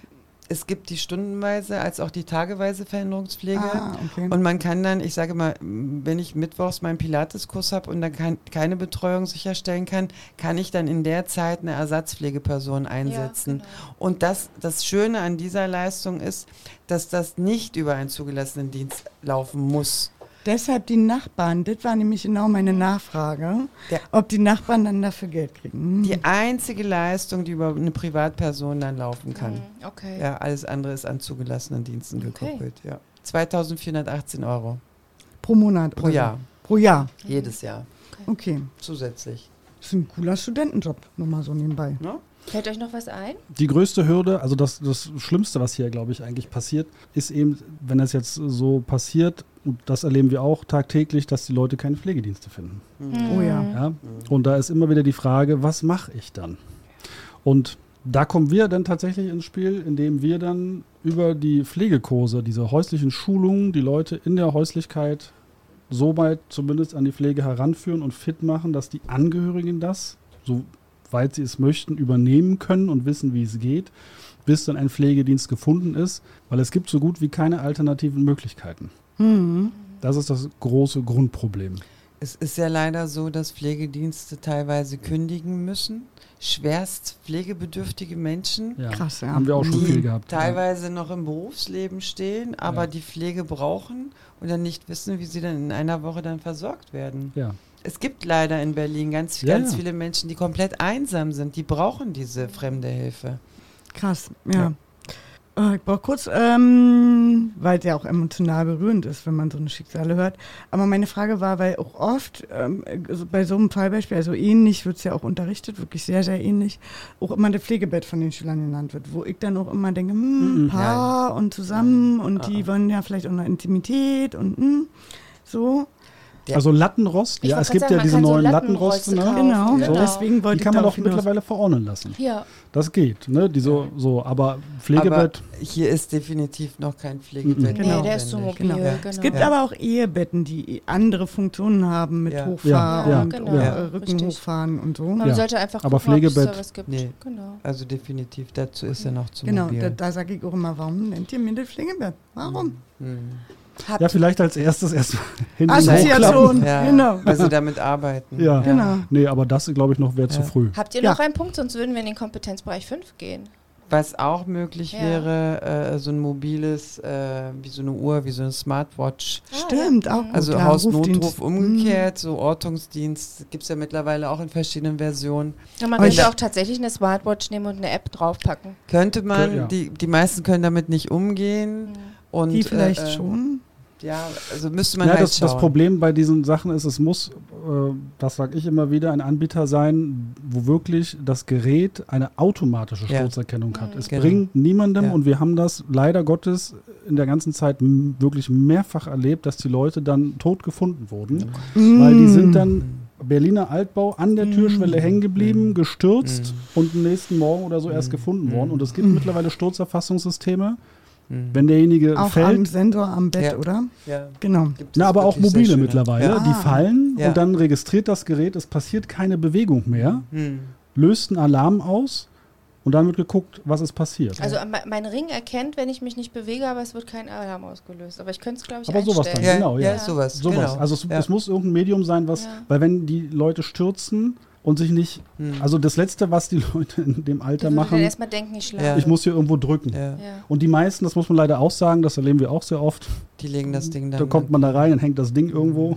Es gibt die stundenweise als auch die tageweise Verhinderungspflege. ah, okay. Und man kann dann, ich sage mal, wenn ich mittwochs meinen Pilateskurs habe und dann kein, keine Betreuung sicherstellen kann, kann ich dann in der Zeit eine Ersatzpflegeperson einsetzen. Ja, genau. Und das, das Schöne an dieser Leistung ist, dass das nicht über einen zugelassenen Dienst laufen muss. Deshalb die Nachbarn, das war nämlich genau meine Nachfrage, Ja. ob die Nachbarn dann dafür Geld kriegen. Die einzige Leistung, die über eine Privatperson dann laufen kann. Mhm, Okay. Ja, alles andere ist an zugelassenen Diensten Okay. gekoppelt. Ja. 2418 Euro Pro Monat. pro. Jahr. Pro Jahr. Jedes Jahr. Okay. Zusätzlich. Das ist ein cooler Studentenjob, nochmal so nebenbei. Ne? Fällt euch noch was ein? Die größte Hürde, also das, das Schlimmste, was hier, glaube ich, eigentlich passiert, ist eben, wenn das jetzt so passiert, und das erleben wir auch tagtäglich, dass die Leute keine Pflegedienste finden. Oh ja. Ja? Und da ist immer wieder die Frage, was mache ich dann? Und da kommen wir dann tatsächlich ins Spiel, indem wir dann über die Pflegekurse, diese häuslichen Schulungen, die Leute in der Häuslichkeit so weit zumindest an die Pflege heranführen und fit machen, dass die Angehörigen das, soweit sie es möchten, übernehmen können und wissen, wie es geht, bis dann ein Pflegedienst gefunden ist, weil es gibt so gut wie keine alternativen Möglichkeiten. Mhm. Das ist das große Grundproblem. Es ist ja leider so, dass Pflegedienste teilweise kündigen müssen. Schwerst pflegebedürftige Menschen, Ja. Krass, ja. Haben wir auch schon die viel gehabt. ja. teilweise noch im Berufsleben stehen, aber Ja. die Pflege brauchen und dann nicht wissen, wie sie dann in einer Woche dann versorgt werden. Ja. Es gibt leider in Berlin ganz, Ja, ganz ja. viele Menschen, die komplett einsam sind. Die brauchen diese fremde Hilfe. Krass, ja. Äh, Ich brauche kurz, ähm, weil es ja auch emotional berührend ist, wenn man so eine Schicksale hört. Aber meine Frage war, weil auch oft ähm, bei so einem Fallbeispiel, also ähnlich wird es ja auch unterrichtet, wirklich sehr, sehr ähnlich, auch immer das Pflegebett von den Schülern genannt wird, wo ich dann auch immer denke, hm, Mhm. Paar und zusammen und Ah, die ah. wollen ja vielleicht auch noch Intimität und hm, so. Ja. Also Lattenrost, Ich ja, es gibt sagen, ja diese kann so neuen Lattenroste ne? Genau, Genau. deswegen wollte Die kann man hinaus. mittlerweile verordnen lassen. Ja. Das geht, ne? Die so, so, aber Pflegebett, Aber hier ist definitiv noch kein Pflegebett. Genau. Nee, der ist so mobil. Genau. Genau. Es gibt Ja. aber auch Ehebetten, die andere Funktionen haben mit Ja. Hochfahr Ja, ja, und genau. äh, Ja. Rücken Richtig. hochfahren und so. Man Ja. sollte einfach Aber gucken, ob es da Pflegebett- was gibt. Nee. Genau. Also definitiv, dazu ist er noch zu Genau, mobil. da, da sage ich auch immer, warum nennt ihr mir das Pflegebett? Warum? Hm. Habt, ja, vielleicht als erstes erstmal hin Assoziation, Ja, genau. Weil sie damit arbeiten. Ja. Genau. Nee, aber das, glaube ich, noch wäre zu Ja. früh. habt ihr Ja. noch einen Punkt, sonst würden wir in den Kompetenzbereich 5 gehen. Was auch möglich Ja. wäre, äh, so ein mobiles, äh, wie so eine Uhr, wie so eine Smartwatch. Ah, Stimmt, ja. auch gut. Also ja, Hausnotruf Rufdienst. umgekehrt, so Ortungsdienst, gibt es ja mittlerweile auch in verschiedenen Versionen. Ja, man Aber könnte auch tatsächlich eine Smartwatch nehmen und eine App draufpacken. Könnte man, Ja. die, die meisten können damit nicht umgehen. Und, Die vielleicht äh, äh, schon. Ja, also müsste man Ja, halt das, schauen. das Problem bei diesen Sachen ist, es muss, äh, das sage ich immer wieder, ein Anbieter sein, wo wirklich das Gerät eine automatische Ja. Sturzerkennung hat. Es Genau. bringt niemandem, Ja. und wir haben das leider Gottes in der ganzen Zeit wirklich mehrfach erlebt, dass die Leute dann tot gefunden wurden, weil die sind dann Berliner Altbau an der Türschwelle hängen geblieben, gestürzt und am nächsten Morgen oder so erst gefunden worden. Und es gibt mittlerweile Sturzerfassungssysteme, Mhm. wenn derjenige Auch am fällt, Sensor am Bett, Ja. oder? Ja, Genau. Na, aber auch mobile mittlerweile. Ja. Die Ah. fallen Ja. und dann registriert das Gerät, es passiert keine Bewegung mehr, Hm. löst einen Alarm aus und dann wird geguckt, was ist passiert. Also me- mein Ring erkennt, wenn ich mich nicht bewege, aber es wird kein Alarm ausgelöst. Aber ich könnte es, glaube ich, Aber sowas einstellen. dann, Ja, genau, ja, ja. sowas. Sowas. Genau. Also es, ja. es muss irgendein Medium sein, was, Ja. weil wenn die Leute stürzen und sich nicht, Hm. also das Letzte, was die Leute in dem Alter machen, erstmal denken, ich schlafe. Ja. ich muss hier irgendwo drücken. ja, Ja. Und die meisten, das muss man leider auch sagen, das erleben wir auch sehr oft, die legen das Ding dann. da kommt man da rein, dann hängt das Ding irgendwo,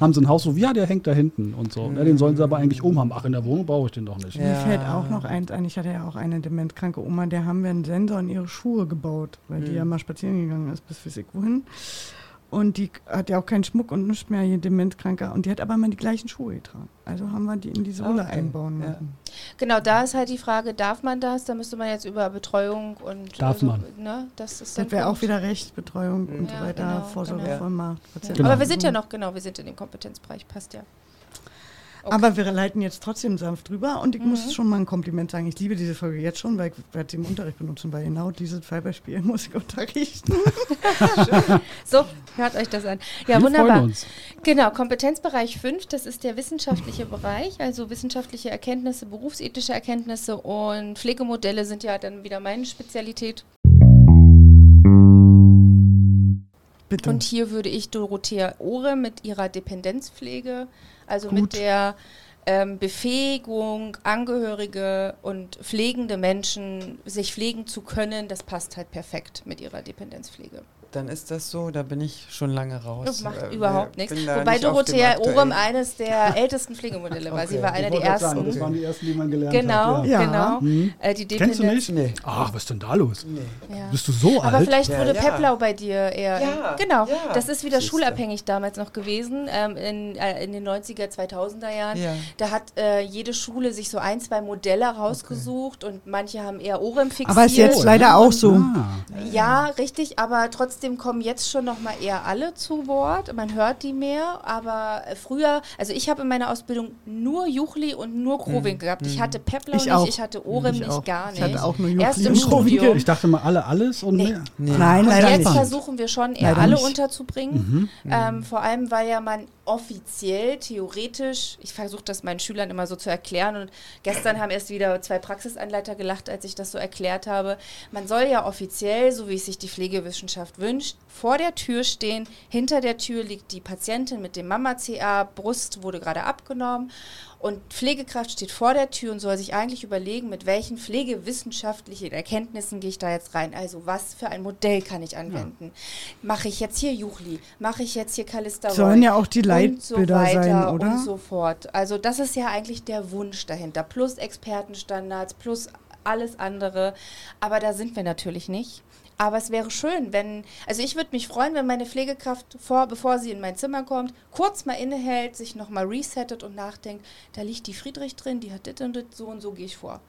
haben sie ein Haus so, ja, der hängt da hinten und so. Ja, den sollen sie aber eigentlich oben haben. Ach, in der Wohnung brauche ich den doch nicht. Ja. Mir fällt auch noch eins ein, ich hatte ja auch eine dementkranke Oma, der haben wir einen Sensor in ihre Schuhe gebaut, weil die Mhm. ja mal spazieren gegangen ist, bis weiß ich wohin. Und die hat ja auch keinen Schmuck und nichts mehr, hier dementkranker. Und die hat aber immer die gleichen Schuhe getragen. Also haben wir die in die Sohle Okay. einbauen Ja. lassen. Genau, da ist halt die Frage, darf man das? Da müsste man jetzt über Betreuung und Darf man. Ne, das ist Das wäre auch wieder Recht, Betreuung und Ja, so weiter, genau, Vorsorgevollmacht. Genau. Patienten- Aber wir sind ja noch, genau, wir sind in dem Kompetenzbereich, passt ja. Okay. Aber wir leiten jetzt trotzdem sanft drüber und ich Mhm. muss schon mal ein Kompliment sagen. Ich liebe diese Folge jetzt schon, weil ich werde sie im Unterricht benutzen, weil genau dieses Fallbeispiel muss ich unterrichten. So, hört euch das an. Ja, Wir wunderbar. Genau, Kompetenzbereich 5, das ist der wissenschaftliche Bereich, also wissenschaftliche Erkenntnisse, berufsethische Erkenntnisse und Pflegemodelle sind ja dann wieder meine Spezialität. Bitte. Und hier würde ich Dorothea Ohre mit ihrer Dependenzpflege, also Gut. mit der ähm, Befähigung, Angehörige und pflegende Menschen, sich pflegen zu können, das passt halt perfekt mit ihrer Dependenzpflege. Dann ist das so, da bin ich schon lange raus. Das macht Äh, überhaupt nichts. Wobei Dorothea Orem eines der ältesten Pflegemodelle war. Sie Okay. war einer der gerade sagen, ersten. Das waren die ersten, die man gelernt Genau, hat. Ja. genau. Mhm. Äh, die Kennst du nicht? Nee. Ach, was ist denn da los? Nee. Ja. Bist du so Aber alt? vielleicht Ja, wurde ja. Peplau bei dir eher. Ja, genau. ja. Das ist wieder Siehste. schulabhängig damals noch gewesen, ähm, in, äh, in den 90er, 2000er Jahren. Ja. Da hat äh, jede Schule sich so ein, zwei Modelle rausgesucht und manche haben eher Orem fixiert. Aber ist jetzt leider auch so. Ja, richtig, aber trotzdem kommen jetzt schon noch mal eher alle zu Wort. Man hört die mehr, aber äh, früher, also ich habe in meiner Ausbildung nur Juchli und nur Kroving gehabt. Ich hatte Peplau Ich nicht, auch. ich hatte Orem Ich nicht, auch. gar Ich nicht. hatte auch nur Erst Juchli im und Kroving. Studium. Ich dachte mal alle alles und Nee. mehr. Nee. Nein, Und leider jetzt nicht. versuchen wir schon eher Leider alle nicht. unterzubringen. Ähm, vor allem, weil ja man offiziell, theoretisch, ich versuche das meinen Schülern immer so zu erklären und gestern haben erst wieder zwei Praxisanleiter gelacht, als ich das so erklärt habe. Man soll ja offiziell, so wie es sich die Pflegewissenschaft wünscht, vor der Tür stehen. Hinter der Tür liegt die Patientin mit dem Mama-CA, Brust wurde gerade abgenommen. Und Pflegekraft steht vor der Tür und soll sich eigentlich überlegen, mit welchen pflegewissenschaftlichen Erkenntnissen gehe ich da jetzt rein. Also was für ein Modell kann ich anwenden? Mache ich jetzt hier Juchli? Mache ich jetzt hier Callista Sollen ja auch die Leitbilder und so sein, weiter oder? und so fort. Also das ist ja eigentlich der Wunsch dahinter. Plus Expertenstandards, plus alles andere. Aber da sind wir natürlich nicht. Aber es wäre schön, wenn, also ich würde mich freuen, wenn meine Pflegekraft, vor, bevor sie in mein Zimmer kommt, kurz mal innehält, sich nochmal resettet und nachdenkt, da liegt die Friedrich drin, die hat das und das, so und so gehe ich vor.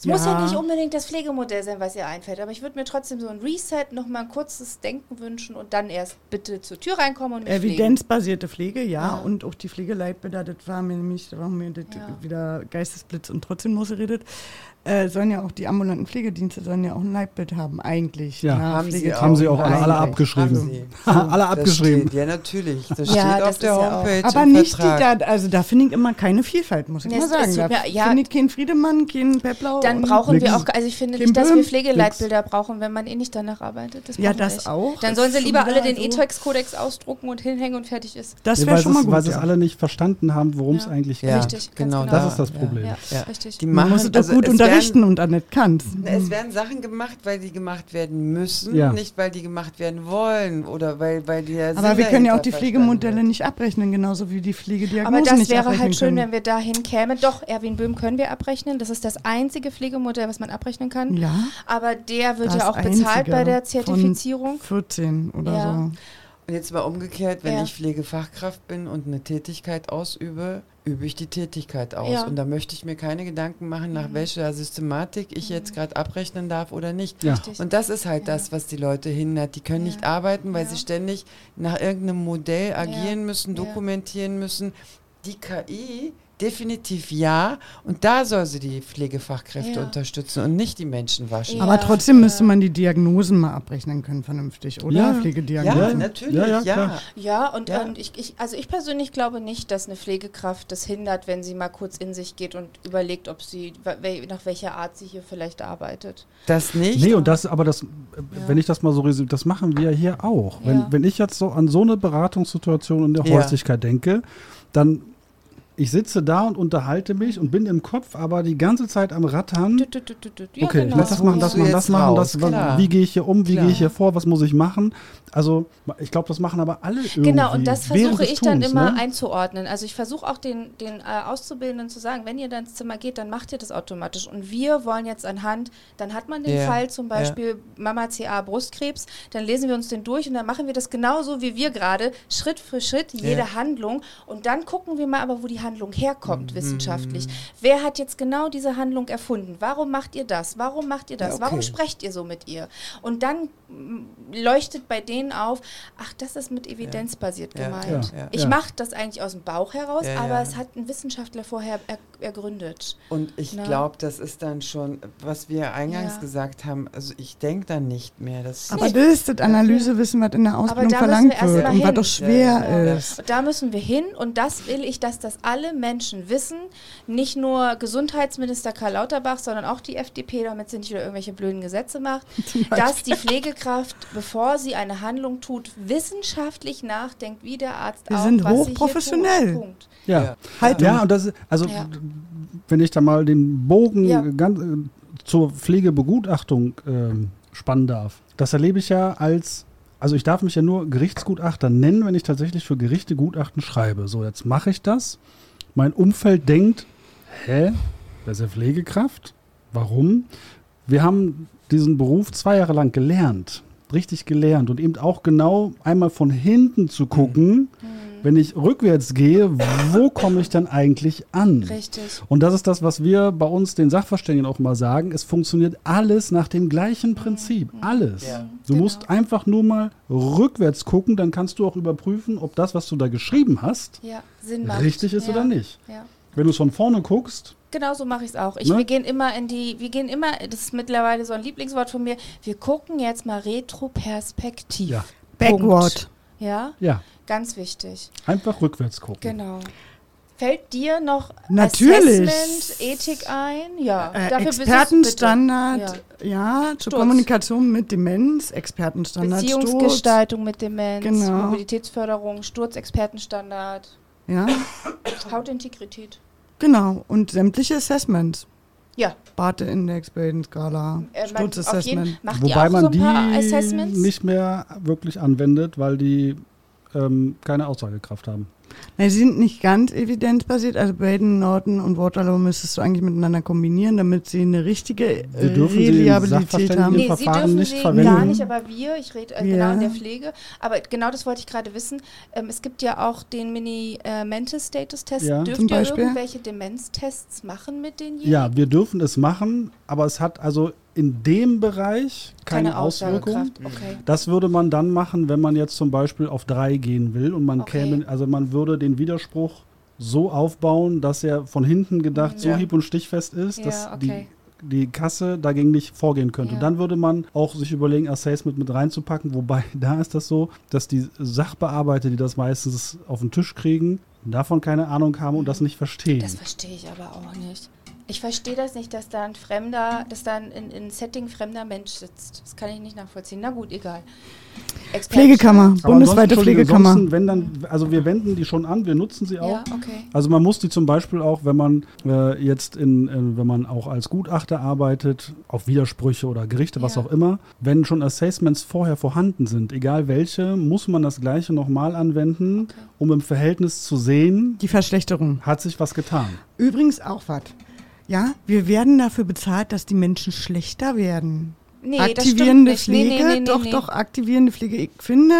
Es muss ja Ja. nicht unbedingt das Pflegemodell sein, was ihr einfällt, aber ich würde mir trotzdem so ein Reset, nochmal ein kurzes Denken wünschen und dann erst bitte zur Tür reinkommen und mich. Evidenzbasierte Pflege, ja, Ja. und auch die Pflegeleitbilder, das war mir nämlich, da war mir das Ja. wieder Geistesblitz und trotzdem losgeredet, äh, sollen ja auch die ambulanten Pflegedienste sollen ja auch ein Leitbild haben, eigentlich. Ja. nach Haben sie. Haben sie auch alle, alle abgeschrieben. Haben sie. alle Das abgeschrieben. Steht, ja, natürlich. Das Ja, steht das auf ist der ja auch- Homepage. Aber im nicht die Vertrag. da, also da finde ich immer keine Vielfalt, muss ich Nee, mal sagen. Da mir- ja. finde ich keinen Friedemann, keinen Peplau. Dann und brauchen nix. wir auch, also ich finde nicht, dass wir Pflegeleitbilder brauchen, wenn man eh nicht danach arbeitet. Das Ja, das nicht. auch. Dann Das sollen sie lieber alle den so. E-Tex-Kodex ausdrucken und hinhängen und fertig ist. Das wäre schon mal gut. weil sie es ja. alle nicht verstanden haben, worum es Ja. eigentlich Ja, geht. Richtig, genau. genau. Da, Das ist das Problem. Ja, Ja. richtig. Die machen, muss es doch also es unterrichten und nicht kannst. Werden, es werden Sachen gemacht, weil die gemacht werden müssen, Ja. nicht weil die gemacht werden wollen oder weil, weil die der Aber Sinn wir können ja auch die Pflegemodelle nicht abrechnen, genauso wie die Pflegediagnosen Aber das nicht wäre abrechnen halt schön, können. wenn wir dahin kämen. Doch, Erwin Böhm können wir abrechnen. Das ist das einzige Pflegemodell, was man abrechnen kann. Ja, Aber der wird Das ja auch bezahlt bei der von Zertifizierung. 14 oder Ja. so. Und jetzt mal umgekehrt, wenn Ja. ich Pflegefachkraft bin und eine Tätigkeit ausübe, übe ich die Tätigkeit aus. Ja. Mhm. Und da möchte ich mir keine Gedanken machen, nach welcher Systematik ich jetzt gerade abrechnen darf oder nicht. Ja. Richtig. Und das ist halt Ja. das, was die Leute hindert. Die können Ja. nicht arbeiten, weil Ja. sie ständig nach irgendeinem Modell agieren müssen, Ja. dokumentieren müssen. Die KI definitiv ja. Und da soll sie die Pflegefachkräfte Ja. unterstützen und nicht die Menschen waschen. Ja. Aber trotzdem müsste man die Diagnosen mal abrechnen können, vernünftig, oder? Ja. Ja, Pflegediagnosen. natürlich. Ja, Ja, ja, klar. Ja, und, Ja. und ich, ich, also ich persönlich glaube nicht, dass eine Pflegekraft das hindert, wenn sie mal kurz in sich geht und überlegt, ob sie, nach welcher Art sie hier vielleicht arbeitet. Das nicht. Nee, und das, aber das, äh, wenn ich das mal so resümiere, das machen wir hier auch. Wenn, Ja. wenn ich jetzt so an so eine Beratungssituation in der Ja. Häuslichkeit denke, dann ich sitze da und unterhalte mich und bin im Kopf aber die ganze Zeit am Rattern. Tüt. Ja, okay, genau. ich muss das machen, das machen, das machen, das, was, wie gehe ich hier um, wie gehe ich hier vor, was muss ich machen? Also, ich glaube, das machen aber alle irgendwie. Genau, und das versuche ich dann Tuns, immer ne? einzuordnen. Also ich versuche auch den, den äh, Auszubildenden zu sagen, wenn ihr dann ins Zimmer geht, dann macht ihr das automatisch. Und wir wollen jetzt anhand, dann hat man den Ja, Fall zum Beispiel Mama CA Brustkrebs, dann lesen wir uns den durch und dann machen wir das genauso wie wir gerade, Schritt für Schritt, jede Ja. Handlung. Und dann gucken wir mal aber, wo die Handlung herkommt, wissenschaftlich. Wer hat jetzt genau diese Handlung erfunden? Warum macht ihr das? Warum macht ihr das? Ja, okay. Warum sprecht ihr so mit ihr? Und dann mm, leuchtet bei denen auf, ach, das ist mit evidenzbasiert Ja. gemeint. Ja. Ich Ja. mache das eigentlich aus dem Bauch heraus, Ja, aber ja. es hat ein Wissenschaftler vorher er, ergründet. Und ich Na. glaube, das ist dann schon, was wir eingangs Ja. gesagt haben, also ich denke dann nicht mehr. Das Aber das ist das Analysewissen, was in der Ausbildung verlangt wir wird und was doch schwer Ja, ja. ist. Und da müssen wir hin und das will ich, dass das alle Menschen wissen. Nicht nur Gesundheitsminister Karl Lauterbach, sondern auch die FDP, damit sie nicht wieder irgendwelche blöden Gesetze macht, dass die Pflegekraft, bevor sie eine Handlung tut, wissenschaftlich nachdenkt, wie der Arzt Wir auch, sind hochprofessionell. Ja. Ja. Haltung. Ja, und das ist, also Ja. wenn ich da mal den Bogen Ja. ganz, äh, zur Pflegebegutachtung ähm, spannen darf. Das erlebe ich ja als, also ich darf mich ja nur Gerichtsgutachter nennen, wenn ich tatsächlich für Gerichte Gutachten schreibe. So, jetzt mache ich das. Mein Umfeld denkt, hä, wer ist ja Pflegekraft? Warum? Wir haben diesen Beruf zwei Jahre lang gelernt, richtig gelernt und eben auch genau einmal von hinten zu gucken, wenn ich rückwärts gehe, wo komme ich dann eigentlich an? Richtig. Und das ist das, was wir bei uns den Sachverständigen auch mal sagen. Es funktioniert alles nach dem gleichen Prinzip. Alles. Ja. Du Genau. musst einfach nur mal rückwärts gucken, dann kannst du auch überprüfen, ob das, was du da geschrieben hast, Ja, Sinn macht. richtig ist ja. oder nicht. Ja. Wenn du es von vorne guckst, Genau so mache ich es auch. Ich, Ne? Wir gehen immer in die, wir gehen immer, das ist mittlerweile so ein Lieblingswort von mir, wir gucken jetzt mal retroperspektiv. Ja. Backward. Ja, ja, ganz wichtig. einfach rückwärts gucken. Genau. Fällt dir noch Natürlich. Assessment, Ethik ein? Ja. Äh, dafür Expertenstandard, ja, zur Sturz. Kommunikation mit Demenz. Expertenstandard Sturz. Beziehungsgestaltung mit Demenz, Genau. Mobilitätsförderung, Sturz-Expertenstandard, Ja, Hautintegrität. genau. Und sämtliche Assessments. Ja. Barte-Index, Bildensskala, Äh, Sturzassessment. Wobei man so die nicht mehr wirklich anwendet, weil die ähm, keine Aussagekraft haben. Na, sie sind nicht ganz evidenzbasiert. Also Baden, Norton und Waterloo müsstest du eigentlich miteinander kombinieren, damit sie eine richtige Sie äh, dürfen sie im Reliabilität haben. Sachverständigen- Nee, sie Verfahren dürfen nicht sie verwenden. gar nicht, aber wir, ich rede äh, genau Ja. in der Pflege, aber genau das wollte ich gerade wissen. Ähm, es gibt ja auch den Mini-Mental-Status-Test. Ja. Dürft Zum ihr Beispiel? irgendwelche Demenztests machen mit denjenigen? Ja, wir dürfen es machen, aber es hat also in dem Bereich keine, Auswirkung. Aussagekraft. Okay. Das würde man dann machen, wenn man jetzt zum Beispiel auf drei gehen will und man Okay. käme, also man würde den Widerspruch so aufbauen, dass er von hinten gedacht so Ja. hieb- und stichfest ist, Ja, dass okay. die, die Kasse dagegen nicht vorgehen könnte. Ja. Dann würde man auch sich überlegen, Assessment mit reinzupacken, wobei da ist das so, dass die Sachbearbeiter, die das meistens auf den Tisch kriegen, davon keine Ahnung haben und das nicht verstehen. Das verstehe ich aber auch nicht. Ich verstehe das nicht, dass da ein fremder, dass da ein in, in Setting fremder Mensch sitzt. Das kann ich nicht nachvollziehen. Na gut, egal. Experten- Pflegekammer, bundesweite Pflegekammer. wenn dann, also wir wenden die schon an, wir nutzen sie auch. Ja, okay. Also man muss die zum Beispiel auch, wenn man äh, jetzt in, in, wenn man auch als Gutachter arbeitet, auf Widersprüche oder Gerichte, was Ja. auch immer, wenn schon Assessments vorher vorhanden sind, egal welche, muss man das gleiche nochmal anwenden, Okay. um im Verhältnis zu sehen, Die Verschlechterung. hat sich was getan. Übrigens auch was. Ja, wir werden dafür bezahlt, dass die Menschen schlechter werden. Nee, das stimmt aktivierende nicht. Pflege, nee, nee, nee, doch, nee. doch, aktivierende Pflege. Ich finde,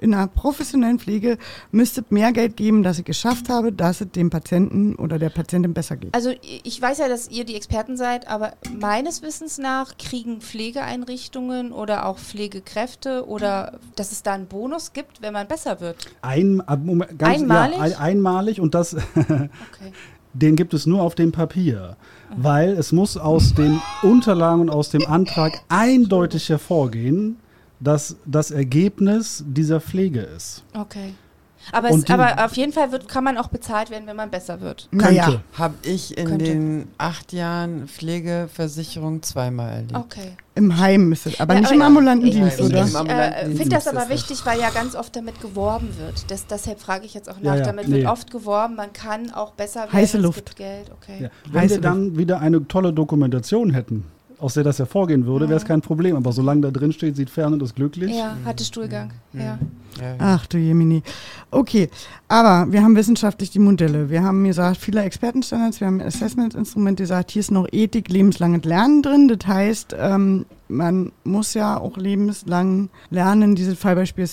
in einer professionellen Pflege müsste mehr Geld geben, dass ich geschafft habe, dass es dem Patienten oder der Patientin besser geht. Also ich weiß ja, dass ihr die Experten seid, aber meines Wissens nach kriegen Pflegeeinrichtungen oder auch Pflegekräfte oder dass es da einen Bonus gibt, wenn man besser wird. Ein, Moment, ganz, Einmalig? Ja, ein, einmalig und das, Okay. Den gibt es nur auf dem Papier. Weil es muss aus den Unterlagen und aus dem Antrag eindeutig hervorgehen, dass das Ergebnis dieser Pflege ist. Okay. Aber, es, aber auf jeden Fall wird, kann man auch bezahlt werden, wenn man besser wird. Naja. Habe ich in Könnte. den acht Jahren Pflegeversicherung zweimal erlebt. Okay. im Heim müsste es, aber Ja, nicht aber im ambulanten ich, Dienst, ich, oder? Ich äh, finde das ist aber wichtig, weil ja ganz oft damit geworben wird. Das, deshalb frage ich jetzt auch Ja, nach. ja, damit nee. wird oft geworben, man kann auch besser werden. Heiße es Luft. gibt Geld. Okay. Ja. Wenn Heiße wir dann wieder eine tolle Dokumentation hätten, aus der das hervorgehen würde, wäre es kein Problem. Aber solange da drin steht, sieht fern und ist glücklich. Ja, hatte Stuhlgang. Ja. Ja, Ach du Jemini. Okay, aber wir haben wissenschaftlich die Modelle. Wir haben gesagt, viele Expertenstandards, wir haben ein Assessment-Instrument gesagt, hier ist noch Ethik, lebenslanges Lernen drin. Das heißt, ähm, man muss ja auch lebenslang lernen. Dieses Fallbeispiel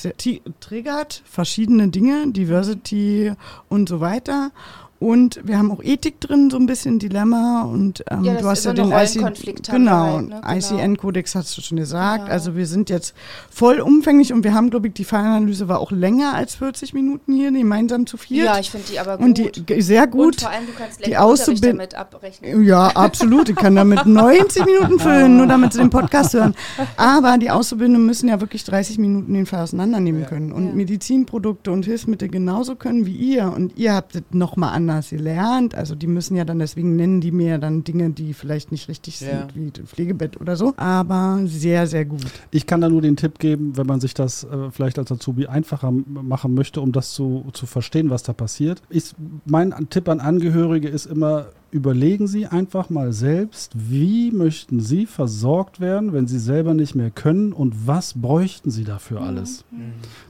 triggert verschiedene Dinge, Diversity und so weiter. Und wir haben auch Ethik drin, so ein bisschen Dilemma. Und ähm, Ja, das du hast ja den IC, Rollenkonflikt haben wir genau, halt, ne? Genau. ICN-Kodex hast du schon gesagt. Genau. Also wir sind jetzt voll umfänglich und wir haben, glaube ich, die Fallanalyse war auch länger als 40 Minuten hier, gemeinsam zu viert. Ja, ich finde die aber gut. und die sehr Und gut. vor allem, du kannst Die Auszubild- damit abrechnen. Ja, absolut. Ich kann damit 90 Minuten füllen, nur damit sie den Podcast hören. Aber die Auszubildenden müssen ja wirklich 30 Minuten den Fall auseinandernehmen können. Und Ja. Medizinprodukte und Hilfsmittel genauso können wie ihr. Und ihr habt es nochmal anders gelernt. Also die müssen ja dann, deswegen nennen die mir ja dann Dinge, die vielleicht nicht richtig sind, Ja. wie das Pflegebett oder so. Aber sehr, sehr gut. Ich kann da nur den Tipp geben, wenn man sich das äh, vielleicht als Azubi einfacher machen möchte, um das zu, zu verstehen, was da passiert. Ich, mein Tipp an Angehörige ist immer, überlegen Sie einfach mal selbst, wie möchten Sie versorgt werden, wenn Sie selber nicht mehr können und was bräuchten Sie dafür alles.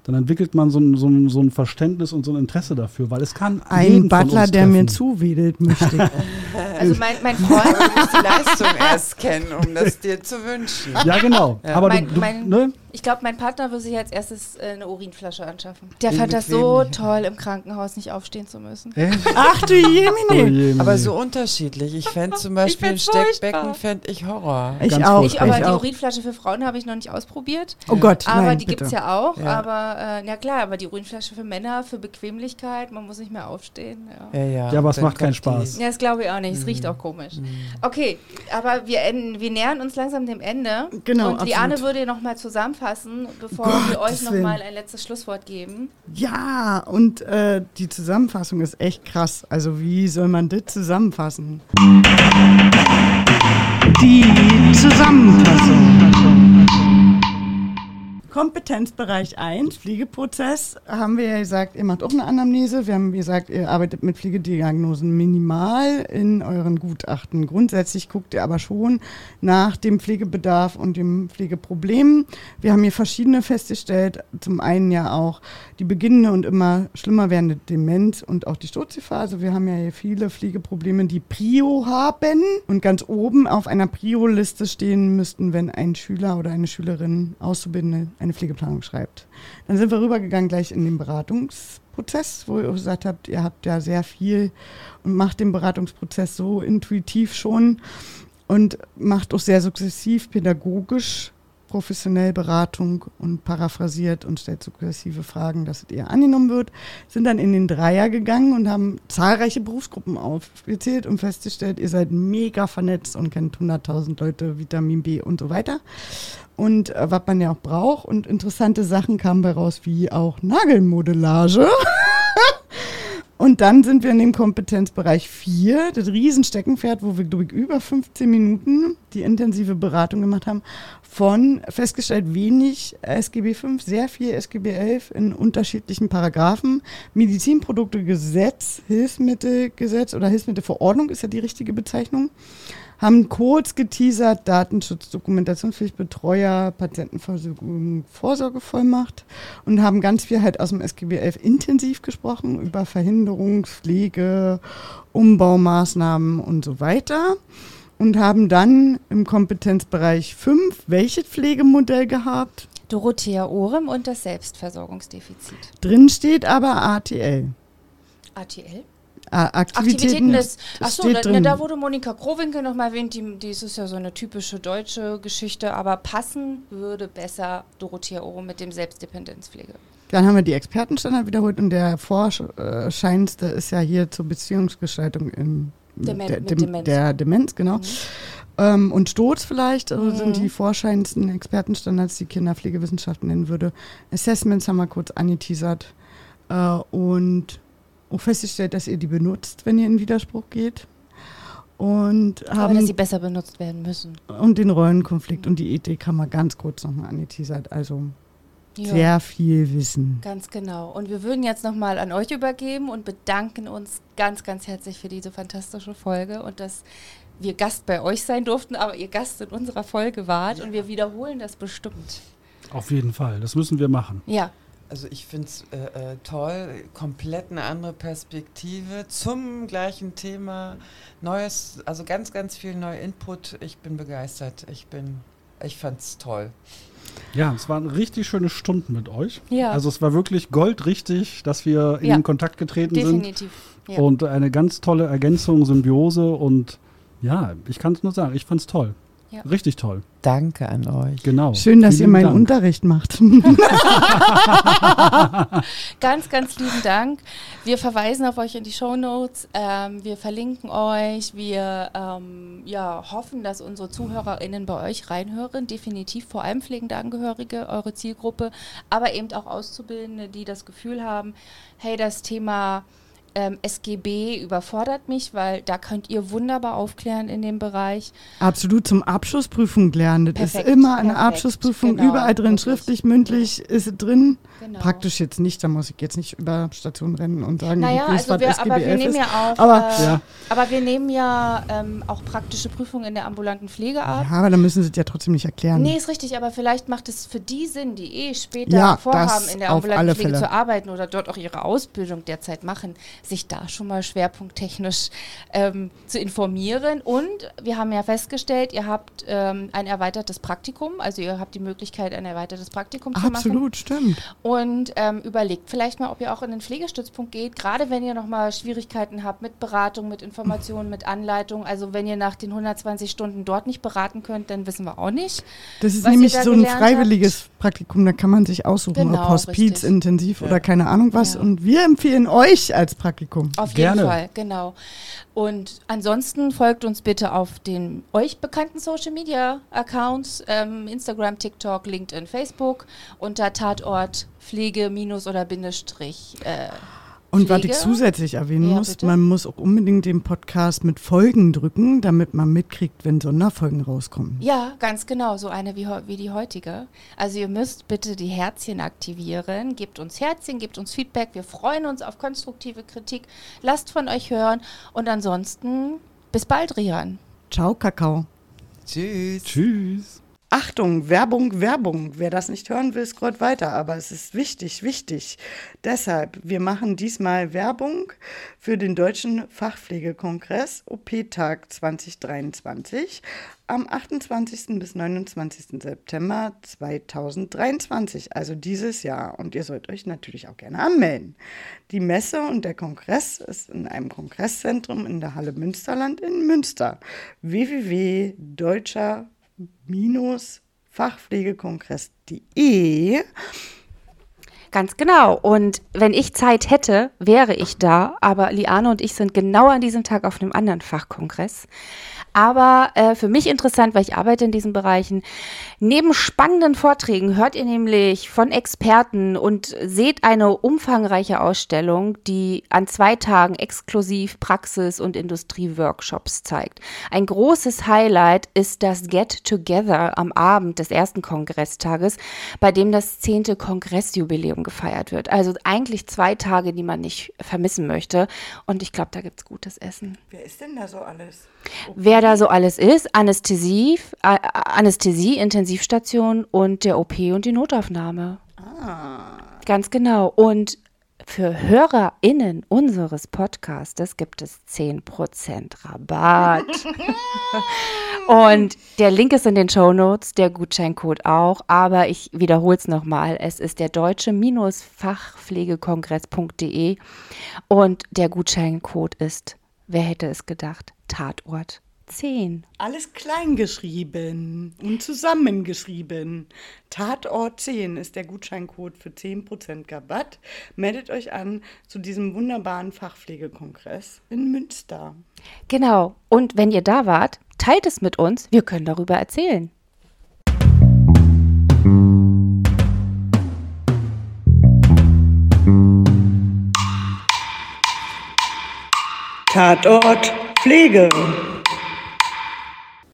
Dann entwickelt man so ein, so, ein, so ein Verständnis und so ein Interesse dafür, weil es kann Ein jeden von Butler, uns der mir zuwedelt, möchte ich. Also mein, mein Freund, Du musst die Leistung erst kennen, um das dir zu wünschen. Ja, genau. Ja. Aber Mein- du, du, mein- ne? Ich glaube, mein Partner würde sich als erstes äh, eine Urinflasche anschaffen. Der fand das so toll, im Krankenhaus nicht aufstehen zu müssen. Ach du Oh Jemini. je, Aber so unterschiedlich. Ich fände zum Beispiel ein. Steckbecken fände ich Horror. Ich Ganz auch. Ich, aber ich die auch. Urinflasche für Frauen habe ich noch nicht ausprobiert. Oh Gott, Aber nein, die gibt es ja auch. Ja. Aber, äh, ja klar, aber die Urinflasche für Männer, für Bequemlichkeit, man muss nicht mehr aufstehen. Ja, Ja, ja. Ja, aber es macht keinen Spaß. ja das glaube ich auch nicht. Es riecht auch komisch. Okay, aber wir, enden, wir nähern uns langsam dem Ende. Genau, Und Liane würde nochmal zusammenfassen, bevor Gottes wir euch nochmal ein letztes Schlusswort geben. Ja, und äh, die Zusammenfassung ist echt krass. Also wie soll man das zusammenfassen? Die Zusammenfassung. Kompetenzbereich 1, Pflegeprozess, haben wir ja gesagt, ihr macht auch eine Anamnese. Wir haben gesagt, ihr arbeitet mit Pflegediagnosen minimal in euren Gutachten. Grundsätzlich guckt ihr aber schon nach dem Pflegebedarf und dem Pflegeproblem. Wir haben hier verschiedene festgestellt. Zum einen ja auch die beginnende und immer schlimmer werdende Demenz und auch die Sturzphase. Wir haben ja hier viele Pflegeprobleme, die Prio haben und ganz oben auf einer Prio-Liste stehen müssten, wenn ein Schüler oder eine Schülerin Auszubildende eine Pflegeplanung schreibt. Dann sind wir rübergegangen gleich in den Beratungsprozess, wo ihr gesagt habt, ihr habt ja sehr viel und macht den Beratungsprozess so intuitiv schon und macht auch sehr sukzessiv pädagogisch professionell Beratung und paraphrasiert und stellt sukzessive Fragen, dass es eher angenommen wird, sind dann in den Dreier gegangen und haben zahlreiche Berufsgruppen aufgezählt und festgestellt, ihr seid mega vernetzt und kennt 100.000 Leute, Vitamin B und so weiter und äh, was man ja auch braucht. Und interessante Sachen kamen bei raus, wie auch Nagelmodellage. und dann sind wir in dem Kompetenzbereich 4, das Riesensteckenpferd, wo wir, glaube ich, über 15 Minuten die intensive Beratung gemacht haben, von festgestellt wenig SGB 5, sehr viel SGB 11 in unterschiedlichen Paragraphen. Medizinproduktegesetz, Hilfsmittelgesetz oder Hilfsmittelverordnung ist ja die richtige Bezeichnung haben kurz geteasert, Datenschutz, Dokumentationspflicht, Betreuer, Patientenversorgung, Vorsorgevollmacht und haben ganz viel halt aus dem SGB 11 intensiv gesprochen über Verhinderung, Pflege, Umbaumaßnahmen und so weiter und haben dann im Kompetenzbereich 5 welches Pflegemodell gehabt? Dorothea Orem und das Selbstversorgungsdefizit. Drin steht aber ATL. ATL? Aktivitäten, Aktivitäten des. Achso, da, ne, da wurde Monika Krowinkel nochmal erwähnt, die, die ist ja so eine typische deutsche Geschichte, aber passen würde besser Dorothea Oro mit dem Selbstdependenzpflege. Dann haben wir die Expertenstandard wiederholt und der vorscheinendste ist ja hier zur Beziehungsgestaltung im Demen der, dem, Demenz. der Demenz, genau. Mhm. Ähm, und Sturz vielleicht also Mhm. sind die vorscheinendsten Expertenstandards, die Kinderpflegewissenschaften nennen würde. Assessments haben wir kurz angeteasert äh, und auch festgestellt, dass ihr die benutzt, wenn ihr in Widerspruch geht. Und Aber haben dass sie besser benutzt werden müssen. und den Rollenkonflikt und die Ethik haben wir ganz kurz nochmal angeteasert. Also Ja. sehr viel Wissen. Ganz genau. Und wir würden jetzt nochmal an euch übergeben und bedanken uns ganz, ganz herzlich für diese fantastische Folge und dass wir Gast bei euch sein durften, aber ihr Gast in unserer Folge wart und wir wiederholen das bestimmt. Auf jeden Fall, das müssen wir machen. Ja, Also ich finde es äh, äh, toll, komplett eine andere Perspektive zum gleichen Thema, neues, also ganz, ganz viel neuer Input. Ich bin begeistert. Ich bin, ich fand's toll. Ja, es waren richtig schöne Stunden mit euch. Ja. Also es war wirklich goldrichtig, dass wir in Ja. den Kontakt getreten definitiv. sind. Ja. Und eine ganz tolle Ergänzung, Symbiose und ja, ich kann es nur sagen, ich fand es toll. Ja. Richtig toll. Danke an euch. Genau. Schön, dass ihr Vielen meinen Dank. Unterricht macht. Ganz, ganz lieben Dank. Wir verweisen auf euch in die Shownotes. Ähm, wir verlinken euch. Wir ähm, ja, hoffen, dass unsere ZuhörerInnen bei euch reinhören. Definitiv vor allem pflegende Angehörige, eure Zielgruppe, aber eben auch Auszubildende, die das Gefühl haben, hey, das Thema ähm, SGB überfordert mich, weil da könnt ihr wunderbar aufklären in dem Bereich. Absolut zum Abschlussprüfung lernen. Das Perfekt, ist immer eine perfekt, Abschlussprüfung, genau, überall drin, wirklich. schriftlich, mündlich ist es drin. Genau. Praktisch jetzt nicht, da muss ich jetzt nicht über Station rennen und sagen, Naja, weiß, also was wir, aber SGB wir 11 nehmen ist. ja auch, Aber- äh, Ja. aber wir nehmen ja ähm, auch praktische Prüfungen in der ambulanten Pflege ab. Ja, aber dann müssen sie es ja trotzdem nicht erklären. Nee, ist richtig, aber vielleicht macht es für die Sinn, die eh später Ja, vorhaben, in der ambulanten Pflege Fälle. zu arbeiten oder dort auch ihre Ausbildung derzeit machen, sich da schon mal schwerpunkttechnisch ähm, zu informieren. Und wir haben ja festgestellt, ihr habt ähm, ein erweitertes Praktikum, also ihr habt die Möglichkeit, ein erweitertes Praktikum zu machen. Absolut, stimmt. Und ähm, überlegt vielleicht mal, ob ihr auch in den Pflegestützpunkt geht, gerade wenn ihr nochmal Schwierigkeiten habt mit Beratung, mit Informationen, mit Anleitung. Also wenn ihr nach den 120 Stunden dort nicht beraten könnt, dann wissen wir auch nicht. Das ist Was nämlich ihr da so ein freiwilliges Praktikum, da kann man sich aussuchen, Genau, ob Hospiz, richtig. intensiv Ja. oder keine Ahnung was. Ja. Und wir empfehlen euch als Praktikum. Auf Gerne. jeden Fall, genau. Und ansonsten folgt uns bitte auf den euch bekannten Social Media Accounts, ähm, Instagram, TikTok, LinkedIn, Facebook unter Tatort Pflege minus oder Bindestrich. Äh, Und was ich zusätzlich erwähnen ja, muss, bitte? man muss auch unbedingt den Podcast mit Folgen drücken, damit man mitkriegt, wenn Sonderfolgen rauskommen. Ja, ganz genau, so eine wie, wie die heutige. Also ihr müsst bitte die Herzchen aktivieren, gebt uns Herzchen, gebt uns Feedback, wir freuen uns auf konstruktive Kritik, lasst von euch hören und ansonsten bis bald, Rian. Ciao, Kakao. Tschüss. Tschüss. Achtung, Werbung, Werbung. Wer das nicht hören will, scrollt weiter, aber es ist wichtig, wichtig. Deshalb, wir machen diesmal Werbung für den Deutschen Fachpflegekongress OP-Tag 2023 am 28. bis 29. September 2023, also dieses Jahr. Und ihr sollt euch natürlich auch gerne anmelden. Die Messe und der Kongress ist in einem Kongresszentrum in der Halle Münsterland in Münster. www.deutscher fachpflegekongress.de. Ganz genau. Und wenn ich Zeit hätte, wäre ich da. Aber Liane und ich sind genau an diesem Tag auf einem anderen Fachkongress. Aber äh, für mich interessant, weil ich arbeite in diesen Bereichen. Neben spannenden Vorträgen hört ihr nämlich von Experten und seht eine umfangreiche Ausstellung, die an zwei Tagen exklusiv Praxis- und Industrieworkshops zeigt. Ein großes Highlight ist das Get Together am Abend des ersten Kongresstages, bei dem das zehnte Kongressjubiläum gefeiert wird. Also eigentlich zwei Tage, die man nicht vermissen möchte. Und ich glaube, da gibt es gutes Essen. Wer ist denn da so alles? Wer da so alles ist, Anästhesie, Anästhesie, Intensivstation und der OP und die Notaufnahme. Ah. Ganz genau. Und für HörerInnen unseres Podcastes gibt es 10% Rabatt. und der Link ist in den Show Notes, der Gutscheincode auch. Aber ich wiederhole es nochmal. Es ist der deutsche-fachpflegekongress.de und der Gutscheincode ist, wer hätte es gedacht, Tatort 10. Alles klein geschrieben und zusammengeschrieben. Tatort 10 ist der Gutscheincode für 10% Rabatt. Meldet euch an zu diesem wunderbaren Fachpflegekongress in Münster. Genau. Und wenn ihr da wart, teilt es mit uns. Wir können darüber erzählen. Tatort Pflege.